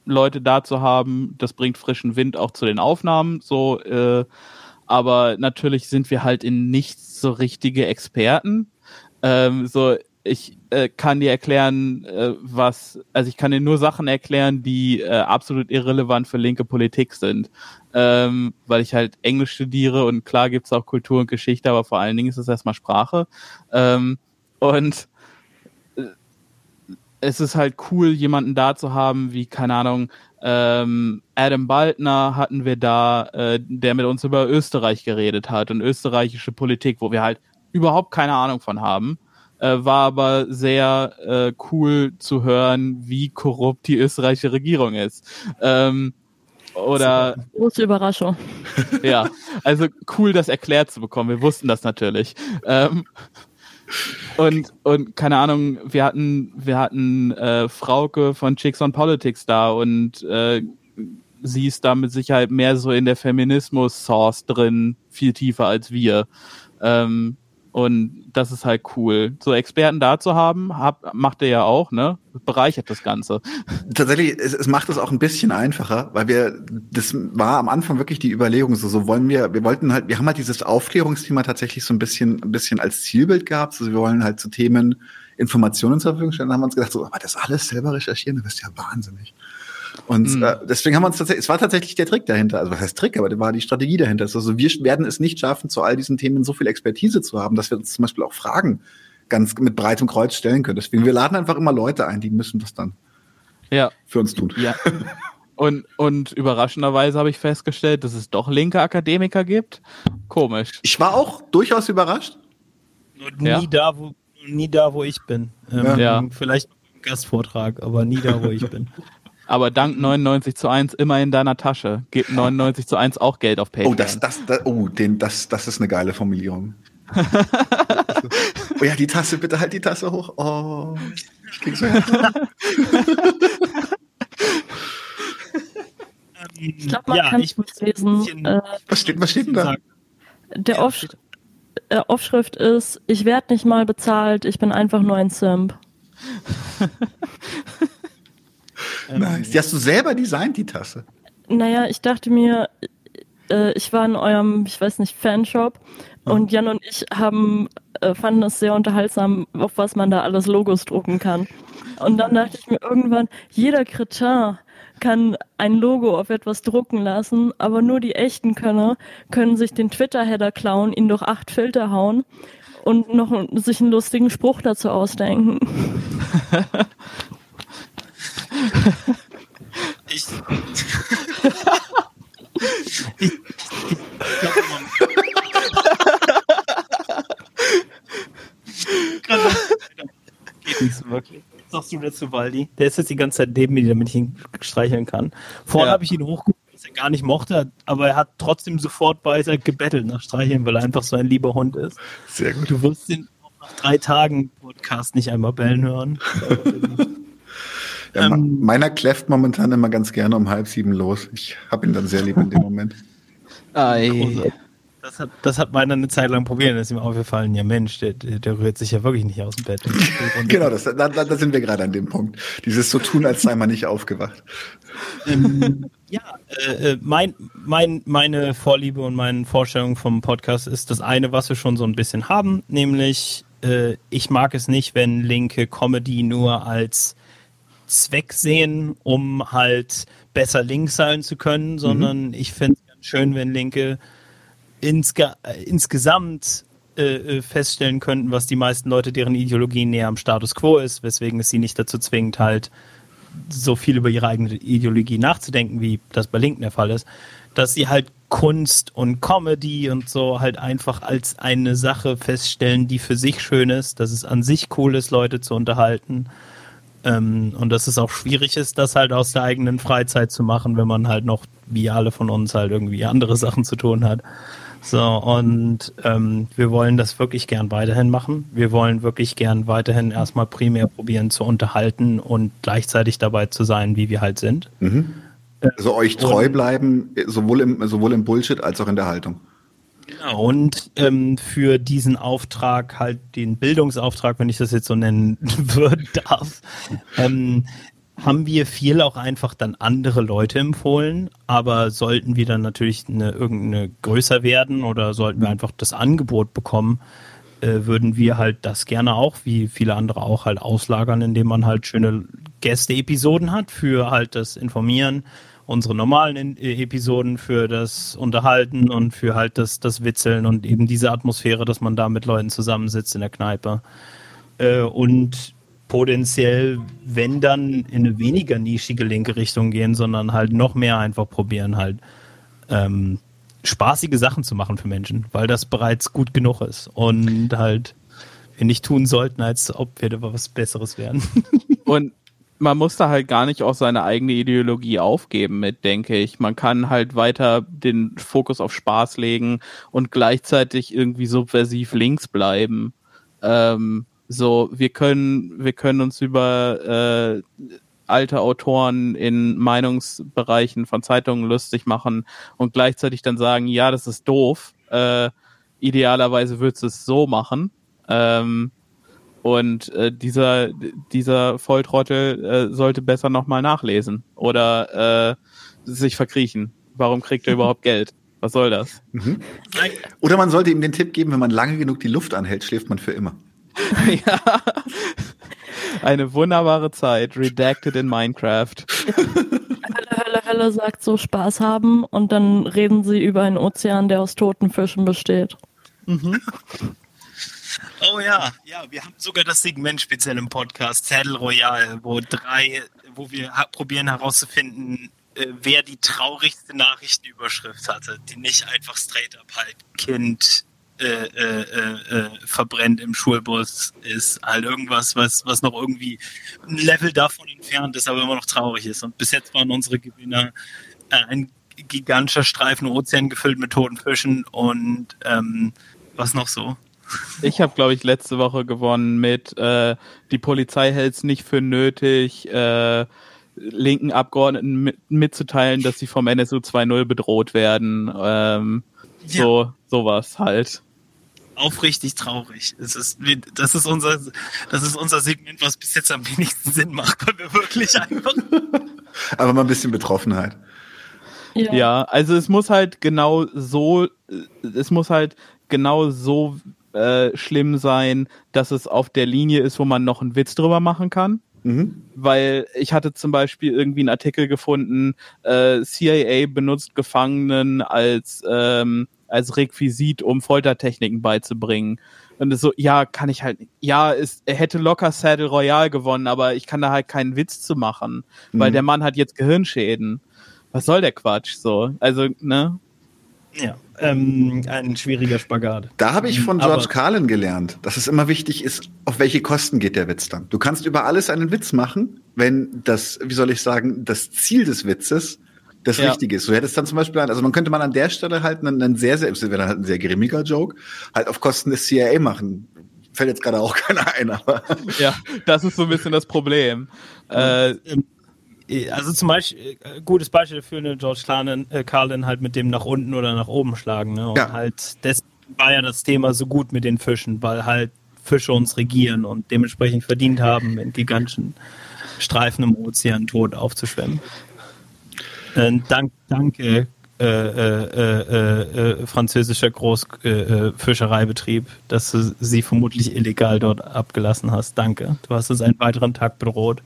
B: Leute da zu haben. Das bringt frischen Wind auch zu den Aufnahmen. So, äh, aber natürlich sind wir halt in nichts so richtige Experten. Ähm, so, ich äh, kann dir erklären, äh, was, also ich kann dir nur Sachen erklären, die äh, absolut irrelevant für linke Politik sind. Ähm, weil ich halt Englisch studiere und klar gibt's auch Kultur und Geschichte, aber vor allen Dingen ist es erstmal Sprache. Ähm, und es ist halt cool, jemanden da zu haben, wie, keine Ahnung, ähm, Adam Baldner hatten wir da, äh, der mit uns über Österreich geredet hat und österreichische Politik, wo wir halt überhaupt keine Ahnung von haben. Äh, war aber sehr äh, cool zu hören, wie korrupt die österreichische Regierung ist. Ähm, oder
D: große Überraschung.
B: ja, also cool, das erklärt zu bekommen. Wir wussten das natürlich. Ähm, und, und keine Ahnung, wir hatten, wir hatten äh, Frauke von Chicks on Politics da und äh, sie ist da mit Sicherheit mehr so in der Feminismus-Source drin, viel tiefer als wir. Ähm, und das ist halt cool. So Experten da zu haben, hab, macht er ja auch, ne? Bereichert das Ganze.
A: Tatsächlich, es, es macht es auch ein bisschen einfacher, weil wir, das war am Anfang wirklich die Überlegung, so, so wollen wir, wir wollten halt, wir haben halt dieses Aufklärungsthema tatsächlich so ein bisschen, ein bisschen als Zielbild gehabt. Also wir wollen halt zu Themen Informationen zur Verfügung stellen. Dann haben wir uns gedacht, so, aber das alles selber recherchieren, das ist ja wahnsinnig. Und mhm. äh, deswegen haben wir uns tatsächlich, es war tatsächlich der Trick dahinter, also was heißt Trick, aber das war die Strategie dahinter. Also wir werden es nicht schaffen, zu all diesen Themen so viel Expertise zu haben, dass wir uns zum Beispiel auch Fragen ganz mit breitem Kreuz stellen können. Deswegen, wir laden einfach immer Leute ein, die müssen das dann
B: ja.
A: für uns tun.
B: Ja. Und, und überraschenderweise habe ich festgestellt, dass es doch linke Akademiker gibt. Komisch.
A: Ich war auch durchaus überrascht.
C: Nie ja. da, wo nie da, wo ich bin. Ähm, ja. Vielleicht Gastvortrag, aber nie da, wo ich bin.
B: Aber dank 99 zu 1 immer in deiner Tasche. Gibt 99 zu 1 auch Geld auf PayPal.
A: Oh, das, das, das, oh, den, das, das ist eine geile Formulierung. oh ja, die Tasse, bitte halt die Tasse hoch. Oh, ich krieg so
D: Ich glaube, man ja, kann es lesen.
A: Äh, was, steht, was steht denn da?
D: Der Off äh, Aufschrift ist, ich werde nicht mal bezahlt, ich bin einfach nur ein Simp.
A: nice. Die hast du selber designt, die Tasse?
D: Naja, ich dachte mir, äh, ich war in eurem, ich weiß nicht, Fanshop mhm. und Jan und ich haben, äh, fanden es sehr unterhaltsam, auf was man da alles Logos drucken kann. Und dann dachte ich mir irgendwann, jeder Kretin kann ein Logo auf etwas drucken lassen, aber nur die echten Könner können sich den Twitter-Header klauen, ihn durch acht Filter hauen und noch sich einen lustigen Spruch dazu ausdenken.
C: ich, ich, ich Geht nicht so wirklich sagst du dazu, Waldi? Der ist jetzt die ganze Zeit neben mir, damit ich ihn streicheln kann. Vorhin ja. habe ich ihn hochgehoben, was er gar nicht mochte, aber er hat trotzdem sofort bei sich gebettelt nach Streicheln, weil er einfach so ein lieber Hund ist.
A: Sehr gut.
C: Du wirst ihn auch nach drei Tagen Podcast nicht einmal bellen hören.
A: ja, ähm, meiner kläfft momentan immer ganz gerne um halb sieben los. Ich habe ihn dann sehr lieb in dem Moment.
C: Ei. Das hat, das hat meiner eine Zeit lang probiert, da ist ihm aufgefallen, ja Mensch, der, der rührt sich ja wirklich nicht aus dem Bett.
A: genau, das, da, da sind wir gerade an dem Punkt. Dieses so tun, als sei man nicht aufgewacht.
C: Ähm, ja, äh, äh, mein, mein, meine Vorliebe und meine Vorstellung vom Podcast ist das eine, was wir schon so ein bisschen haben, nämlich äh, ich mag es nicht, wenn linke Comedy nur als Zweck sehen, um halt besser links sein zu können, sondern mhm. ich finde es ganz schön, wenn linke insge insgesamt äh, äh, feststellen könnten, was die meisten Leute, deren Ideologie näher am Status quo ist, weswegen es sie nicht dazu zwingt, halt so viel über ihre eigene Ideologie nachzudenken, wie das bei Linken der Fall ist, dass sie halt Kunst und Comedy und so halt einfach als eine Sache feststellen, die für sich schön ist, dass es an sich cool ist, Leute zu unterhalten. Ähm, und dass es auch schwierig ist, das halt aus der eigenen Freizeit zu machen, wenn man halt noch, wie alle von uns, halt irgendwie andere Sachen zu tun hat. So, und ähm, wir wollen das wirklich gern weiterhin machen. Wir wollen wirklich gern weiterhin erstmal primär probieren zu unterhalten und gleichzeitig dabei zu sein, wie wir halt sind.
A: Mhm. Also euch treu und, bleiben, sowohl im, sowohl im Bullshit als auch in der Haltung.
C: Genau, und ähm, für diesen Auftrag, halt den Bildungsauftrag, wenn ich das jetzt so nennen würde, darf, ähm, haben wir viel auch einfach dann andere Leute empfohlen, aber sollten wir dann natürlich eine, irgendeine größer werden oder sollten wir einfach das Angebot bekommen, äh, würden wir halt das gerne auch, wie viele andere auch, halt auslagern, indem man halt schöne Gäste-Episoden hat für halt das Informieren, unsere normalen äh, Episoden für das Unterhalten und für halt das, das Witzeln und eben diese Atmosphäre, dass man da mit Leuten zusammensitzt in der Kneipe. Äh, und potenziell, wenn dann in eine weniger nischige linke Richtung gehen, sondern halt noch mehr einfach probieren, halt ähm, spaßige Sachen zu machen für Menschen, weil das bereits gut genug ist und halt wir nicht tun sollten, als ob wir da was Besseres wären.
B: und man muss da halt gar nicht auch seine eigene Ideologie aufgeben mit, denke ich. Man kann halt weiter den Fokus auf Spaß legen und gleichzeitig irgendwie subversiv links bleiben. Ähm, so, wir können, wir können uns über äh, alte Autoren in Meinungsbereichen von Zeitungen lustig machen und gleichzeitig dann sagen, ja, das ist doof. Äh, idealerweise würdest du es so machen. Ähm, und äh, dieser, dieser Volltrottel äh, sollte besser nochmal nachlesen oder äh, sich verkriechen. Warum kriegt er überhaupt Geld? Was soll das? Mhm.
A: Oder man sollte ihm den Tipp geben, wenn man lange genug die Luft anhält, schläft man für immer. ja.
B: Eine wunderbare Zeit, redacted in Minecraft.
D: Quelle sagt so Spaß haben und dann reden sie über einen Ozean, der aus toten Fischen besteht. Mhm.
C: Oh ja, ja, wir haben sogar das Segment speziell im Podcast, Saddle Royale, wo drei, wo wir probieren herauszufinden, äh, wer die traurigste Nachrichtenüberschrift hatte, die nicht einfach straight up halt Kind äh, äh, äh, äh, verbrennt im Schulbus ist. Halt irgendwas, was, was noch irgendwie ein Level davon entfernt ist, aber immer noch traurig ist. Und bis jetzt waren unsere Gewinner äh, ein gigantischer Streifen Ozean gefüllt mit toten Fischen und ähm, was noch so?
B: Ich habe, glaube ich, letzte Woche gewonnen mit äh, die Polizei hält es nicht für nötig, äh, linken Abgeordneten mit, mitzuteilen, dass sie vom NSU 2.0 bedroht werden. Ähm, ja. So sowas halt.
C: Aufrichtig traurig. Es ist, das ist unser, das ist unser Segment, was bis jetzt am wenigsten Sinn macht, weil wir wirklich einfach.
A: Aber mal ein bisschen Betroffenheit.
B: Ja. ja, also es muss halt genau so, es muss halt genau so äh, schlimm sein, dass es auf der Linie ist, wo man noch einen Witz drüber machen kann. Mhm. Weil ich hatte zum Beispiel irgendwie einen Artikel gefunden, äh, CIA benutzt Gefangenen als, ähm, als Requisit, um Foltertechniken beizubringen. Und es so, ja, kann ich halt, ja, ist, er hätte locker Saddle Royale gewonnen, aber ich kann da halt keinen Witz zu machen, mhm. weil der Mann hat jetzt Gehirnschäden. Was soll der Quatsch? So, also, ne?
C: Ja, ähm, ein schwieriger Spagat.
A: Da habe ich von George Aber Carlin gelernt, dass es immer wichtig ist, auf welche Kosten geht der Witz dann. Du kannst über alles einen Witz machen, wenn das, wie soll ich sagen, das Ziel des Witzes das ja. Richtige ist. Du hättest dann zum Beispiel, also man könnte man an der Stelle halt einen, einen sehr, sehr, wäre dann halt ein sehr grimmiger Joke, halt auf Kosten des CIA machen. Fällt jetzt gerade auch keiner ein, aber.
B: Ja, das ist so ein bisschen das Problem.
C: Äh, also zum Beispiel, äh, gutes Beispiel dafür, ne, George Carlin, äh, Carlin halt mit dem nach unten oder nach oben schlagen. Ne? Und ja. halt, das war ja das Thema so gut mit den Fischen, weil halt Fische uns regieren und dementsprechend verdient haben, in gigantischen Streifen im Ozean tot aufzuschwemmen. Äh, dank, danke, äh, äh, französischer Großfischereibetrieb, dass du sie vermutlich illegal dort abgelassen hast. Danke. Du hast uns einen weiteren Tag bedroht.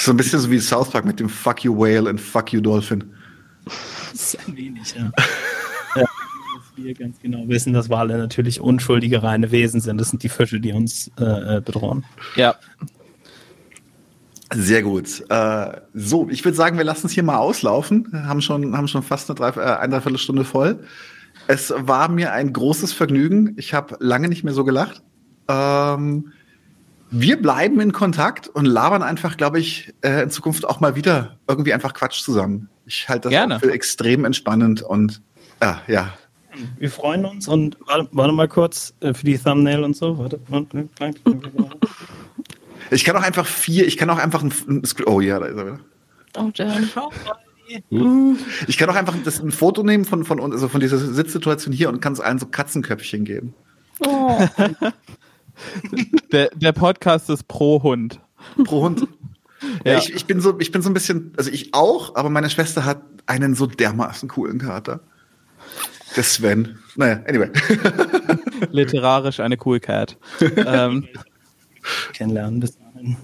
A: So ein bisschen so wie South Park mit dem Fuck you Whale und Fuck you Dolphin.
C: Das ist ein wenig, ja. ja wir ganz genau wissen, dass Wale natürlich unschuldige reine Wesen sind. Das sind die Fische, die uns äh, äh bedrohen.
B: Ja.
A: Sehr gut. Äh, so, ich würde sagen, wir lassen es hier mal auslaufen. Haben schon, haben schon fast eine, drei, äh, eine Dreiviertelstunde voll. Es war mir ein großes Vergnügen. Ich habe lange nicht mehr so gelacht. Ähm, wir bleiben in Kontakt und labern einfach, glaube ich, äh, in Zukunft auch mal wieder irgendwie einfach Quatsch zusammen. Ich halte das Gerne. für extrem entspannend und ja, ja.
C: Wir freuen uns und warte, warte mal kurz äh, für die Thumbnail und so. Warte, warte,
A: Ich kann auch einfach vier, ich kann auch einfach ein, ein oh ja, da ist er wieder. Oh, Jan. Ich kann auch einfach das, ein Foto nehmen von, von, also von dieser Sitzsituation hier und kann es allen so Katzenköpfchen geben. Oh.
B: der, der Podcast ist pro Hund.
A: Pro Hund. Ja, ja. Ich, ich, bin so, ich bin so ein bisschen, also ich auch, aber meine Schwester hat einen so dermaßen coolen Kater. Der Sven. Naja, anyway.
B: Literarisch eine cool Cat. ähm,
C: Kennenlernen bis dahin.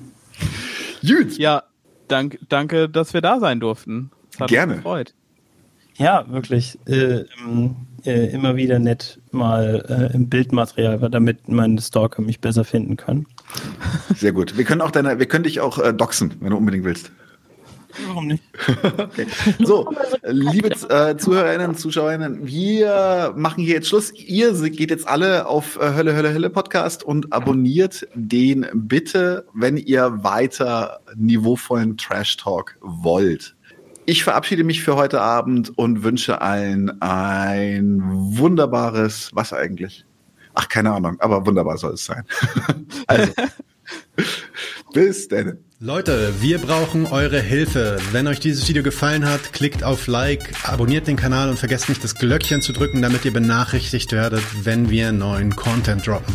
B: Gut. Ja, dank, danke, dass wir da sein durften.
A: Das hat Gerne. Mich gefreut.
C: Ja, wirklich. Äh, ähm, äh, immer wieder nett mal äh, im Bildmaterial, damit meine Stalker mich besser finden können.
A: Sehr gut. Wir können auch deine, wir können dich auch äh, doxen, wenn du unbedingt willst.
C: Warum nicht?
A: okay. So, liebe äh, Zuhörerinnen und Zuschauerinnen, wir machen hier jetzt Schluss. Ihr geht jetzt alle auf äh, Hölle, Hölle, Hölle Podcast und abonniert den bitte, wenn ihr weiter niveauvollen Trash Talk wollt. Ich verabschiede mich für heute Abend und wünsche allen ein wunderbares, was eigentlich? Ach, keine Ahnung, aber wunderbar soll es sein. also, bis denn.
E: Leute, wir brauchen eure Hilfe. Wenn euch dieses Video gefallen hat, klickt auf Like, abonniert den Kanal und vergesst nicht das Glöckchen zu drücken, damit ihr benachrichtigt werdet, wenn wir neuen Content droppen.